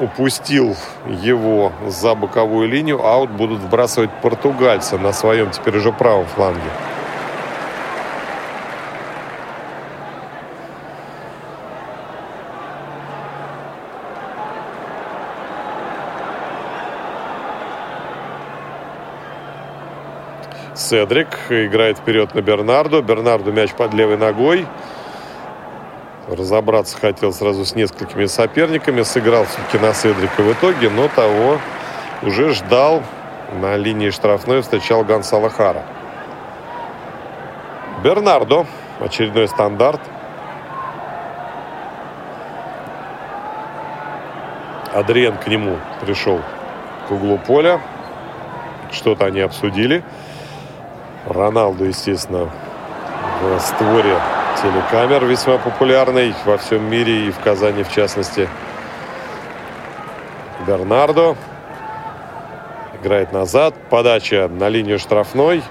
упустил его за боковую линию. Аут будут вбрасывать португальцы на своем теперь уже правом фланге. Седрик играет вперед на Бернарду. Бернарду мяч под левой ногой. Разобраться хотел сразу с несколькими соперниками. Сыграл все-таки на Седрика в итоге, но того уже ждал на линии штрафной, встречал Гонсало Хара. Бернардо. Очередной стандарт. Адриен к нему пришел к углу поля. Что-то они обсудили. Роналду, естественно, в створе телекамер весьма популярный во всем мире и в Казани в частности. Бернардо играет назад. Подача на линию штрафной.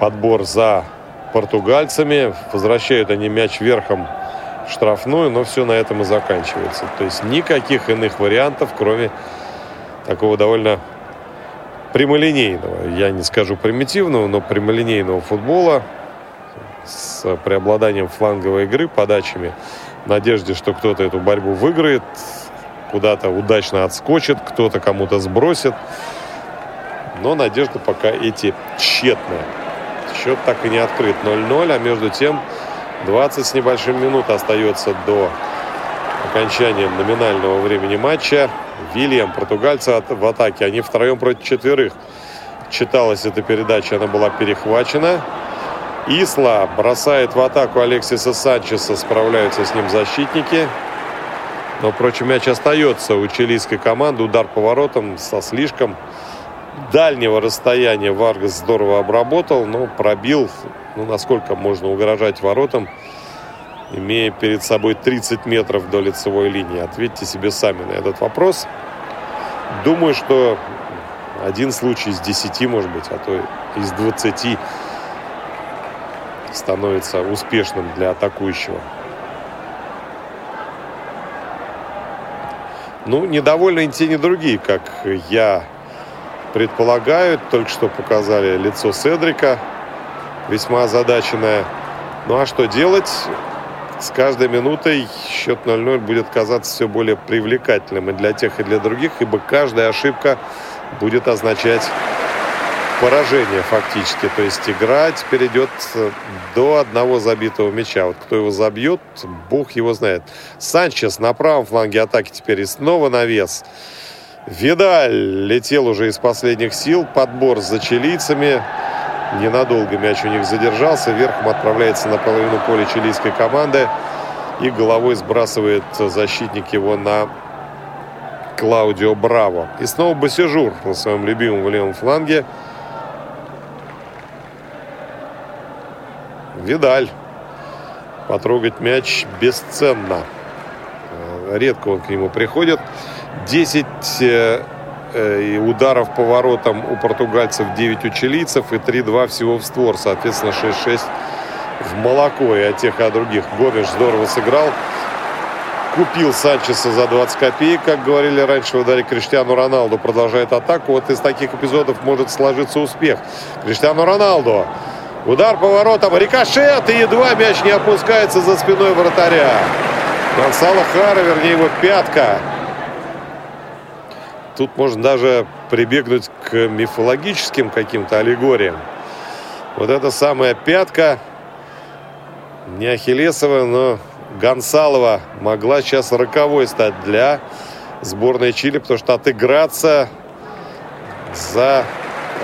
Подбор за португальцами. Возвращают они мяч верхом в штрафную, но все на этом и заканчивается. То есть никаких иных вариантов, кроме такого довольно прямолинейного, я не скажу примитивного, но прямолинейного футбола с преобладанием фланговой игры, подачами, в надежде, что кто-то эту борьбу выиграет, куда-то удачно отскочит, кто-то кому-то сбросит. Но надежда пока эти тщетные. Счет так и не открыт 0-0, а между тем 20 с небольшим минут остается до окончания номинального времени матча. Вильям, португальцы в атаке. Они втроем против четверых. Читалась эта передача, она была перехвачена. Исла бросает в атаку Алексиса Санчеса. Справляются с ним защитники. Но, впрочем, мяч остается у чилийской команды. Удар поворотом со слишком дальнего расстояния Варгас здорово обработал, но пробил, ну, насколько можно угрожать воротам имея перед собой 30 метров до лицевой линии? Ответьте себе сами на этот вопрос. Думаю, что один случай из 10, может быть, а то из 20 становится успешным для атакующего. Ну, недовольны и те, ни другие, как я предполагаю. Только что показали лицо Седрика, весьма озадаченное. Ну а что делать? С каждой минутой счет 0-0 будет казаться все более привлекательным и для тех, и для других, ибо каждая ошибка будет означать поражение фактически. То есть игра теперь идет до одного забитого мяча. Вот кто его забьет, бог его знает. Санчес на правом фланге атаки теперь и снова навес. Видаль летел уже из последних сил. Подбор за чилийцами. Ненадолго мяч у них задержался. Верхом отправляется на половину поля чилийской команды. И головой сбрасывает защитник его на Клаудио Браво. И снова Басижур на своем любимом левом фланге. Видаль. Потрогать мяч бесценно. Редко он к нему приходит. 10 Э, и ударов по воротам у португальцев 9 у чилийцев и 3-2 всего в створ. Соответственно, 6-6 в молоко и от тех, и от других. Гомеш здорово сыграл. Купил Санчеса за 20 копеек, как говорили раньше в ударе Криштиану Роналду. Продолжает атаку. Вот из таких эпизодов может сложиться успех. Криштиану Роналду. Удар по воротам. Рикошет. И едва мяч не опускается за спиной вратаря. Гонсало Хара, вернее его пятка. Тут можно даже прибегнуть к мифологическим каким-то аллегориям. Вот эта самая пятка, не Ахиллесова, но Гонсалова могла сейчас роковой стать для сборной Чили, потому что отыграться за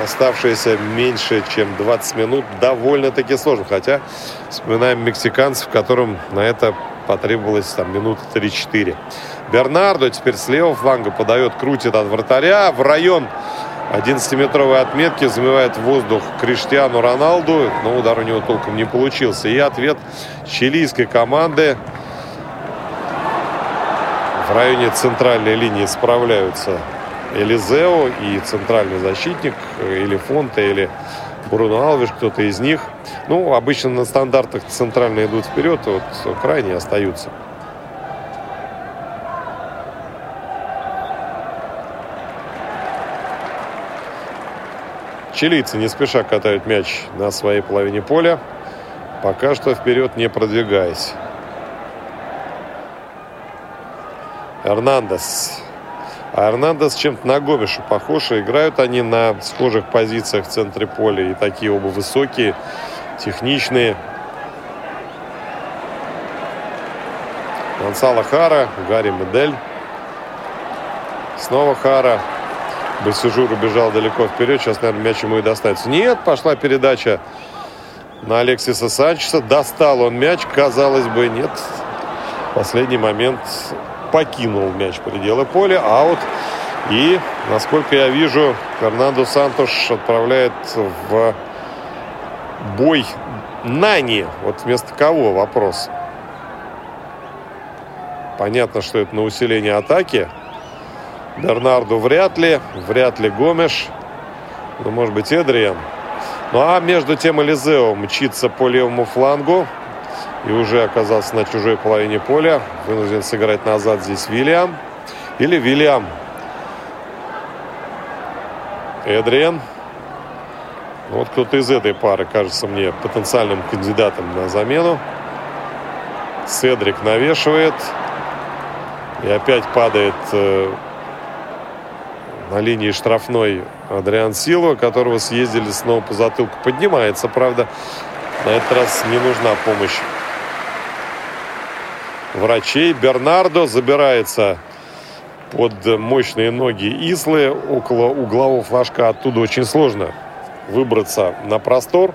оставшиеся меньше, чем 20 минут, довольно-таки сложно. Хотя вспоминаем мексиканцев, которым на это потребовалось там минуты 3-4. Бернардо теперь с левого фланга подает, крутит от вратаря в район 11-метровой отметки взмывает в воздух Криштиану Роналду, но удар у него толком не получился. И ответ чилийской команды в районе центральной линии справляются Элизео и центральный защитник, или Фонте, или Бруно Алвиш, кто-то из них. Ну, обычно на стандартах центральные идут вперед, вот крайние остаются. Чилийцы не спеша катают мяч на своей половине поля, пока что вперед не продвигаясь. Эрнандес. А Эрнандес чем-то на Гомеша похож. Играют они на схожих позициях в центре поля. И такие оба высокие, техничные. Гонсало Хара, Гарри Медель. Снова Хара. Басижур убежал далеко вперед. Сейчас, наверное, мяч ему и достанется. Нет, пошла передача на Алексиса Санчеса. Достал он мяч. Казалось бы, нет. Последний момент покинул мяч пределы поля. Аут. И, насколько я вижу, Фернандо Сантош отправляет в бой Нани. Вот вместо кого вопрос. Понятно, что это на усиление атаки. Бернарду вряд ли. Вряд ли Гомеш. Ну, может быть, Эдриан. Ну, а между тем Элизео мчится по левому флангу. И уже оказался на чужой половине поля. Вынужден сыграть назад здесь Вильям. Или Вильям. Эдриан. Ну, вот кто-то из этой пары кажется мне потенциальным кандидатом на замену. Седрик навешивает. И опять падает э, на линии штрафной Адриан Силва, которого съездили снова по затылку. Поднимается, правда. На этот раз не нужна помощь врачей. Бернардо забирается под мощные ноги Ислы около углового флажка. Оттуда очень сложно выбраться на простор.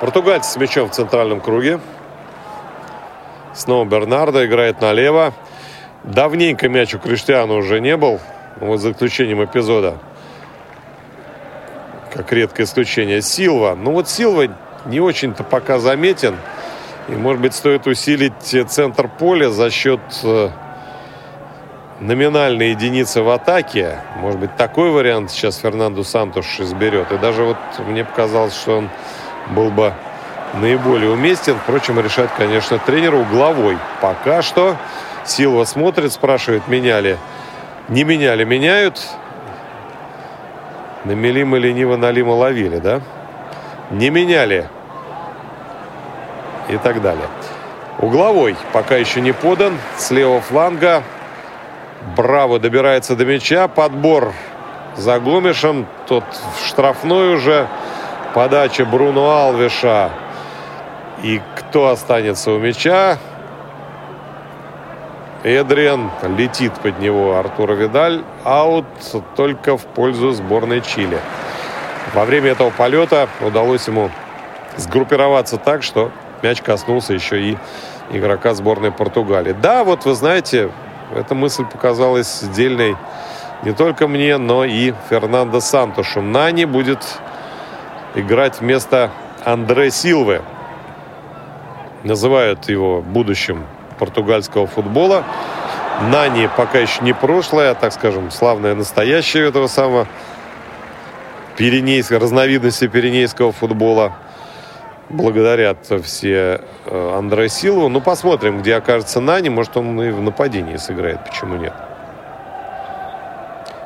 Португальцы с мячом в центральном круге. Снова Бернардо играет налево. Давненько мяч у Криштиану уже не был. Вот за исключением эпизода. Как редкое исключение. Силва. Ну вот Силва не очень-то пока заметен. И, может быть, стоит усилить центр поля за счет э, номинальной единицы в атаке. Может быть, такой вариант сейчас Фернандо Сантуш изберет. И даже вот мне показалось, что он был бы наиболее уместен. Впрочем, решать, конечно, тренер угловой. Пока что Силва смотрит, спрашивает, меняли. Не меняли, меняют. На Мелима лениво налима ловили, да? Не меняли. И так далее. Угловой пока еще не подан. С левого фланга. Браво добирается до мяча. Подбор за Гомешем. Тот в штрафной уже. Подача Бруно Алвиша. И кто останется у мяча? Эдриан летит под него Артура Видаль. Аут только в пользу сборной Чили. Во время этого полета удалось ему сгруппироваться так, что мяч коснулся еще и игрока сборной Португалии. Да, вот вы знаете, эта мысль показалась дельной не только мне, но и Фернандо Сантушу. Нани будет играть вместо Андре Силвы. Называют его будущим португальского футбола. Нани пока еще не прошлое, а, так скажем, славное настоящее этого самого пиренейского, разновидности пиренейского футбола. Благодарят все э, Андре Силову. Ну, посмотрим, где окажется Нани. Может, он и в нападении сыграет. Почему нет?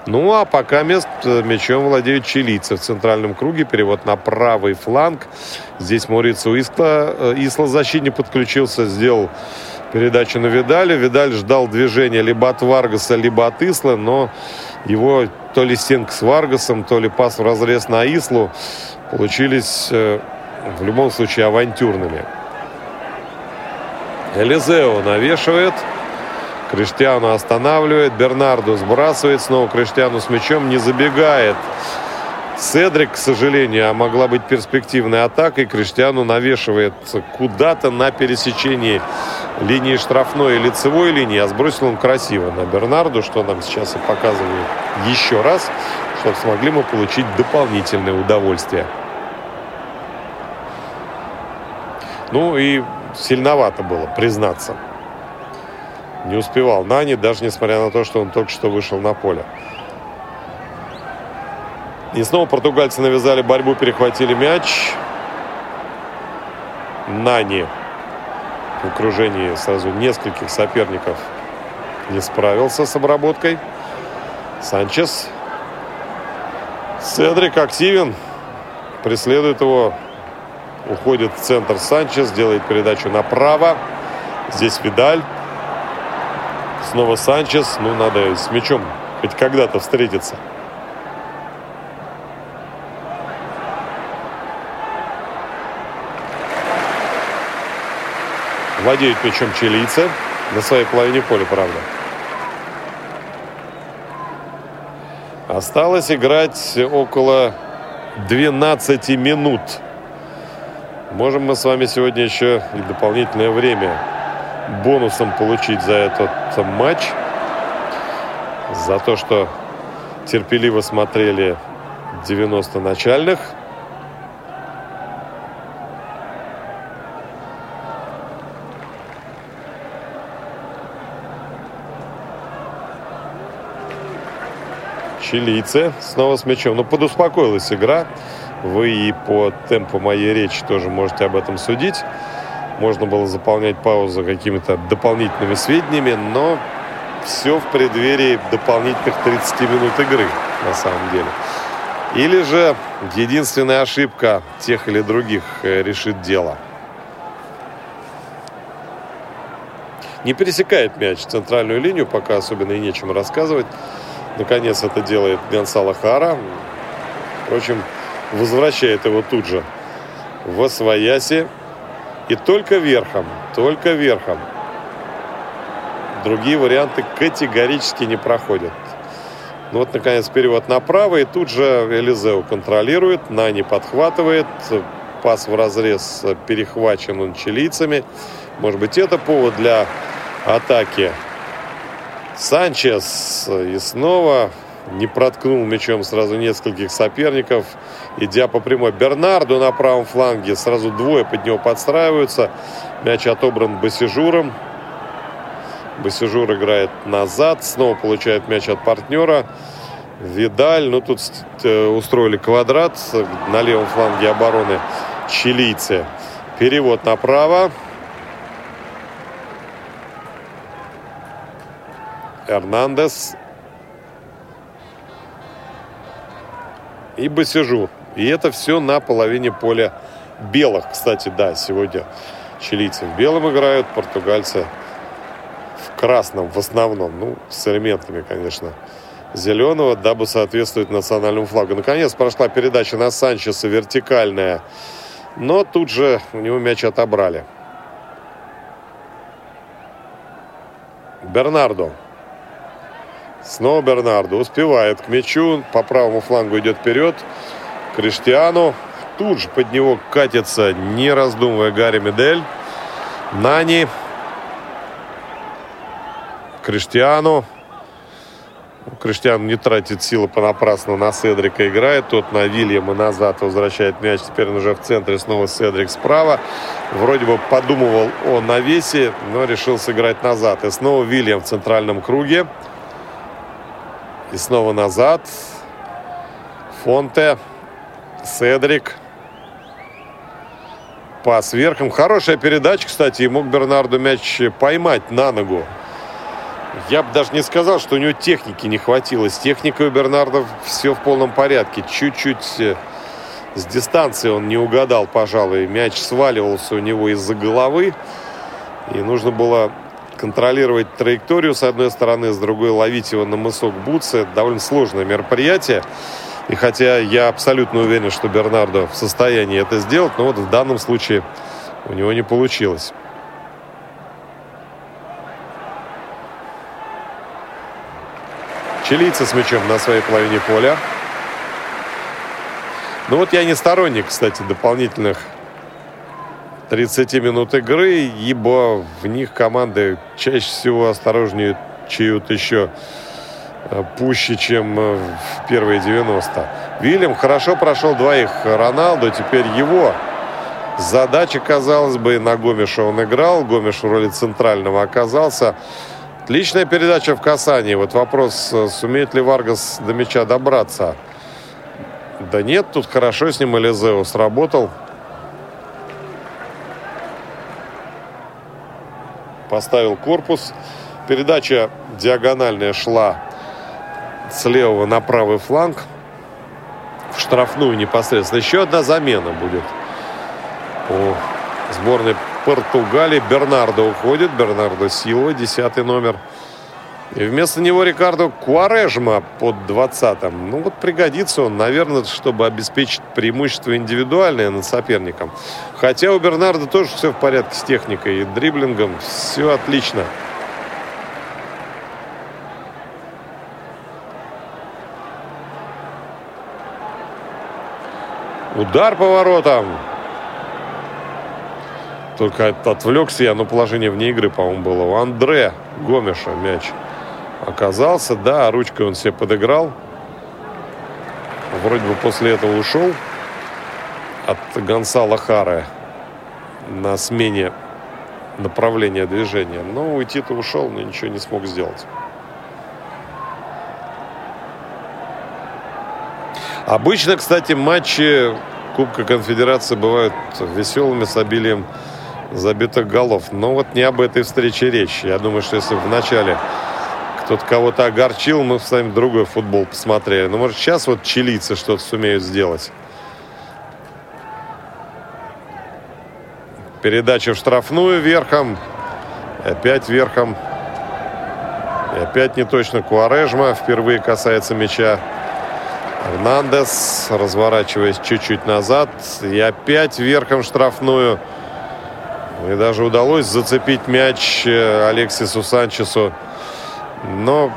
Ну, а пока мест э, мячом владеют чилийцы в центральном круге. Перевод на правый фланг. Здесь Морицу Исла, э, Исла защитник подключился, сделал передачу на Видаля. Видаль ждал движения либо от Варгаса, либо от Исла, но его то ли стенка с Варгасом, то ли пас в разрез на Ислу получились э, в любом случае авантюрными. Элизео навешивает. Криштиану останавливает. Бернарду сбрасывает. Снова Криштиану с мячом не забегает. Седрик, к сожалению, а могла быть перспективной атакой. Криштиану навешивает куда-то на пересечении линии штрафной и лицевой линии, а сбросил он красиво на Бернарду, что нам сейчас и показывают еще раз, чтобы смогли мы получить дополнительное удовольствие. Ну и сильновато было, признаться. Не успевал Нани, даже несмотря на то, что он только что вышел на поле. И снова португальцы навязали борьбу, перехватили мяч. Нани в окружении сразу нескольких соперников не справился с обработкой. Санчес. Седрик активен. Преследует его. Уходит в центр Санчес. Делает передачу направо. Здесь Видаль. Снова Санчес. Ну, надо с мячом хоть когда-то встретиться. Владеют мячом чилийцы. На своей половине поля, правда. Осталось играть около 12 минут. Можем мы с вами сегодня еще и дополнительное время бонусом получить за этот матч. За то, что терпеливо смотрели 90 начальных. чилийцы снова с мячом. Ну, подуспокоилась игра. Вы и по темпу моей речи тоже можете об этом судить. Можно было заполнять паузу какими-то дополнительными сведениями, но все в преддверии дополнительных 30 минут игры, на самом деле. Или же единственная ошибка тех или других э, решит дело. Не пересекает мяч центральную линию, пока особенно и нечем рассказывать. Наконец это делает Гонсало Хара. Впрочем, возвращает его тут же в Освояси. И только верхом, только верхом. Другие варианты категорически не проходят. Ну вот, наконец, перевод направо, и тут же Элизеу контролирует, Нани подхватывает, пас в разрез перехвачен он чилийцами. Может быть, это повод для атаки Санчес и снова не проткнул мячом сразу нескольких соперников, идя по прямой. Бернарду на правом фланге, сразу двое под него подстраиваются. Мяч отобран Басижуром. Басижур играет назад, снова получает мяч от партнера. Видаль, ну тут э, устроили квадрат на левом фланге обороны чилийцы. Перевод направо. Эрнандес и Басижур. И это все на половине поля белых. Кстати, да, сегодня чилийцы в белом играют, португальцы в красном в основном. Ну, с элементами, конечно, зеленого, дабы соответствовать национальному флагу. Наконец прошла передача на Санчеса вертикальная. Но тут же у него мяч отобрали. Бернардо. Снова Бернардо успевает к мячу. По правому флангу идет вперед. Криштиану. Тут же под него катится, не раздумывая, Гарри Медель. Нани. Криштиану. Криштиан не тратит силы понапрасну на Седрика играет. Тот на Вильяма назад возвращает мяч. Теперь он уже в центре. Снова Седрик справа. Вроде бы подумывал о навесе, но решил сыграть назад. И снова Вильям в центральном круге. И снова назад. Фонте. Седрик. Пас верхом. Хорошая передача, кстати. И мог Бернарду мяч поймать на ногу. Я бы даже не сказал, что у него техники не хватило. С техникой у Бернарда все в полном порядке. Чуть-чуть э, с дистанции он не угадал, пожалуй. Мяч сваливался у него из-за головы. И нужно было контролировать траекторию с одной стороны, с другой ловить его на мысок Бутса. Это довольно сложное мероприятие. И хотя я абсолютно уверен, что Бернардо в состоянии это сделать, но вот в данном случае у него не получилось. Чилийцы с мячом на своей половине поля. Ну вот я не сторонник, кстати, дополнительных 30 минут игры, ибо в них команды чаще всего осторожнее чают еще э, пуще, чем э, в первые 90. Вильям хорошо прошел двоих Роналду, теперь его задача, казалось бы, на Гомеша он играл, Гомеш в роли центрального оказался. Отличная передача в касании. Вот вопрос, э, сумеет ли Варгас до мяча добраться. Да нет, тут хорошо с ним Элизео сработал. Поставил корпус. Передача диагональная шла с левого на правый фланг. В штрафную непосредственно. Еще одна замена будет у сборной Португалии. Бернардо уходит. Бернардо Силва, десятый номер. И вместо него Рикардо Куарежма под 20-м. Ну вот пригодится он, наверное, чтобы обеспечить преимущество индивидуальное над соперником. Хотя у Бернарда тоже все в порядке с техникой и дриблингом. Все отлично. Удар по воротам. Только отвлекся я, но положение вне игры, по-моему, было. У Андре Гомеша мяч оказался. Да, ручкой он себе подыграл. Вроде бы после этого ушел от Гонсала Хары на смене направления движения. Но уйти-то ушел, но ничего не смог сделать. Обычно, кстати, матчи Кубка Конфедерации бывают веселыми с обилием забитых голов. Но вот не об этой встрече речь. Я думаю, что если в начале кто-то кого-то огорчил, мы с вами другой футбол посмотрели. Но может сейчас вот чилийцы что-то сумеют сделать. Передача в штрафную верхом. Опять верхом. И опять не точно Куарежма. Впервые касается мяча. Эрнандес, разворачиваясь чуть-чуть назад. И опять верхом штрафную. И даже удалось зацепить мяч э, Алексису Санчесу. Но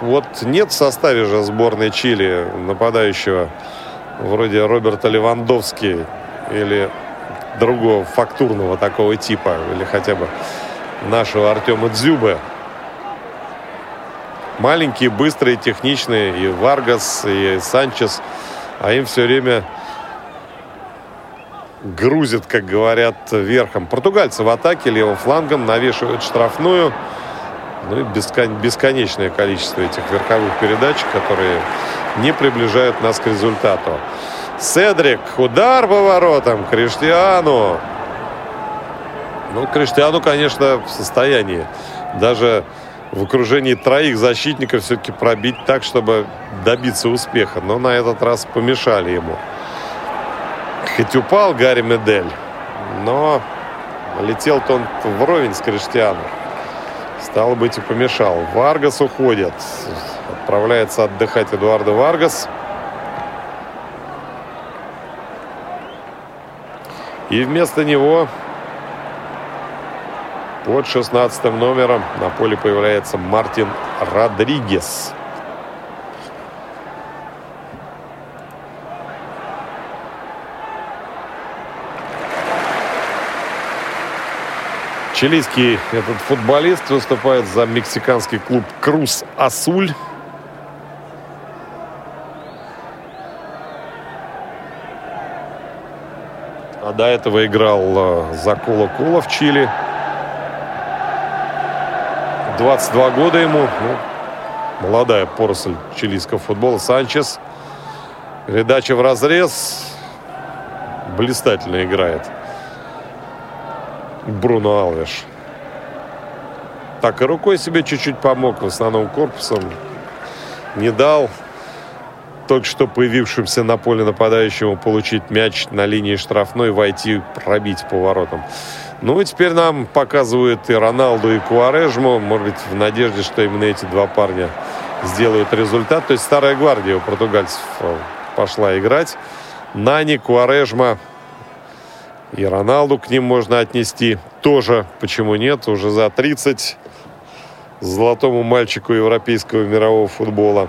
вот нет в составе же сборной Чили нападающего вроде Роберта Левандовски или другого фактурного такого типа, или хотя бы нашего Артема Дзюбы. Маленькие, быстрые, техничные. И Варгас, и Санчес. А им все время грузит, как говорят, верхом. Португальцы в атаке левым флангом навешивают штрафную. Ну и бесконечное количество этих верховых передач, которые не приближают нас к результату. Седрик, удар по воротам, Криштиану. Ну, Криштиану, конечно, в состоянии даже в окружении троих защитников все-таки пробить так, чтобы добиться успеха. Но на этот раз помешали ему. Хоть упал Гарри Медель, но летел-то он вровень с Криштиану. Стало быть, и помешал. Варгас уходит. Отправляется отдыхать Эдуардо Варгас. И вместо него под 16 номером на поле появляется Мартин Родригес. Чилийский этот футболист выступает за мексиканский клуб Крус Асуль. А до этого играл э, за Кола Кола в Чили. 22 года ему. Ну, молодая поросль чилийского футбола. Санчес. Передача в разрез. Блистательно играет. Бруно Алвеш. Так и рукой себе чуть-чуть помог, в основном корпусом. Не дал только что появившимся на поле нападающему получить мяч на линии штрафной, войти, пробить поворотом. Ну и теперь нам показывают и Роналду, и Куарежму. Может быть, в надежде, что именно эти два парня сделают результат. То есть старая гвардия у португальцев э, пошла играть. Нани, Куарежма, и Роналду к ним можно отнести тоже, почему нет, уже за 30 золотому мальчику европейского мирового футбола.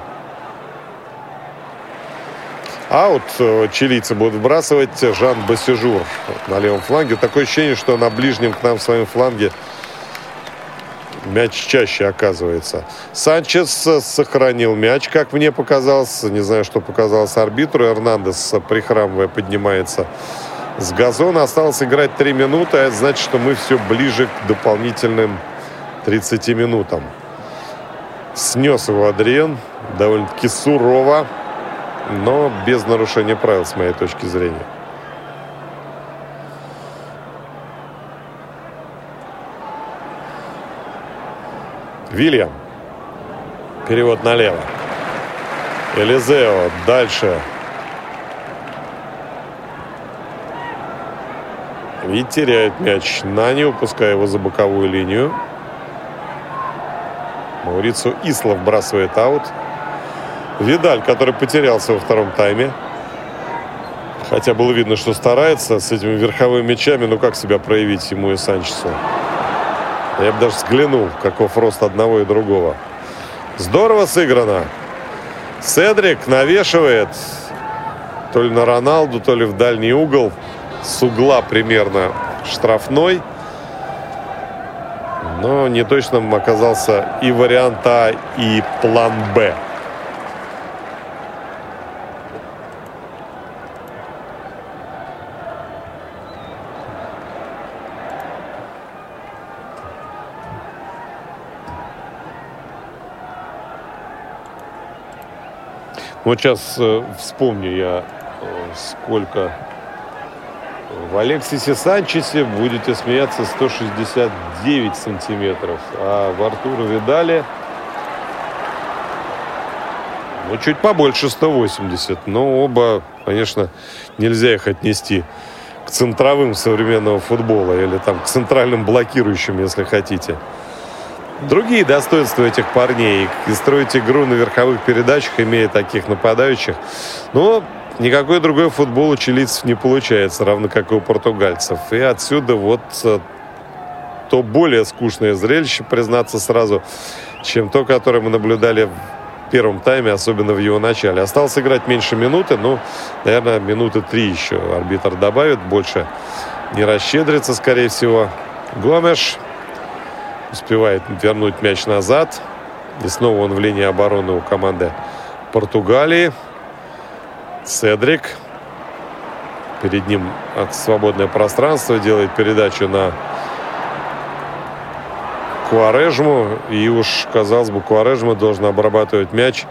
Аут э, чилийцы будут вбрасывать Жан Басижур на левом фланге. Такое ощущение, что на ближнем к нам своем фланге мяч чаще оказывается. Санчес сохранил мяч, как мне показалось. Не знаю, что показалось арбитру. Эрнандес, прихрамывая, поднимается с газона. Осталось играть 3 минуты, а это значит, что мы все ближе к дополнительным 30 минутам. Снес его Адриен довольно-таки сурово, но без нарушения правил, с моей точки зрения. Вильям. Перевод налево. Элизео. Дальше. И теряет мяч. Нани, упуская его за боковую линию. Маурицу Ислов бросает аут. Видаль, который потерялся во втором тайме. Хотя было видно, что старается с этими верховыми мячами. Ну, как себя проявить ему и Санчесу? Я бы даже взглянул, каков рост одного и другого. Здорово сыграно. Седрик навешивает то ли на Роналду, то ли в дальний угол. С угла примерно штрафной. Но неточным оказался и вариант А, и план Б. Вот сейчас э, вспомню я, э, сколько в Алексисе Санчесе, будете смеяться, 169 сантиметров. А в Артуру Видале, ну, чуть побольше 180. Но оба, конечно, нельзя их отнести к центровым современного футбола или там к центральным блокирующим, если хотите другие достоинства этих парней. И строить игру на верховых передачах, имея таких нападающих. Но никакой другой футбол у чилийцев не получается, равно как и у португальцев. И отсюда вот э, то более скучное зрелище, признаться сразу, чем то, которое мы наблюдали в первом тайме, особенно в его начале. Осталось играть меньше минуты, ну, наверное, минуты три еще арбитр добавит, больше не расщедрится, скорее всего. Гомеш успевает вернуть мяч назад. И снова он в линии обороны у команды Португалии. Седрик. Перед ним свободное пространство. Делает передачу на Куарежму. И уж, казалось бы, Куарежма должен обрабатывать мяч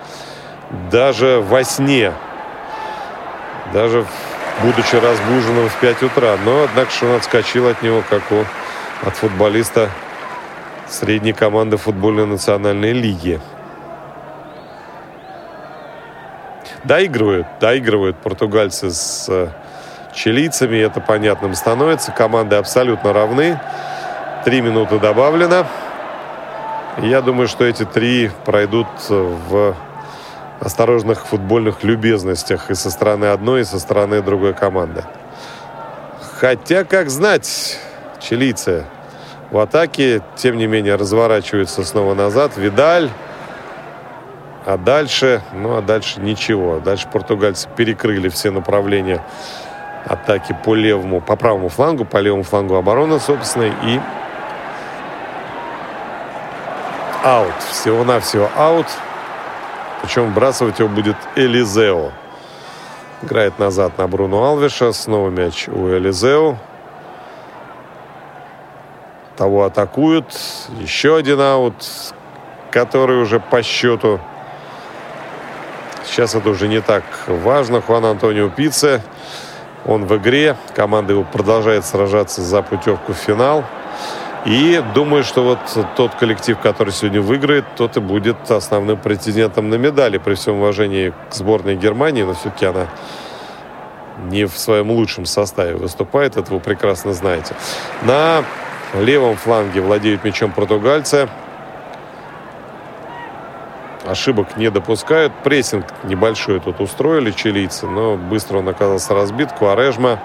даже во сне. Даже будучи разбуженным в 5 утра. Но, однако, он отскочил от него, как у, от футболиста средней команды футбольной национальной лиги. Доигрывают, доигрывают португальцы с э, чилийцами, это понятным становится. Команды абсолютно равны. Три минуты добавлено. Я думаю, что эти три пройдут в осторожных футбольных любезностях и со стороны одной, и со стороны другой команды. Хотя, как знать, чилийцы в атаке. Тем не менее, разворачивается снова назад. Видаль. А дальше, ну а дальше ничего. Дальше португальцы перекрыли все направления атаки по левому, по правому флангу, по левому флангу обороны, собственно, и аут. Всего-навсего аут. Причем вбрасывать его будет Элизео. Играет назад на Бруно Алвиша. Снова мяч у Элизео того атакуют. Еще один аут, который уже по счету. Сейчас это уже не так важно. Хуан Антонио Пице. Он в игре. Команда его продолжает сражаться за путевку в финал. И думаю, что вот тот коллектив, который сегодня выиграет, тот и будет основным претендентом на медали. При всем уважении к сборной Германии, но все-таки она не в своем лучшем составе выступает. Это вы прекрасно знаете. На левом фланге владеют мячом португальцы. Ошибок не допускают. Прессинг небольшой тут устроили чилийцы, но быстро он оказался разбит. Куарежма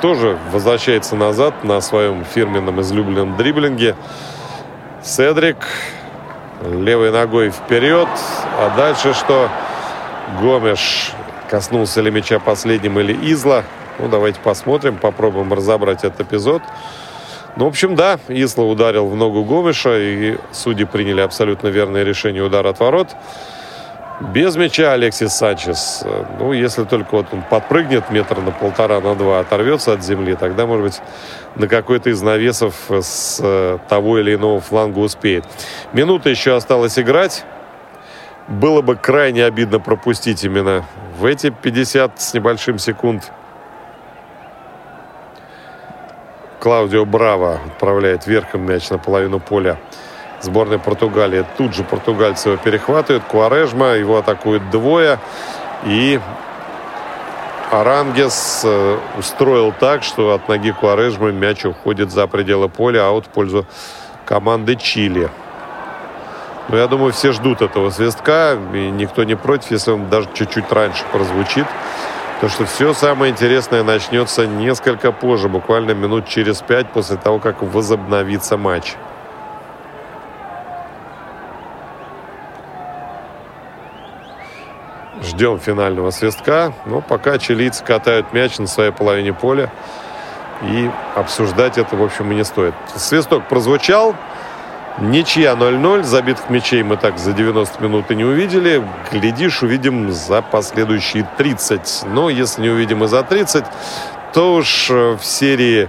тоже возвращается назад на своем фирменном излюбленном дриблинге. Седрик левой ногой вперед. А дальше что? Гомеш коснулся ли мяча последним или Изла. Ну, давайте посмотрим, попробуем разобрать этот эпизод. Ну, в общем, да, Исла ударил в ногу Гомеша, и судьи приняли абсолютно верное решение удара от ворот. Без мяча Алексис Санчес. Ну, если только вот он подпрыгнет метр на полтора, на два, оторвется от земли, тогда, может быть, на какой-то из навесов с э, того или иного фланга успеет. Минута еще осталось играть. Было бы крайне обидно пропустить именно в эти 50 с небольшим секунд. Клаудио Браво отправляет верхом мяч на половину поля сборной Португалии. Тут же португальцы его перехватывают. Куарежма, его атакуют двое. И Арангес э, устроил так, что от ноги Куарежмы мяч уходит за пределы поля, аут в пользу команды Чили. Но я думаю, все ждут этого свистка, и никто не против, если он даже чуть-чуть раньше прозвучит. То что все самое интересное начнется несколько позже, буквально минут через пять после того, как возобновится матч. Ждем финального свистка. Но пока чилийцы катают мяч на своей половине поля. И обсуждать это, в общем, и не стоит. Свисток прозвучал. Ничья 0-0. Забитых мячей мы так за 90 минут и не увидели. Глядишь, увидим за последующие 30. Но если не увидим и за 30, то уж э, в серии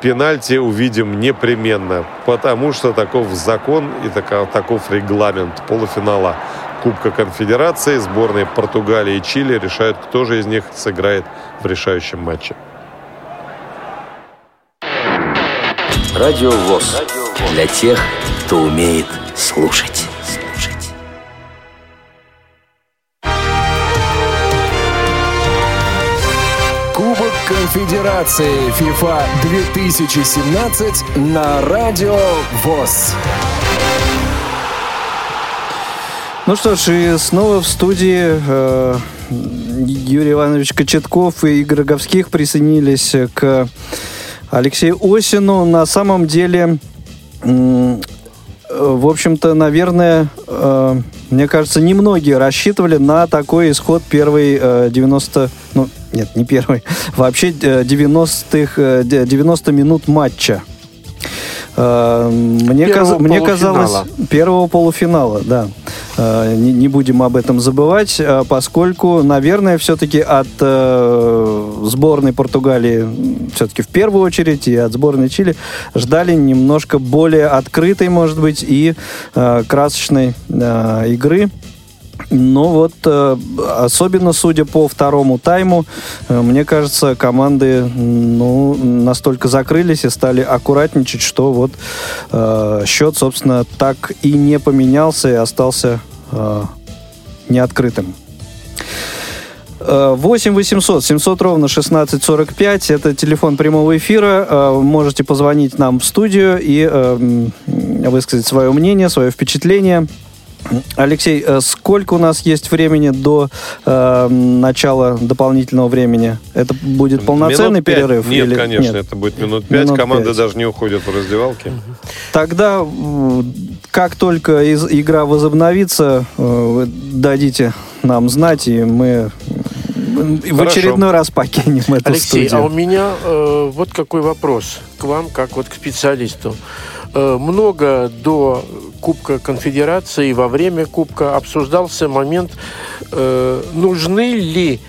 пенальти увидим непременно. Потому что таков закон и таков, таков регламент полуфинала Кубка Конфедерации. Сборные Португалии и Чили решают, кто же из них сыграет в решающем матче. Радио ВОЗ. Для тех, кто умеет слушать. слушать. Кубок Конфедерации ФИФА 2017 на Радио ВОЗ. Ну что ж, и снова в студии э, Юрий Иванович Кочетков и Игорь Роговских присоединились к Алексею Осину. На самом деле, в общем-то, наверное, э, мне кажется, немногие рассчитывали на такой исход первой э, 90... Ну, нет, не первой. Вообще 90-х, э, 90 минут матча. Э, мне, каз... мне казалось... Первого полуфинала, да. Э, не, не будем об этом забывать, э, поскольку, наверное, все-таки от э, сборной Португалии, все-таки в первую очередь, и от сборной Чили ждали немножко более открытой, может быть, и э, красочной э, игры. Но вот, э, особенно судя по второму тайму, э, мне кажется, команды ну, настолько закрылись и стали аккуратничать, что вот э, счет, собственно, так и не поменялся и остался э, неоткрытым. 8 800 700 ровно 1645. Это телефон прямого эфира. Э, можете позвонить нам в студию и высказать свое мнение, свое впечатление. Алексей, э, сколько у нас есть времени до э, начала дополнительного времени? Это будет полноценный минут 5. перерыв? Нет, или... конечно, Нет. это будет минут пять. Минут Команда 5. даже не уходит в раздевалке. Тогда, как только из- игра возобновится, э, вы дадите нам знать, и мы в Хорошо. очередной раз покинем эту Алексей, студию. а у меня э, вот какой вопрос к вам, как вот к специалисту. Э, много до Кубка Конфедерации и во время Кубка обсуждался момент, э, нужны ли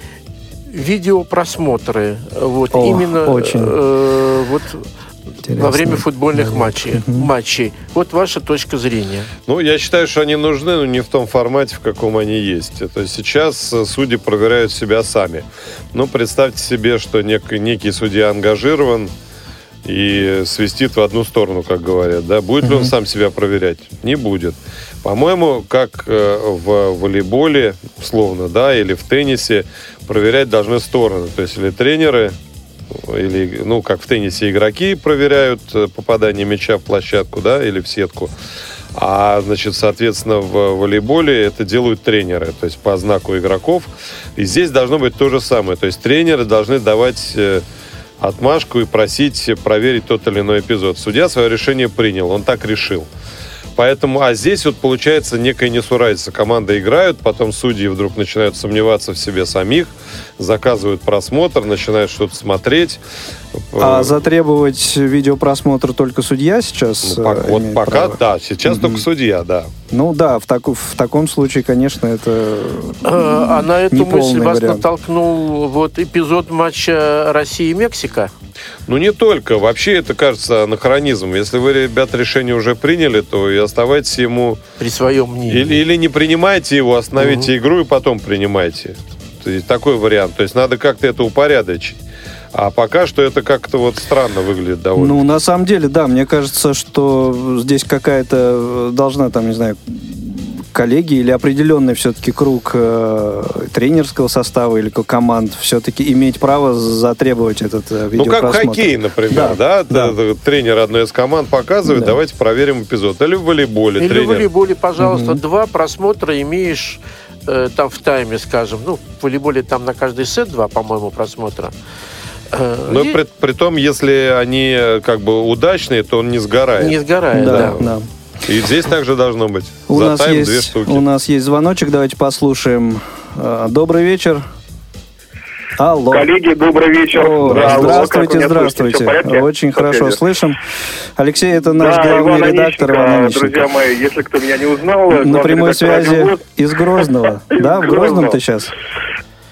видеопросмотры вот О, именно очень э, вот во время футбольных момент. матчей, матчей. Вот ваша точка зрения. Ну, я считаю, что они нужны, но не в том формате, в каком они есть. Это сейчас э, судьи проверяют себя сами. Ну, представьте себе, что нек- некий судья ангажирован и свистит в одну сторону, как говорят. Да? Будет ли он сам себя проверять? Не будет. По-моему, как э, в волейболе, условно, да, или в теннисе, проверять должны стороны. То есть или тренеры, или, ну, как в теннисе игроки проверяют э, попадание мяча в площадку, да, или в сетку. А, значит, соответственно, в волейболе это делают тренеры, то есть по знаку игроков. И здесь должно быть то же самое. То есть тренеры должны давать э, отмашку и просить проверить тот или иной эпизод. Судья свое решение принял, он так решил. Поэтому, а здесь вот получается некая несуразица. Команда играют, потом судьи вдруг начинают сомневаться в себе самих, заказывают просмотр, начинают что-то смотреть. А затребовать видеопросмотр только судья сейчас? Ну, по- э, вот пока, право? да, сейчас только судья, да. Ну да, в, таку- в таком случае, конечно, это... Э, А на эту мысль вас натолкнул вот эпизод матча России-Мексика. Ну, не только. Вообще, это кажется анахронизмом. Если вы, ребят, решение уже приняли, то и оставайтесь ему... При своем мнении. Или, или не принимайте его, остановите игру и потом принимайте. То есть такой вариант. То есть надо как-то это упорядочить. А пока что это как-то вот странно выглядит довольно. Ну, на самом деле, да, мне кажется, что здесь какая-то э, должна, там, не знаю, коллеги или определенный все-таки круг э, тренерского состава или ко- команд все-таки иметь право затребовать этот э, Ну, как в видеопросмотр. хоккее, например, Да, да? да. Т- Тренер одной из команд показывает, Да. давайте проверим эпизод. Или в волейболе Или в тренер. волейболе, пожалуйста, два просмотра имеешь э, там в тайме, скажем. Ну, в волейболе там на каждый сет два, по-моему, просмотра. Э, Но и при, при том, если они э, как бы удачные, то он не сгорает. не сгорает, Да, да. да. И здесь также должно быть. У За нас, тайм есть, две штуки. у нас есть звоночек, давайте послушаем. Э, Добрый вечер. Алло. Коллеги, добрый вечер. О, Да, алло, здравствуйте, здравствуйте. Порядке? Очень По хорошо слышим. Алексей, это наш да, главный Иван редактор Иван Онищенко. Друзья мои, если кто меня не узнал... На прямой связи из Грозного. Да, в Грозном ты сейчас?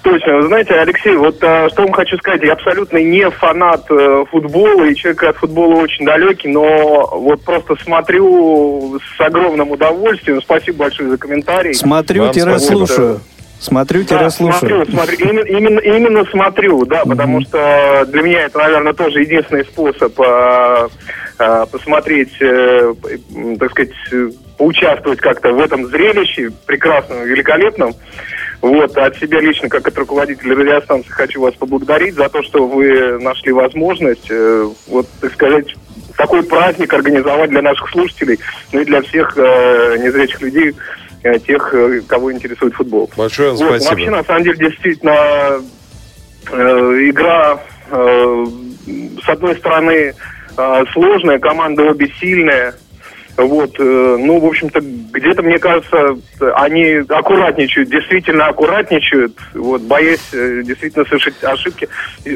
Точно. Вы знаете, Алексей, вот а, что вам хочу сказать. Я абсолютно не фанат э, футбола, и человек от футбола очень далекий, но вот просто смотрю с огромным удовольствием. Спасибо большое за комментарий. Смотрю-слушаю. Смотрю-слушаю. Да, смотрю, смотрю. Именно, именно, именно смотрю, да, потому что для меня это, наверное, тоже единственный способ а, а, посмотреть, э, так сказать, э, поучаствовать как-то в этом зрелище прекрасном, великолепном. Вот, от себя лично, как от руководителя радиостанции, хочу вас поблагодарить за то, что вы нашли возможность, э, вот, так сказать, такой праздник организовать для наших слушателей, ну и для всех э, незрячих людей, э, тех, э, кого интересует футбол. Большое вам Вот, спасибо. Вообще, на самом деле, действительно, э, игра, э, с одной стороны, э, сложная, команда обе сильная. Вот, э, ну, в общем-то, где-то, мне кажется, они аккуратничают, действительно аккуратничают, вот, боясь э, действительно совершить ошибки,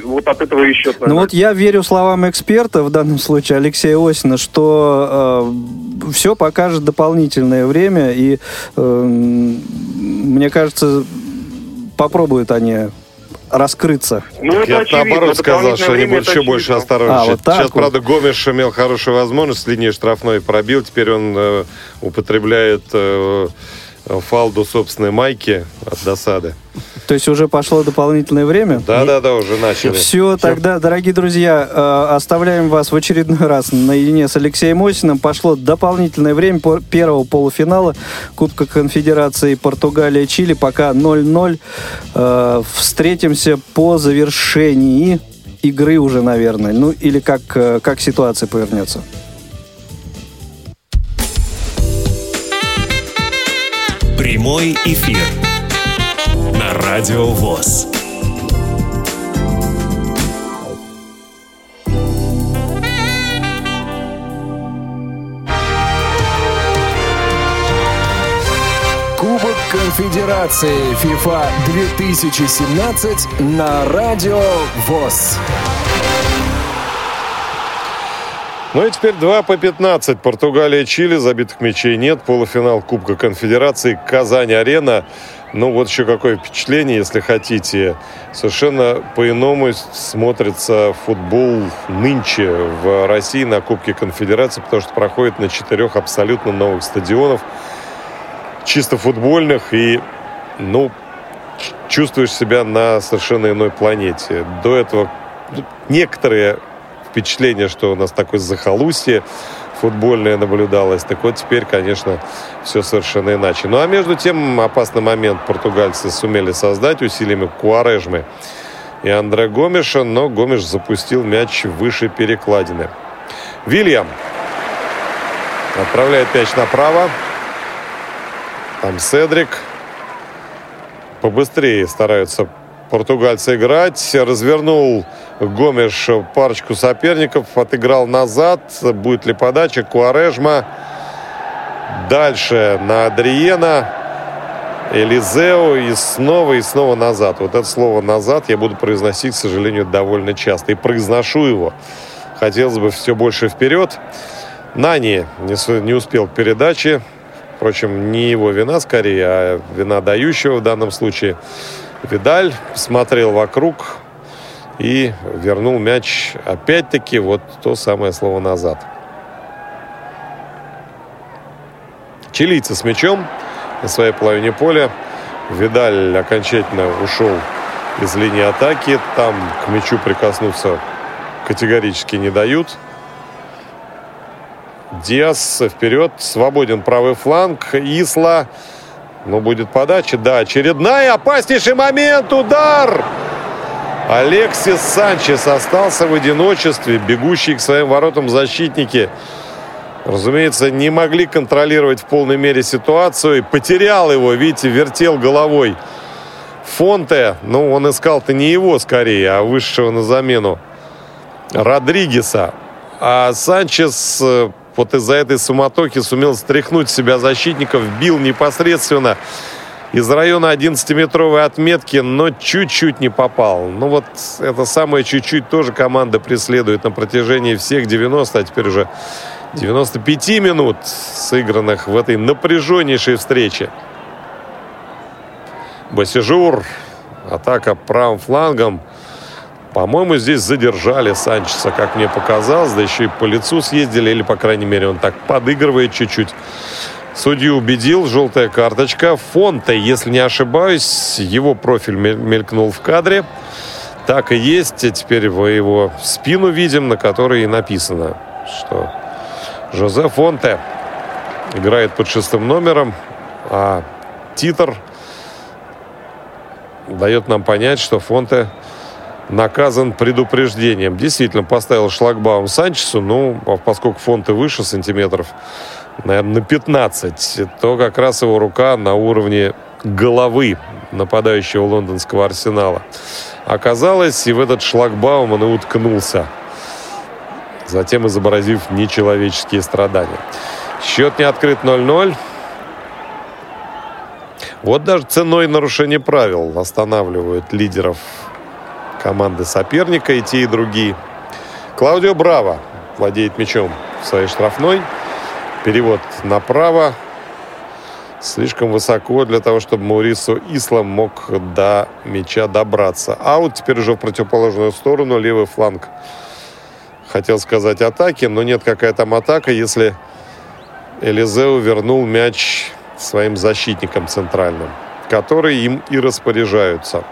вот от этого счет. Ну вот я верю словам эксперта, в данном случае Алексея Осина, что все покажет дополнительное время, и э, мне кажется, попробуют они раскрыться. Ну, это Я очевидно, наоборот сказал, что они будут еще больше очевидно. осторожничать. А, вот Сейчас, вот. правда, Гомеш имел хорошую возможность линии штрафной пробил. Теперь он э, употребляет э, фал до собственной майки от досады. То есть уже пошло дополнительное время? Да-да-да, уже начали. Все, тогда, дорогие друзья, э, оставляем вас в очередной раз наедине с Алексеем Осиным. Пошло дополнительное время первого полуфинала Кубка Конфедерации Португалия-Чили. Пока 0-0. Э, Встретимся по завершении игры уже, наверное. Ну, или как, э, как ситуация повернется. Прямой эфир на Радио ВОЗ. Кубок Конфедерации FIFA 2017 на Радио ВОЗ. Ну и теперь 2 по 15. Португалия, Чили. Забитых мячей нет. Полуфинал Кубка Конфедерации. Казань-Арена. Ну вот еще какое впечатление, если хотите. Совершенно по-иному смотрится футбол нынче в России на Кубке Конфедерации, потому что проходит на четырех абсолютно новых стадионов. Чисто футбольных. И, ну, чувствуешь себя на совершенно иной планете. До этого некоторые впечатление, что у нас такое захолустье футбольное наблюдалось. Так вот, теперь, конечно, все совершенно иначе. Ну, а между тем, опасный момент португальцы сумели создать усилиями Куарежмы и Андре Гомеша, но Гомеш запустил мяч выше перекладины. Вильям отправляет мяч направо. Там Седрик. Побыстрее стараются португальцы играть. Развернул Гомеш парочку соперников, отыграл назад. Будет ли подача? Куарежма. Дальше на Адриена. Элизео и снова и снова назад. Вот это слово «назад» я буду произносить, к сожалению, довольно часто. И произношу его. Хотелось бы все больше вперед. Нани не, не успел к передаче. Впрочем, не его вина скорее, а вина дающего в данном случае. Видаль смотрел вокруг и вернул мяч опять-таки вот то самое слово «назад». Чилийцы с мячом на своей половине поля. Видаль окончательно ушел из линии атаки. Там к мячу прикоснуться категорически не дают. Диас вперед. Свободен правый фланг. Исла. Ну, будет подача. Да, очередная. Опаснейший момент. Удар! Алексис Санчес остался в одиночестве. Бегущие к своим воротам защитники разумеется, не могли контролировать в полной мере ситуацию. И потерял его, видите, вертел головой. Фонте, ну, он искал-то не его скорее, а высшего на замену Родригеса. А Санчес э, вот из-за этой суматохи сумел стряхнуть себя защитников, бил непосредственно из района 11-метровой отметки, но чуть-чуть не попал. Ну вот это самое чуть-чуть тоже команда преследует на протяжении всех 90, а теперь уже 95 минут, сыгранных в этой напряженнейшей встрече. Басижур, атака правым флангом. По-моему, здесь задержали Санчеса, как мне показалось. Да еще и по лицу съездили, или, по крайней мере, он так подыгрывает чуть-чуть. Судью убедил, желтая карточка. Фонте, если не ошибаюсь, его профиль мелькнул в кадре. Так и есть. А теперь мы его спину видим, на которой и написано, что Жозе Фонте играет под шестым номером, а титр дает нам понять, что Фонте наказан предупреждением. Действительно, поставил шлагбаум Санчесу, ну, а поскольку Фонте выше сантиметров, наверное, на 15, то как раз его рука на уровне головы нападающего лондонского арсенала. Оказалось, и в этот шлагбаум он и уткнулся – затем изобразив нечеловеческие страдания. Счет не открыт 0-0. Вот даже ценой нарушения правил останавливают лидеров команды соперника и те, и другие. Клаудио Браво владеет мячом в своей штрафной. Перевод направо. Слишком высоко для того, чтобы Маурису Ислам мог до мяча добраться. Аут теперь уже в противоположную сторону. Левый фланг хотел сказать атаки, но нет какая там атака, если Элизеу вернул мяч своим защитникам центральным, которые им и распоряжаются.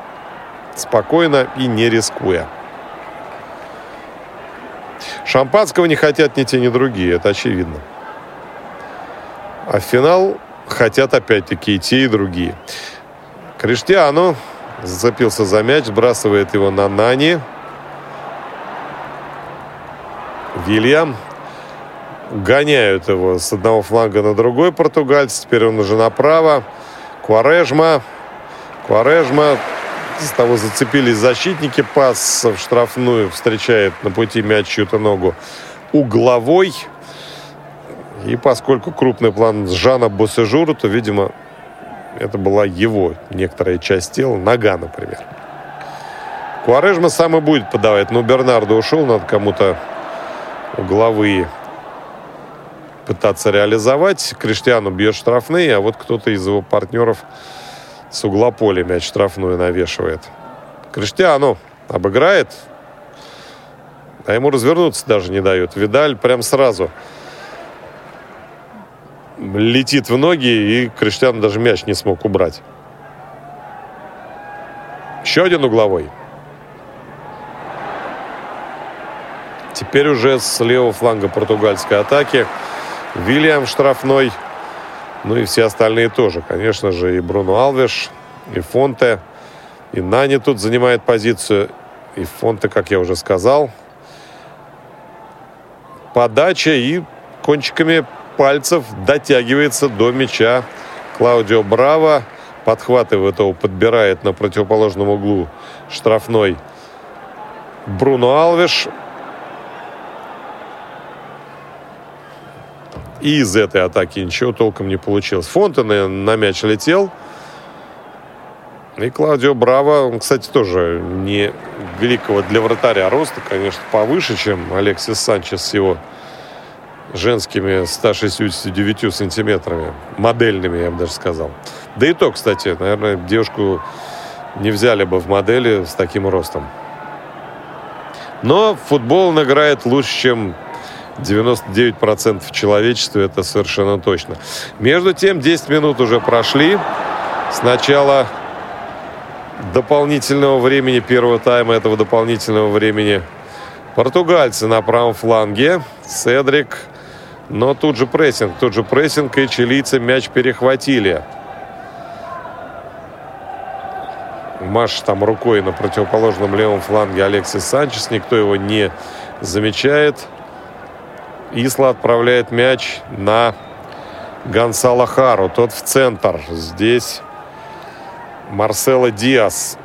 Спокойно и не рискуя. Шампанского не хотят ни те, ни другие, это очевидно. А в финал хотят опять-таки и те, и другие. Криштиану зацепился за мяч, сбрасывает его на Нани. Вильям. Гоняют его с одного фланга на другой португальцы. Теперь он уже направо. Куарежма. Куарежма. С того зацепились защитники. Пас в штрафную встречает на пути мяч чью-то ногу угловой. И поскольку крупный план Жана Босежура, то, видимо, это была его некоторая часть тела, нога, например. Куарежма сам и будет подавать, но Бернардо ушел, надо кому-то угловые пытаться реализовать. Криштиану бьет штрафные, а вот кто-то из его партнеров с угла поля мяч штрафную навешивает. Криштиану обыграет, а ему развернуться даже не дают. Видаль прям сразу летит в ноги, и Криштиану даже мяч не смог убрать. Еще один угловой. Теперь уже с левого фланга португальской атаки. Вильям штрафной. Ну и все остальные тоже. Конечно же, и Бруно Алвеш, и Фонте. И Нани тут занимает позицию. И Фонте, как я уже сказал. Подача и кончиками пальцев дотягивается до мяча Клаудио Браво. Подхватывает его, подбирает на противоположном углу штрафной Бруно Алвеш. И из этой атаки ничего толком не получилось. Фонтен на мяч летел. И Клаудио Браво, он, кстати, тоже не великого для вратаря роста, конечно, повыше, чем Алексис Санчес с его женскими 169 сантиметрами. Модельными, я бы даже сказал. Да и то, кстати, наверное, девушку не взяли бы в модели с таким ростом. Но футбол он играет лучше, чем 99% человечества, это совершенно точно. Между тем, 10 минут уже прошли. Сначала дополнительного времени, первого тайма этого дополнительного времени. Португальцы на правом фланге. Седрик. Но тут же прессинг. Тут же прессинг, и чилийцы мяч перехватили. Маш там рукой на противоположном левом фланге Алексис Санчес. Никто его не замечает. Исла отправляет мяч на Гонсало Хару. Тот в центр. Здесь Марсело Диас.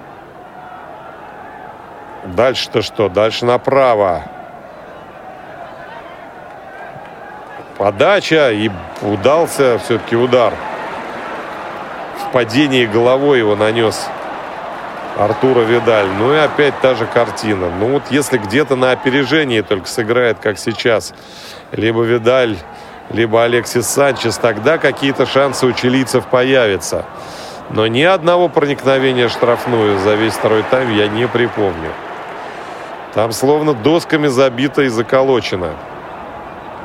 Дальше-то что? Дальше направо. Подача и удался все-таки удар. В падении головой его нанес Артура Видаль. Ну и опять та же картина. Ну вот если где-то на опережении только сыграет, как сейчас, либо Видаль, либо Алексис Санчес, тогда какие-то шансы у чилийцев появятся. Но ни одного проникновения штрафную за весь второй тайм я не припомню. Там словно досками забито и заколочено.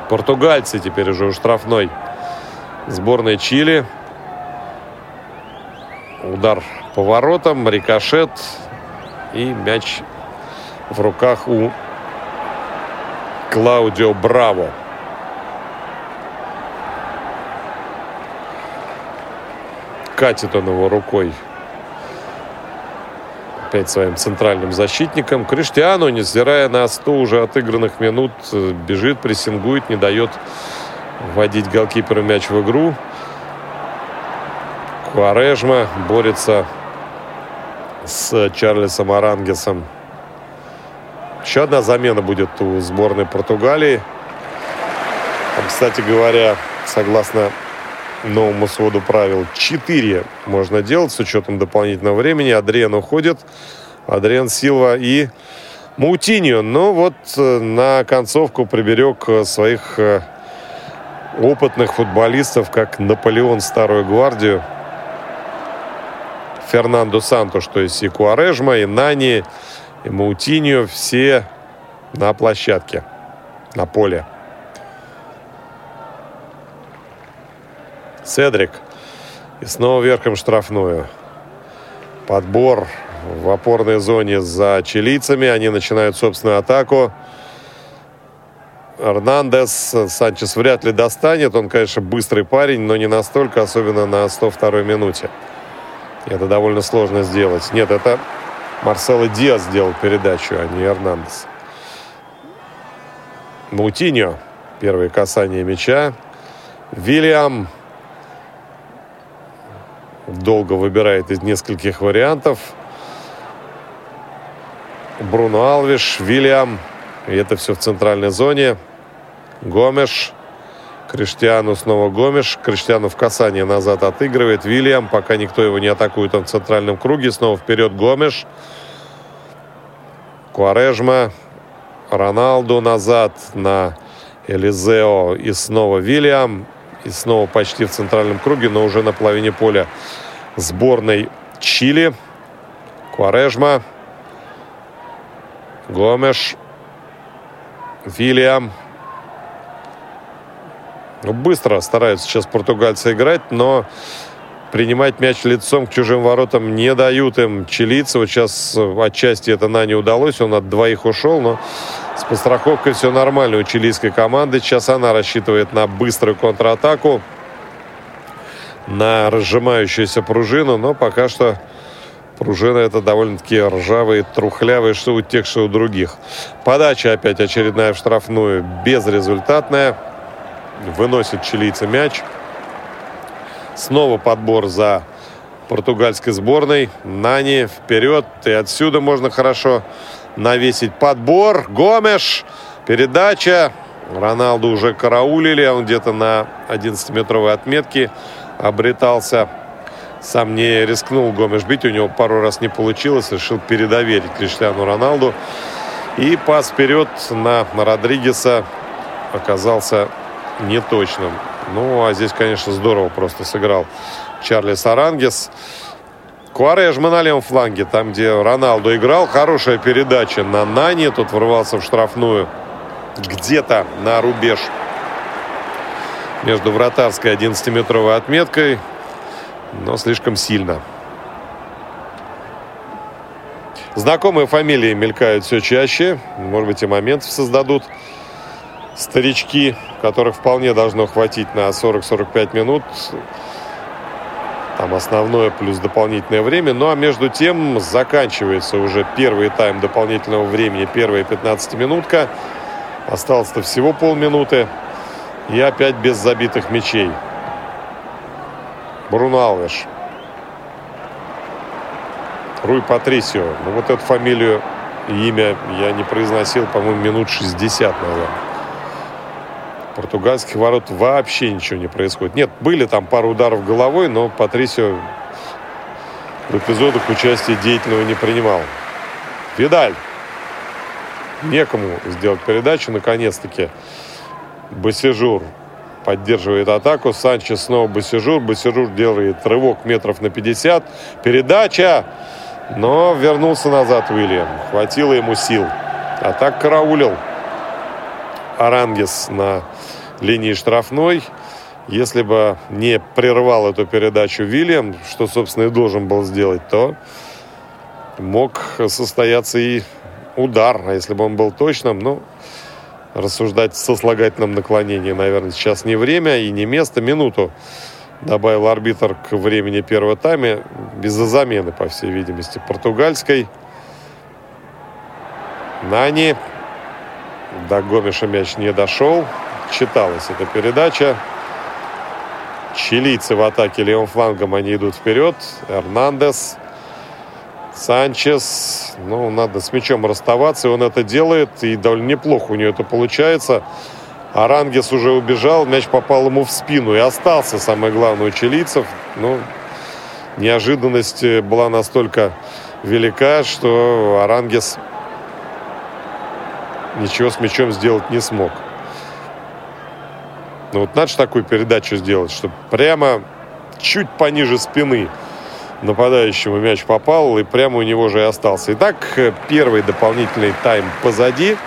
Португальцы теперь уже у штрафной сборной Чили. Удар поворотом, рикошет и мяч в руках у Клаудио Браво. Катит он его рукой опять своим центральным защитником. Криштиану, невзирая на 100 уже отыгранных минут, бежит, прессингует, не дает вводить голкиперу мяч в игру. Куарежма борется с Чарльзом Арангесом. Еще одна замена будет у сборной Португалии. Там, кстати говоря, согласно новому своду правил, 4 можно делать с учетом дополнительного времени. Адриан уходит. Адриан Силва и Маутиньо. Но вот э, на концовку приберег э, своих э, опытных футболистов, как Наполеон Старую Гвардию – Фернандо Сантош, то есть и Куарежма, и Нани, и Маутиньо, все на площадке, на поле. Седрик. И снова верхом штрафную. Подбор в опорной зоне за чилийцами. Они начинают собственную атаку. Эрнандес Санчес вряд ли достанет. Он, конечно, быстрый парень, но не настолько, особенно на 102 минуте. Это довольно сложно сделать. Нет, это Марсело Диас сделал передачу, а не Эрнандес. Мутиньо. Первое касание мяча. Вильям долго выбирает из нескольких вариантов. Бруно Алвиш, Вильям. И это все в центральной зоне. Гомеш. Криштиану снова Гомеш. Криштиану в касание назад отыгрывает. Вильям, пока никто его не атакует, он в центральном круге. Снова вперед Гомеш. Куарежма. Роналду назад на Элизео. И снова Вильям. И снова почти в центральном круге, но уже на половине поля сборной Чили. Куарежма. Гомеш. Вильям. Ну, быстро стараются сейчас португальцы играть, но принимать мяч лицом к чужим воротам не дают им чилийцы. Вот сейчас отчасти это на не удалось. Он от двоих ушел, но с подстраховкой все нормально у чилийской команды. Сейчас она рассчитывает на быструю контратаку, на разжимающуюся пружину, но пока что пружина это довольно-таки ржавые, трухлявые, что у тех, что у других. Подача опять очередная в штрафную, безрезультатная выносит чилийцы мяч. Снова подбор за португальской сборной. Нани вперед. И отсюда можно хорошо навесить подбор. Гомеш. Передача. Роналду уже караулили, он где-то на 11-метровой отметке обретался. Сам не рискнул Гомеш бить, у него пару раз не получилось, решил передоверить Криштиану Роналду. И пас вперед на Родригеса оказался неточным. Ну, а здесь, конечно, здорово просто сыграл Чарли Сарангес. Куарежма на левом фланге, там, где Роналду играл. Хорошая передача на Нани. Тут ворвался в штрафную где-то на рубеж между вратарской 11-метровой отметкой, но слишком сильно. Знакомые фамилии мелькают все чаще. Может быть, и моментов создадут старички, которых вполне должно хватить на 40-45 минут. Там основное плюс дополнительное время. Ну а между тем заканчивается уже первый тайм дополнительного времени. Первая 15-минутка. Осталось-то всего полминуты. И опять без забитых мячей. Бруно Алвеш. Руй Патрисио. Ну вот эту фамилию и имя я не произносил, по-моему, минут 60, наверное португальских ворот вообще ничего не происходит. Нет, были там пару ударов головой, но Патрисио в эпизодах участия деятельного не принимал. Видаль. Некому сделать передачу. Наконец-таки Босежур поддерживает атаку. Санчес снова Босежур. Босежур делает рывок метров на 50. Передача. Но вернулся назад Уильям. Хватило ему сил. А так караулил Арангес на линии штрафной. Если бы не прервал эту передачу Вильям, что, собственно, и должен был сделать, то мог состояться и удар. А если бы он был точным, ну, рассуждать со сослагательном наклонении, наверное, сейчас не время и не место. Минуту добавил арбитр к времени первого тайма, без замены, по всей видимости, португальской. Нани. До Гомеша мяч не дошел читалась эта передача. Чилийцы в атаке левым флангом, они идут вперед. Эрнандес, Санчес. Ну, надо с мячом расставаться, и он это делает. И довольно неплохо у него это получается. Арангес уже убежал, мяч попал ему в спину и остался, самое главное, у чилийцев. Ну, неожиданность была настолько велика, что Арангес ничего с мячом сделать не смог. Ну вот надо же такую передачу сделать, чтобы прямо чуть пониже спины нападающему мяч попал, и прямо у него же и остался. Итак, первый дополнительный тайм позади.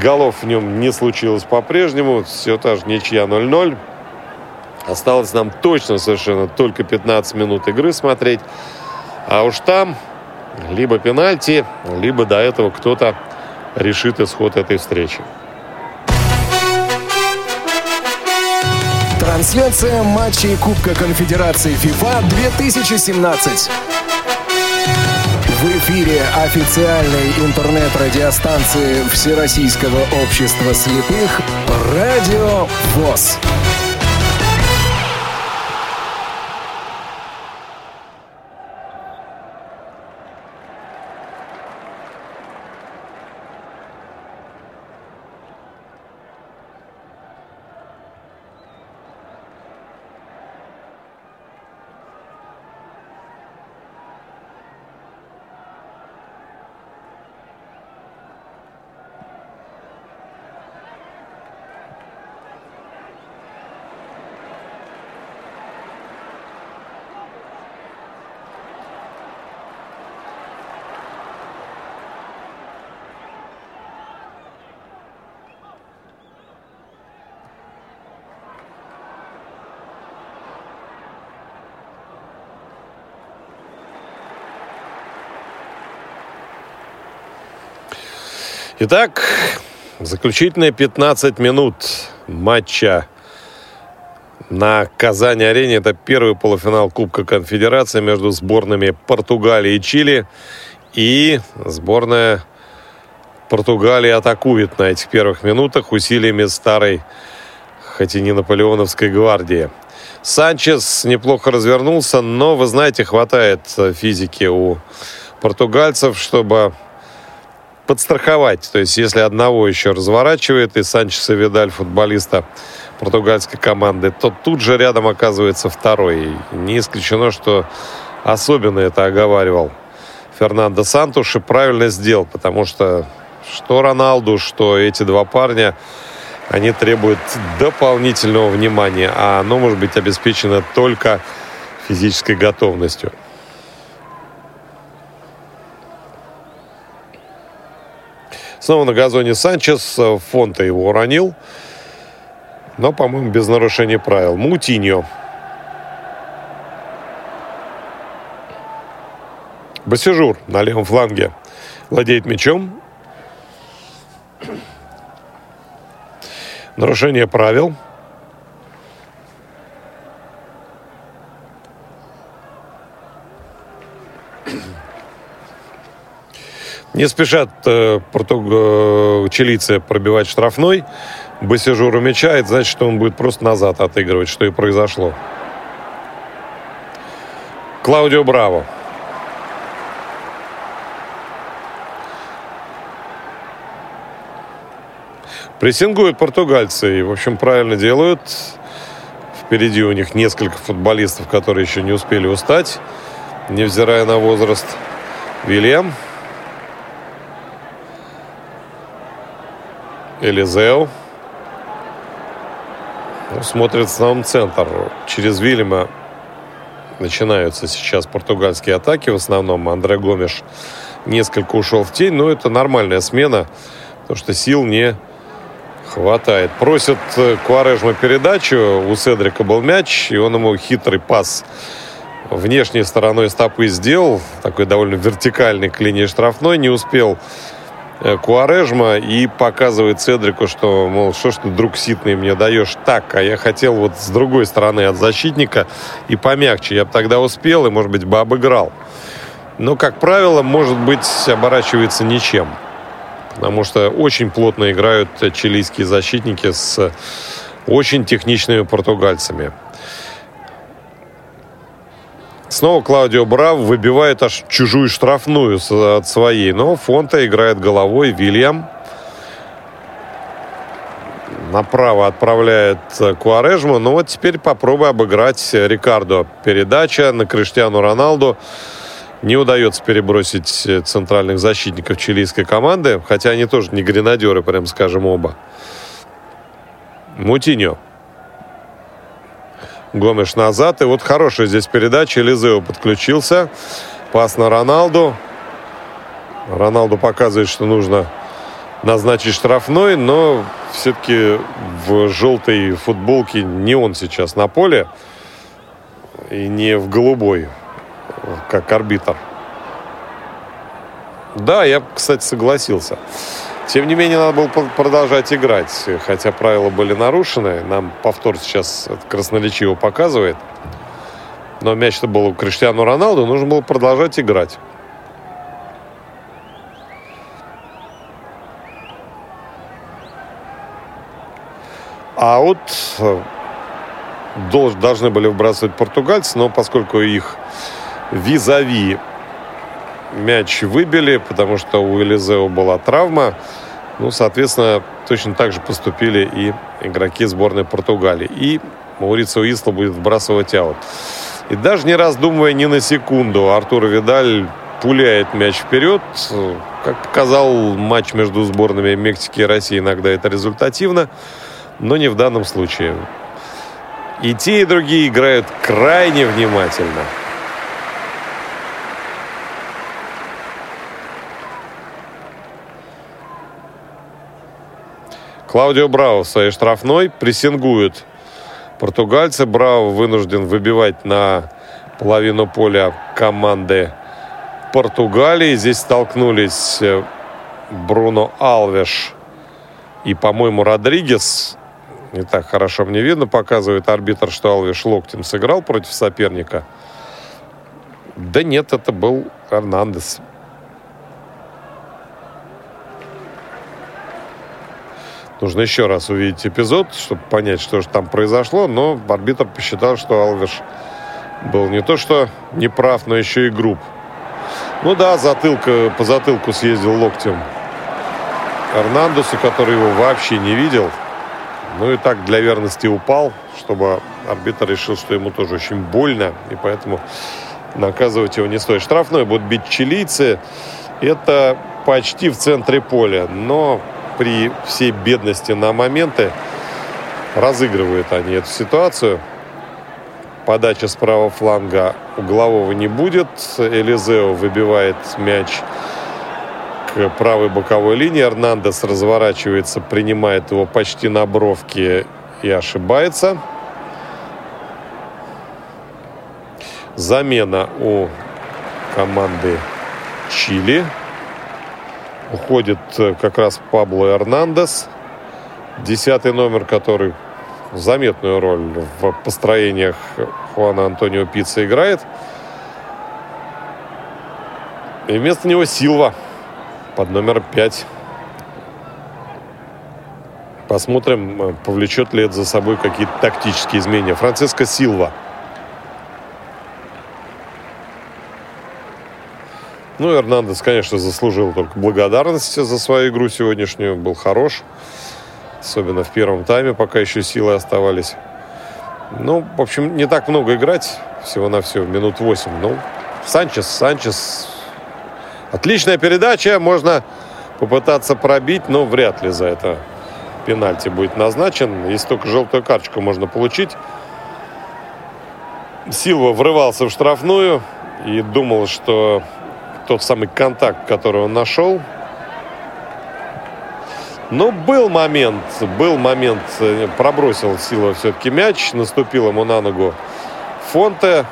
Голов в нем не случилось по-прежнему. Все та же ничья 0-0. Осталось нам точно совершенно только 15 минут игры смотреть. А уж там либо пенальти, либо до этого кто-то решит исход этой встречи. Трансляция матчей Кубка Конфедерации ФИФА 2017. В эфире официальной интернет-радиостанции Всероссийского общества слепых «Радио ВОЗ». Итак, заключительные 15 минут матча на Казани-арене. Это первый полуфинал Кубка Конфедерации между сборными Португалии и Чили. И сборная Португалии атакует на этих первых минутах усилиями старой, хоть и не наполеоновской гвардии. Санчес неплохо развернулся, но, вы знаете, хватает физики у португальцев, чтобы подстраховать. То есть, если одного еще разворачивает, и Санчеса Видаль, футболиста португальской команды, то тут же рядом оказывается второй. Не исключено, что особенно это оговаривал Фернандо Сантуш и правильно сделал, потому что что Роналду, что эти два парня, они требуют дополнительного внимания, а оно может быть обеспечено только физической готовностью. Снова на газоне Санчес. Фонта его уронил. Но, по-моему, без нарушения правил. Мутиньо. Басижур на левом фланге владеет мячом. Нарушение правил. Не спешат э, португ... Э, чилийцы пробивать штрафной. Басижуру мяча, это значит, что он будет просто назад отыгрывать, что и произошло. Клаудио Браво. Прессингуют португальцы и, в общем, правильно делают. Впереди у них несколько футболистов, которые еще не успели устать, невзирая на возраст. Вильям. Элизео. Ну, смотрит в основном центр. Через Вильяма начинаются сейчас португальские атаки. В основном Андре Гомеш несколько ушел в тень. Но это нормальная смена, потому что сил не хватает. Просит э, Куарежма передачу. У Седрика был мяч, и он ему хитрый пас внешней стороной стопы сделал. Такой довольно вертикальный к линии штрафной. Не успел Куарежма и показывает Цедрику, что, мол, что ж ты, друг ситный, мне даешь так, а я хотел вот с другой стороны от защитника и помягче. Я бы тогда успел и, может быть, бы обыграл. Но, как правило, может быть, оборачивается ничем. Потому что очень плотно играют чилийские защитники с очень техничными португальцами. Снова Клаудио Брав выбивает аж чужую штрафную от своей. Но Фонта играет головой. Вильям направо отправляет Куарежму. Ну вот теперь попробуй обыграть Рикардо. Передача на Криштиану Роналду. Не удается перебросить центральных защитников чилийской команды. Хотя они тоже не гренадеры, прям скажем, оба. Мутиньо. Гомеш назад. И вот хорошая здесь передача. Элизео подключился. Пас на Роналду. Роналду показывает, что нужно назначить штрафной, но все-таки в желтой футболке не он сейчас на поле и не в голубой, как арбитр. Да, я, кстати, согласился. Тем не менее, надо было продолжать играть, хотя правила были нарушены. Нам повтор сейчас красноречиво показывает. Но мяч-то был у Криштиану Роналду, нужно было продолжать играть. А вот э, должны были выбрасывать португальцы, но поскольку их визави мяч выбили, потому что у Элизео была травма. Ну, соответственно, точно так же поступили и игроки сборной Португалии. И Маурицио Исло будет вбрасывать аут. И даже не раздумывая ни на секунду, Артур Видаль пуляет мяч вперед. Как показал матч между сборными Мексики и России, иногда это результативно, но не в данном случае. И те, и другие играют крайне внимательно. Клаудио Браво в своей штрафной прессингует португальцы. Браво вынужден выбивать на половину поля команды Португалии. Здесь столкнулись э, Бруно Алвеш и, по-моему, Родригес. Не так хорошо мне видно. Показывает арбитр, что Алвеш локтем сыграл против соперника. Да нет, это был Эрнандес. Нужно еще раз увидеть эпизод, чтобы понять, что же там произошло. Но арбитр посчитал, что Алвеш был не то что неправ, но еще и груб. Ну да, затылка, по затылку съездил локтем Эрнандесу, который его вообще не видел. Ну и так для верности упал, чтобы арбитр решил, что ему тоже очень больно, и поэтому наказывать его не стоит. Штрафной будут бить чилийцы. Это почти в центре поля, но при всей бедности на моменты разыгрывают они эту ситуацию. Подача с правого фланга углового не будет. Элизео выбивает мяч к правой боковой линии. Эрнандес разворачивается, принимает его почти на бровке и ошибается. Замена у команды Чили. Уходит э, как раз Пабло Эрнандес. Десятый номер, который заметную роль в построениях Хуана Антонио Пицца играет. И вместо него Силва под номер 5. Посмотрим, э, повлечет ли это за собой какие-то тактические изменения. Франциско Силва. Ну, Эрнандес, конечно, заслужил только благодарности за свою игру сегодняшнюю. Был хорош. Особенно в первом тайме, пока еще силы оставались. Ну, в общем, не так много играть. Всего-навсего минут 8. Ну, Санчес, Санчес. Отличная передача. Можно попытаться пробить, но вряд ли за это пенальти будет назначен. Если только желтую карточку можно получить. Силва врывался в штрафную и думал, что тот самый контакт, который он нашел, но был момент, был момент, э, пробросил Сила все-таки мяч, наступил ему на ногу Фонте,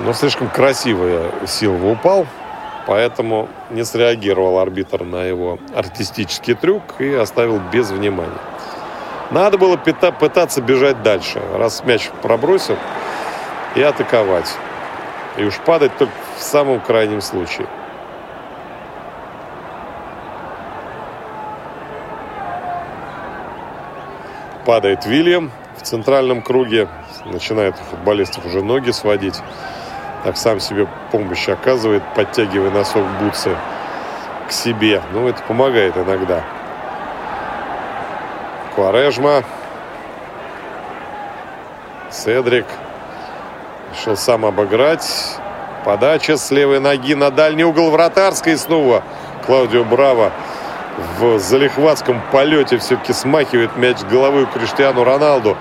но слишком красиво Силва упал, поэтому не среагировал арбитр на его артистический трюк и оставил без внимания. Надо было пытаться бежать дальше, раз мяч пробросил, и атаковать. И уж падать только в самом крайнем случае. Падает Вильям в центральном круге. Начинает футболистов уже ноги сводить. Так сам себе помощь оказывает, подтягивая носок бутсы к себе. Ну, это помогает иногда. Куарежма. Седрик. Решил сам обыграть. Подача с левой ноги на дальний угол вратарской снова. Клаудио Браво в залихватском полете все-таки смахивает мяч у Криштиану Роналду.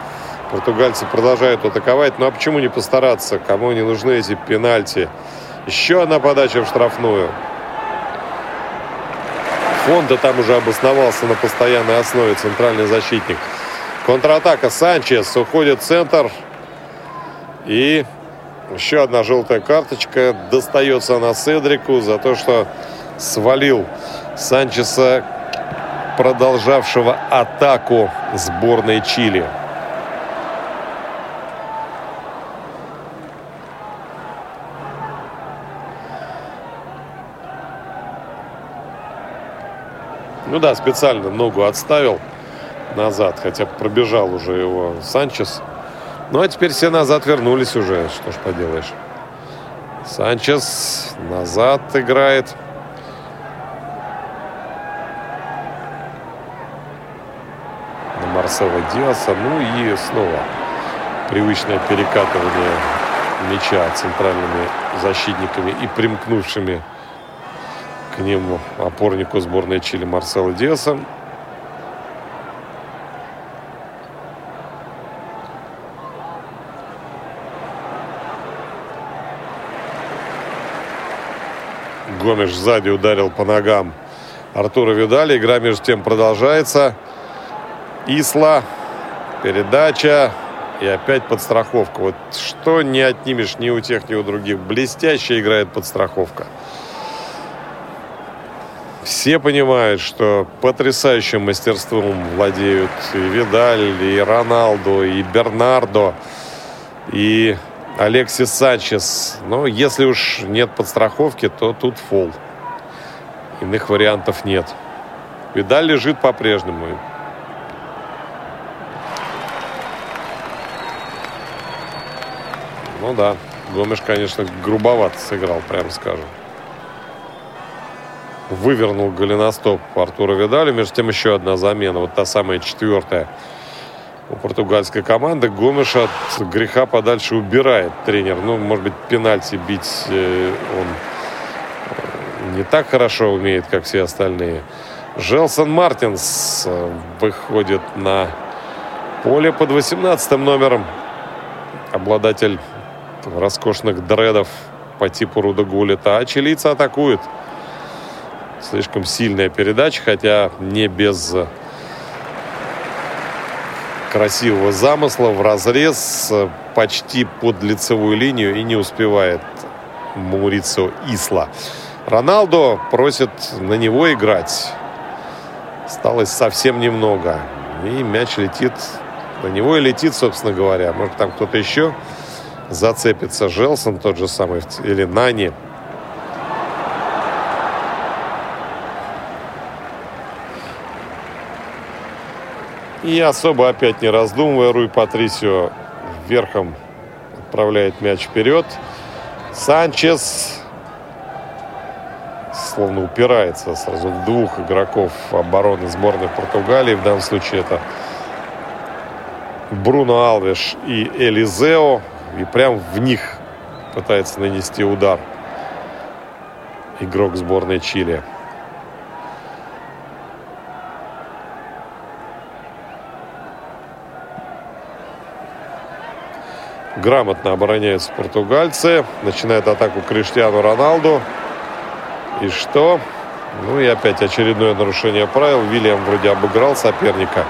Португальцы продолжают атаковать. Ну а почему не постараться? Кому не нужны эти пенальти? Еще одна подача в штрафную. Фонда там уже обосновался на постоянной основе центральный защитник. Контратака Санчес. Уходит в центр. И еще одна желтая карточка. Достается она Седрику за то, что свалил Санчеса, продолжавшего атаку сборной Чили. Ну да, специально ногу отставил назад, хотя пробежал уже его Санчес. Ну а теперь все назад вернулись уже, что ж поделаешь. Санчес назад играет. Марсела Диаса. Ну и снова привычное перекатывание мяча центральными защитниками и примкнувшими к нему опорнику сборной Чили Марсела Диаса. Гомеш сзади ударил по ногам Артура Видали. Игра между тем продолжается. Исла, передача и опять подстраховка. Вот что не отнимешь ни у тех, ни у других. Блестяще играет подстраховка. Все понимают, что потрясающим мастерством владеют и Видаль, и Роналду, и Бернардо, и Алексис Санчес. Но если уж нет подстраховки, то тут фол. Иных вариантов нет. Видаль лежит по-прежнему. Ну да, Гомеш, конечно, грубовато сыграл, прям скажем. вывернул голеностоп Артура Видаля. Между тем еще одна замена, вот та самая четвертая у португальской команды. Гомеш от греха подальше убирает тренер. Ну, может быть, пенальти бить э, он э, не так хорошо умеет, как все остальные. Желсон Мартинс э, выходит на поле под 18 номером. Обладатель роскошных дредов по типу Руда Гулита. А чилийцы атакует. Слишком сильная передача, хотя не без красивого замысла в разрез почти под лицевую линию и не успевает Маурицо Исла. Роналдо просит на него играть. Осталось совсем немного. И мяч летит на него и летит, собственно говоря. Может, там кто-то еще зацепится. Желсон тот же самый или Нани. И особо опять не раздумывая, Руй Патрисио верхом отправляет мяч вперед. Санчес словно упирается сразу в двух игроков обороны сборной Португалии. В данном случае это Бруно Алвеш и Элизео. И прям в них пытается нанести удар игрок сборной Чили. Грамотно обороняются португальцы. Начинает атаку Криштиану Роналду. И что? Ну и опять очередное нарушение правил. Вильям вроде обыграл соперника.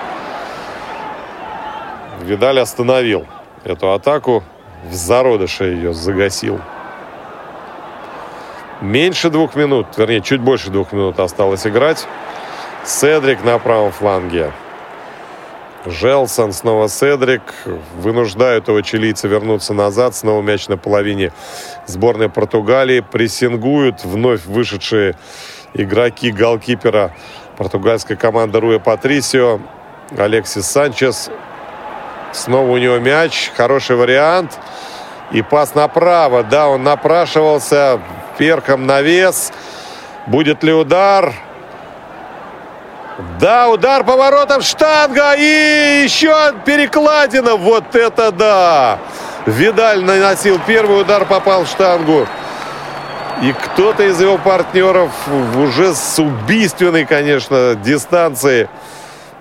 Видаль остановил эту атаку. В зародыше ее загасил. Меньше двух минут, вернее, чуть больше двух минут осталось играть. Седрик на правом фланге. Желсон, снова Седрик. Вынуждают его чилийца вернуться назад. Снова мяч на половине сборной Португалии. Прессингуют вновь вышедшие игроки голкипера португальской команды Руя Патрисио. Алексис Санчес. Снова у него мяч. Хороший вариант. И пас направо. Да, он напрашивался. Перхом навес. Будет ли удар? Да, удар поворотом, штанга и еще перекладина. Вот это да! Видаль наносил первый удар, попал в штангу. И кто-то из его партнеров уже с убийственной, конечно, дистанции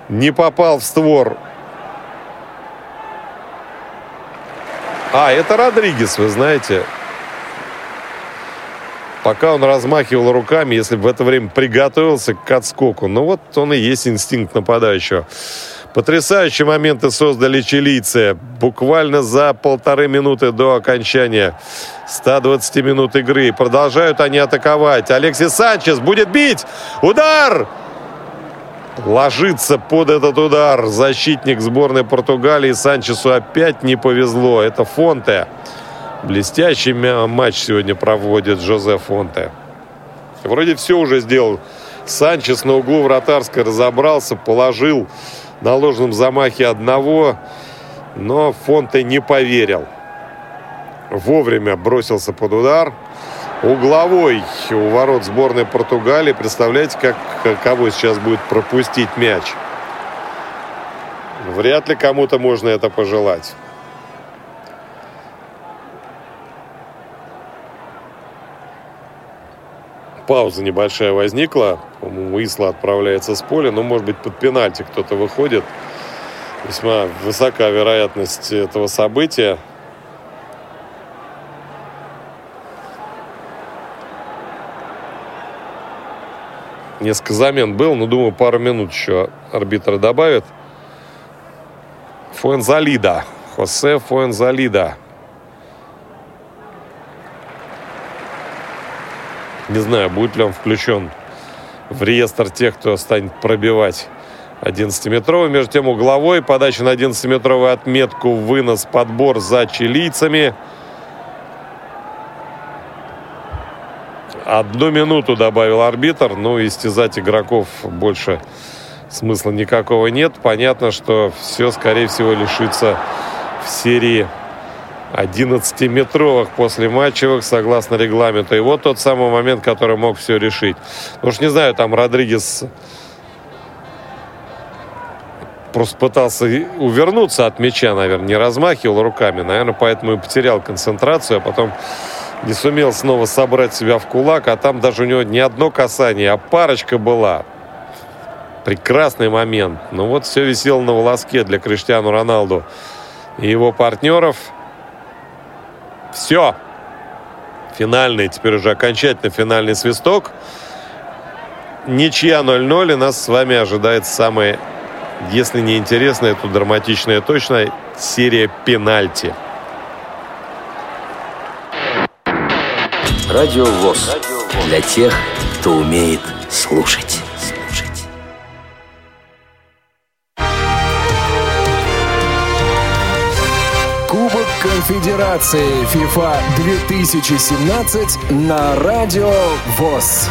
не попал в створ. А, это Родригес, вы знаете. Пока он размахивал руками, если бы в это время приготовился к отскоку. Ну вот он и есть инстинкт нападающего. Потрясающие моменты создали чилийцы. Буквально за полторы минуты до окончания 120 минут игры. Продолжают они атаковать. Алексис Санчес будет бить. Удар! Ложится под этот удар защитник сборной Португалии. Санчесу опять не повезло. Это Фонте. Блестящий матч сегодня проводит Жозе Фонте. Вроде все уже сделал. Санчес на углу вратарской разобрался, положил на ложном замахе одного, но Фонте не поверил. Вовремя бросился под удар. Угловой у ворот сборной Португалии. Представляете, как, кого сейчас будет пропустить мяч? Вряд ли кому-то можно это пожелать. Пауза небольшая возникла. По-моему, Исла отправляется с поля. Но, может быть, под пенальти кто-то выходит. Весьма высока вероятность этого события. Несколько замен был, но думаю, пару минут еще арбитр добавит. Фуэнзалида. Хосе Фуэнзалида. Не знаю, будет ли он включен в реестр тех, кто станет пробивать 11-метровый. Между тем угловой, подача на 11-метровую отметку, вынос, подбор за чилийцами. Одну минуту добавил арбитр. Ну, истязать игроков больше смысла никакого нет. Понятно, что все, скорее всего, лишится в серии 11-метровых после матчевых, согласно регламенту. И вот тот самый момент, который мог все решить. Ну уж не знаю, там Родригес просто пытался увернуться от мяча, наверное, не размахивал руками, наверное, поэтому и потерял концентрацию, а потом не сумел снова собрать себя в кулак, а там даже у него не одно касание, а парочка была. Прекрасный момент. Ну вот все висело на волоске для Криштиану Роналду и его партнеров. Все. Финальный, теперь уже окончательно финальный свисток. Ничья 0-0, и нас с вами ожидает самая, если не интересная, то драматичная точно серия пенальти. Радио ВОЗ. Для тех, кто умеет слушать. Кубок Конфедерации FIFA 2017 на Радио ВОЗ.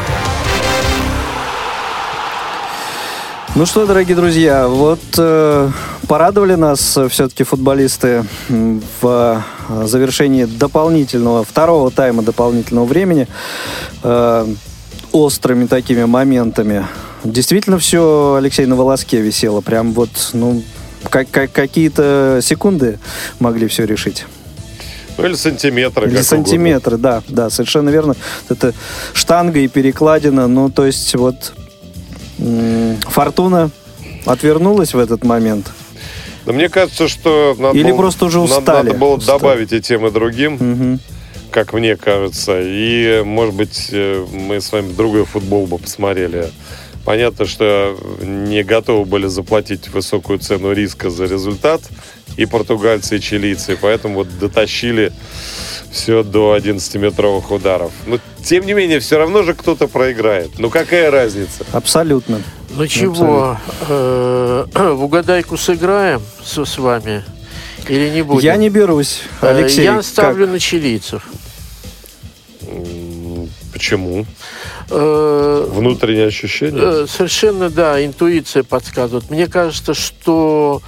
Ну что, дорогие друзья, вот э, порадовали нас все-таки футболисты в завершении дополнительного, второго тайма дополнительного времени э, острыми такими моментами. Действительно все, Алексей, на волоске висело. Прям вот, ну, как, как, какие-то секунды могли все решить. Ну, или сантиметры. Или сантиметры, угодно. да, да, совершенно верно. Это штанга и перекладина, ну, то есть вот Фортуна отвернулась в этот момент? Да мне кажется, что надо Или было, просто уже устали. Надо, было устали. добавить и тем, и другим, угу. как мне кажется. И, может быть, э, мы с вами другой футбол бы посмотрели. Понятно, что не готовы были заплатить высокую цену риска за результат и португальцы, и чилийцы. Поэтому вот дотащили все до 11-метровых ударов. Но, тем не менее, все равно же кто-то проиграет. Ну, какая разница? Абсолютно. Ну, чего, э, в угадайку сыграем с, с вами или не будем? Я не берусь, э, Алексей. Я ставлю как? на чилийцев. Почему? Э, Внутреннее ощущение? Совершенно, да, интуиция подсказывает. Мне кажется, что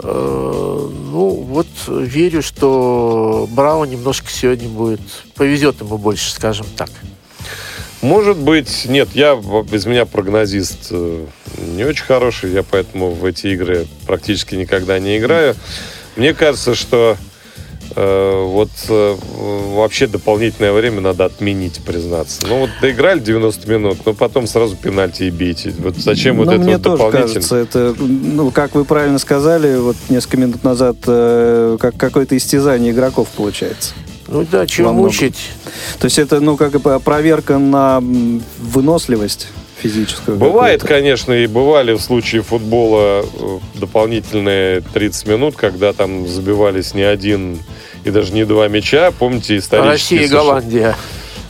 ну, вот верю, что Браво немножко сегодня будет... Повезет ему больше, скажем так. Может быть, нет, я без меня прогнозист э, не очень хороший, я поэтому в эти игры практически никогда не играю. Мне кажется, что Э, вот э, вообще дополнительное время надо отменить, признаться. Ну вот доиграли 90 минут, но потом сразу пенальти и бейте. Вот зачем ну, вот это мне вот тоже кажется, это, ну, как вы правильно сказали, вот несколько минут назад, э, как какое-то истязание игроков получается. Ну да, чего мучить? То есть это, ну, как бы проверка на выносливость физическую. Бывает, конечно, и бывали в случае футбола э, дополнительные 30 минут, когда там забивались не один и даже не два мяча. Помните исторически? Россия и Голландия.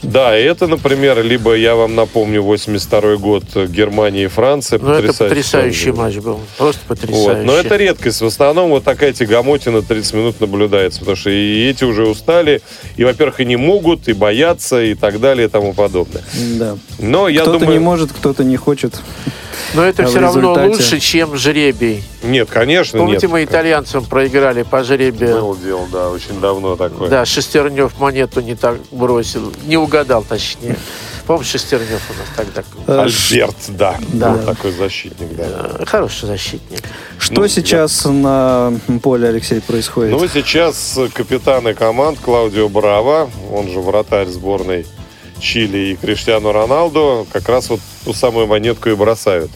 Да, и это, например, либо я вам напомню 82 год Германия и Франция. Ну, это потрясающий матч был. Просто потрясающий. Вот. Но это редкость. В основном вот такая тягомотина 30 минут наблюдается. Потому что и эти уже устали. И, во-первых, и не могут, и боятся, и так далее, и тому подобное. Да. Но я кто-то думаю... не может, кто-то не хочет. Но это а все равно лучше, чем жребий. Нет, конечно, Помните, нет. мы итальянцам проиграли по жребию? Был дело, да, очень давно такое. Да, Шестернев монету не так бросил, не угадал, точнее. Помнишь, Шестернев у нас тогда? Э, Альберт, да. да. Был такой защитник, да. Э, хороший защитник. Что ну, сейчас я... на поле, Алексей, происходит? Ну, сейчас капитаны команд Клаудио Браво, он же вратарь сборной Чили и Криштиану Роналду, как раз вот ту самую монетку и бросают.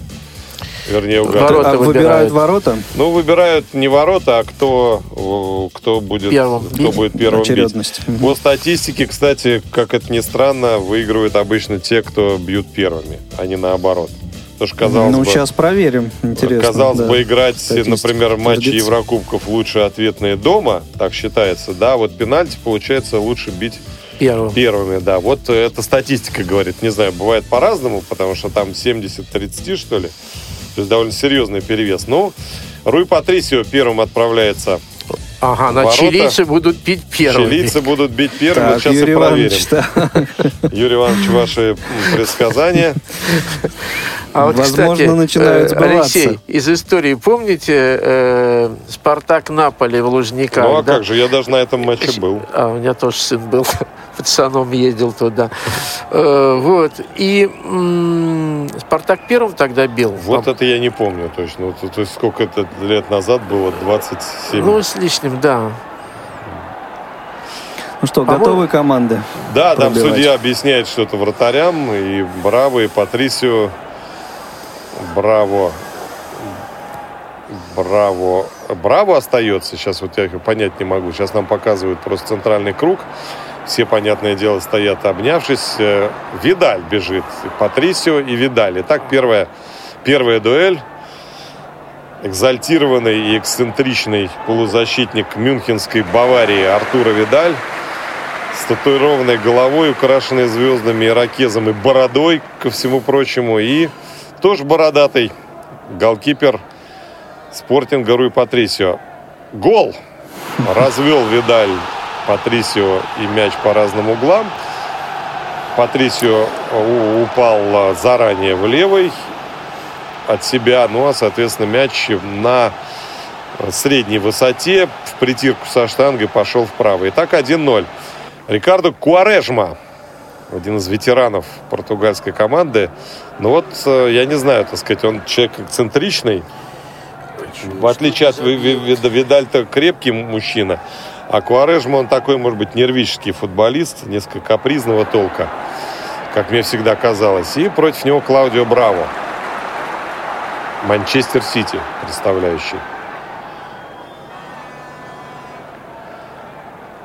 Вернее, угадывают. Ворота а выбирают ворота? Ну, выбирают не ворота, а кто, кто будет первым, кто будет первым бить. По статистике, кстати, как это ни странно, выигрывают обычно те, кто бьют первыми, а не наоборот. Потому что, казалось ну, бы, сейчас проверим. Интересно. Казалось да. бы, играть, Статистика например, матчи Еврокубков лучше ответные дома, так считается, да, вот пенальти получается лучше бить Первым. Первыми, да. Вот эта статистика говорит. Не знаю, бывает по-разному, потому что там 70-30, что ли. То есть довольно серьезный перевес. Ну, Руй Патрисио первым отправляется Ага, на чилийцы будут бить первыми. Чилийцы будут бить первыми. Так, Сейчас Юрий и проверим. Иванович, да. Юрий Иванович, ваши предсказания. А вот, Возможно, кстати, начинают э, сбываться. Алексей, из истории помните э, Спартак Наполи в Лужниках? Ну а да? как же, я даже на этом матче был. А, у меня тоже сын был, пацаном ездил туда. Э, вот. И Спартак первым тогда бил. Вот это я не помню точно. Вот, то есть сколько это лет назад было? 27. Ну, с лишним, да. Ну что, По-моему- готовы команды? Да, там пробивать. судья объясняет что-то вратарям. И Браво, и Патрисио. Браво. Браво. Браво остается. Сейчас вот я их понять не могу. Сейчас нам показывают просто центральный круг. Все, понятное дело, стоят обнявшись. Э, Видаль бежит. Патрисио и Видаль. Итак, первая, первая дуэль. Экзальтированный и эксцентричный полузащитник мюнхенской Баварии Артура Видаль с татуированной головой, украшенной звездами, ирокезом и бородой, ко всему прочему. И тоже бородатый голкипер спортинга Руй Патрисио. Гол! Развел Видаль Патрисио и мяч по разным углам. Патрисио у- упал а, заранее в левый от себя, ну а, соответственно, мяч на средней высоте в притирку со штангой пошел вправо. Итак, 1-0. Рикардо Куарежма, один из ветеранов португальской команды. Ну вот, э, я не знаю, так сказать, он человек эксцентричный. В отличие от Ви- Ви- Ви- Видаль-то крепкий мужчина. А Куарежма, он такой, может быть, нервический футболист, несколько капризного толка, как мне всегда казалось. И против него Клаудио Браво. Манчестер Сити, представляющий.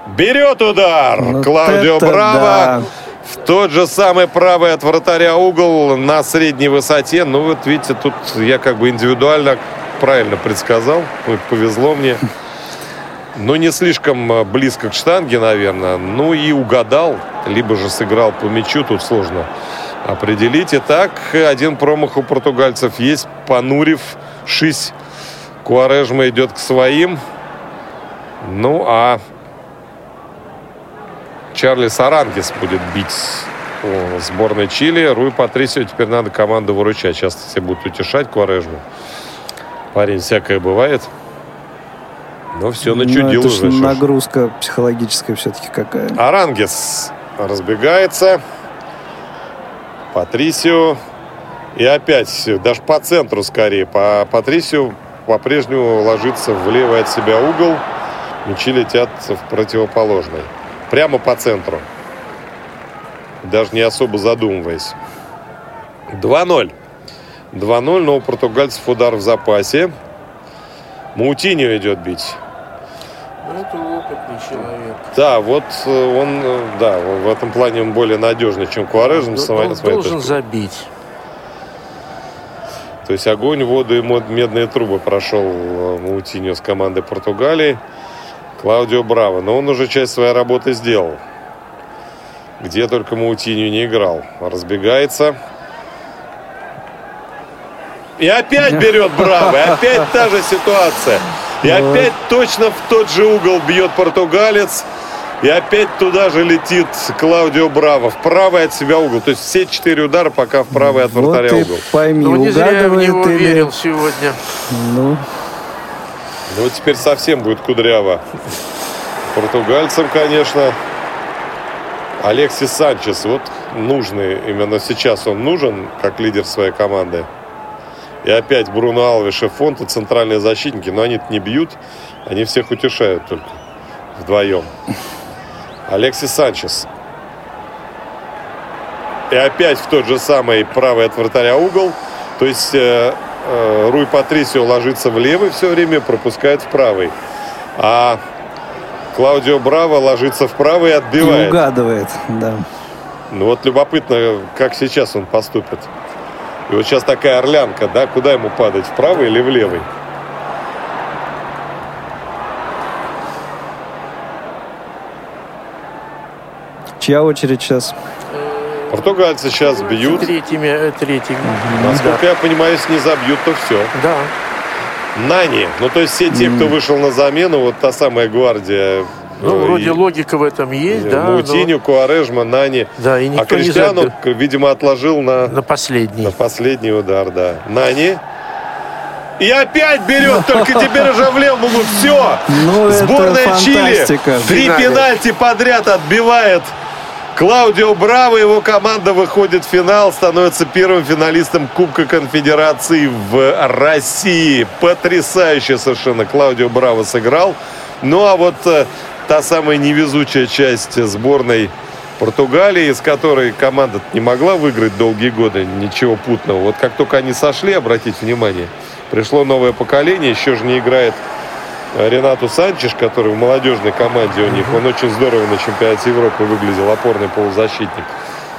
Берет удар Вот Клаудио Браво. да. В тот же самый правый от вратаря угол на средней высоте. Ну, вот видите, тут я как бы индивидуально правильно предсказал. Повезло мне. Ну, не слишком э, близко к штанге, наверное. Ну и угадал. Либо же сыграл по мячу. Тут сложно определить. Итак, один промах у португальцев есть. Понурив, шись. Куарежма идет к своим. Ну, а Чарли Сарангис будет бить о, сборной Чили. Руй Патрисио теперь надо команду выручать. Сейчас все будут утешать Куарежму. Парень всякое бывает. Но все Ну, начудил это ж уже. нагрузка психологическая все-таки какая. Арангис разбегается. Патрисио. И опять, даже по центру скорее. По Патрисио по-прежнему ложится в левый от себя угол. Мячи летят в противоположный. Прямо по центру. Даже не особо задумываясь. 2-0. 2-0, но у португальцев удар в запасе. Маутиньо идет бить. Ну, это опытный человек. Да, вот э, он, э, да, в этом плане он более надежный, чем Куарежм. с моей- Он с моей должен точки. забить. То есть огонь, воду и медные трубы прошел э, Маутиньо с командой Португалии. Клаудио Браво. Но он уже часть своей работы сделал. Где только Маутиньо не играл. Разбегается. И опять берет Браво. И опять та же ситуация. И опять точно в тот же угол бьет португалец. И опять туда же летит Клаудио Браво. В правый от себя угол. То есть все четыре удара пока в правый от Вот вратаря и угол. пойми, Ну, не зря я в него или... верил сегодня. Ну, Ну, вот теперь совсем будет кудряво. Португальцам, конечно. Алексис Санчес. Вот нужный, именно сейчас он нужен, как лидер своей команды. И опять Бруно Алвиш и Фонта, центральные защитники. Но они не бьют, они всех утешают только вдвоем. Алексис Санчес. И опять в тот же самый правый от вратаря угол. То есть э, э, Руй Патрисио ложится в левый все время, пропускает в правый. А Клаудио Браво ложится в правый и и отбивает. угадывает, да. Ну вот любопытно, как сейчас он поступит. И вот сейчас такая орлянка, да, куда ему падать, в правый или в левый? Чья очередь сейчас? Португальцы сейчас бьют. Третьими, э, третьими. Насколько я понимаю, если не забьют, то все. Да. Нани. Ну, то есть все те, кто вышел на замену, вот та самая гвардия Ну, Э, вроде и- логика в этом есть, да. но Мутиню, Куарежма, Нани. Да, и а никто не Криштиану, забил. к- видимо, отложил на, На последний. на последний удар, да. Нани. И опять берет, только теперь уже в левом углу. Все. Ну, это Сборная Чили. фантастика. Три пенальти подряд отбивает. Клаудио Браво, его команда выходит в финал, становится первым финалистом Кубка Конфедерации в России. Потрясающе совершенно Клаудио Браво сыграл. Ну а вот э, та самая невезучая часть сборной Португалии, из которой команда не могла выиграть долгие годы ничего путного. Вот как только они сошли, обратите внимание, пришло новое поколение, еще же не играет Ренату Санчеш, который в молодежной команде у них, он очень здорово на чемпионате Европы выглядел, опорный полузащитник.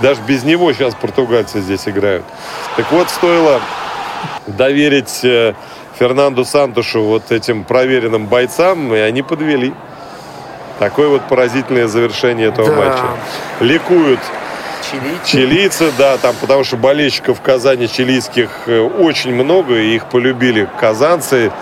Даже без него сейчас португальцы здесь играют. Так вот, стоило доверить э, Фернанду Сантушу вот этим проверенным бойцам, и они подвели. Такое вот поразительное завершение этого Да. матча. Ликуют Чилийцы. Чилийцы, да, там, потому что болельщиков в Казани чилийских э, очень много, и их полюбили казанцы.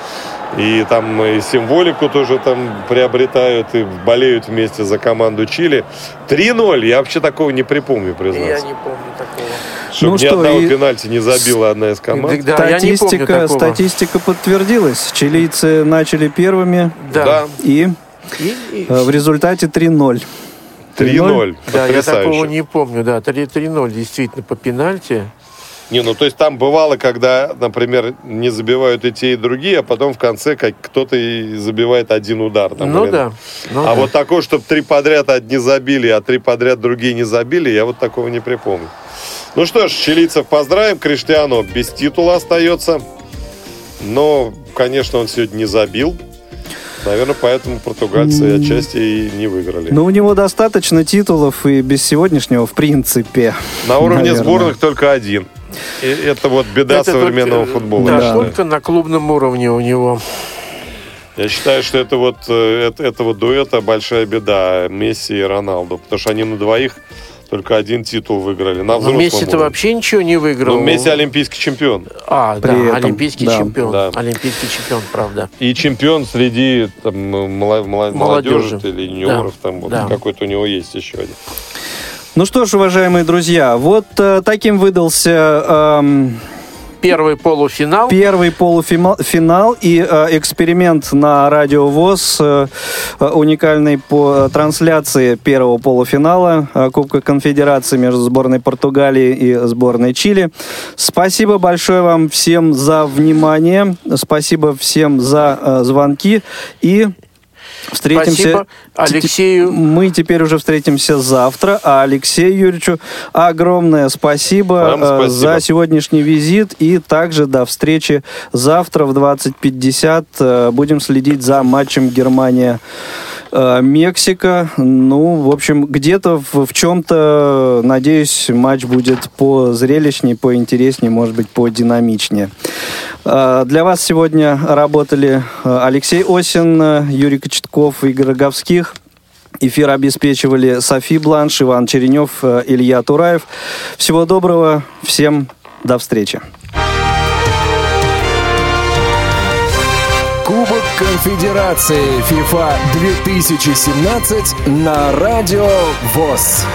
И там и символику тоже там приобретают и болеют вместе за команду Чили. 3-0. Я вообще такого не припомню, Я признаться. не помню такого. Чтобы Ну ни что, одного и- пенальти не забила одна из команд. Да, я статистика, статистика подтвердилась. Чилийцы начали первыми Да. и И- и- э, в результате 3-0. 3-0. Да, я такого не помню, да. 3 3-0 действительно по пенальти. Не, ну то есть там бывало, когда, например, не забивают и те, и другие, а потом в конце как кто-то и забивает один удар. там, ну или- да. ну а да. вот такое, чтобы три подряд одни забили, а три подряд другие не забили, я вот такого не припомню. Ну что ж, чилийцев поздравим. Криштиану без титула остается. Но, конечно, он сегодня не забил. Наверное, поэтому португальцы отчасти и не выиграли. Ну, у него достаточно титулов и без сегодняшнего, в принципе. На уровне наверное. сборных только один. И это вот беда Это современного только, футбола. Да, Да. только на клубном уровне у него. Я считаю, что это вот э, это, этого дуэта большая беда Месси и Роналду, потому что они на двоих только один титул выиграли. На Но взрослом Месси-то вообще ничего не выиграл. Ну, Месси олимпийский чемпион. А, да, При этом, олимпийский да. чемпион. Да. Олимпийский чемпион, правда. И чемпион среди там, Молодежи. молодежи или юниоров. Да, Там вот да. какой-то у него есть еще один. Ну что ж, уважаемые друзья, вот э, таким выдался эм, Первый полуфинал. первый полуфинал и э, эксперимент на Радио ВОЗ, э, э, уникальный по э, трансляции первого полуфинала э, Кубка Конфедерации между сборной Португалии и сборной Чили. Спасибо большое вам всем за внимание, спасибо всем за э, звонки и Встретимся. Спасибо Алексею. Мы теперь уже встретимся завтра. А Алексею Юрьевичу огромное спасибо, э, спасибо. за сегодняшний визит. И также до встречи завтра в 20.50. Э, Будем следить за матчем Германия. Э, Мексика. Ну, в общем, где-то в, в чем-то, надеюсь, матч будет позрелищнее, поинтереснее, может быть, подинамичнее. Э, Для вас сегодня работали э, Алексей Осин, Юрий Кочетков, Игорь Роговских. Эфир обеспечивали Софи Бланш, Иван Черенев, Илья Тураев. Всего доброго, всем до встречи. Кубок Конфедерации FIFA 2017 на Радио ВОЗ.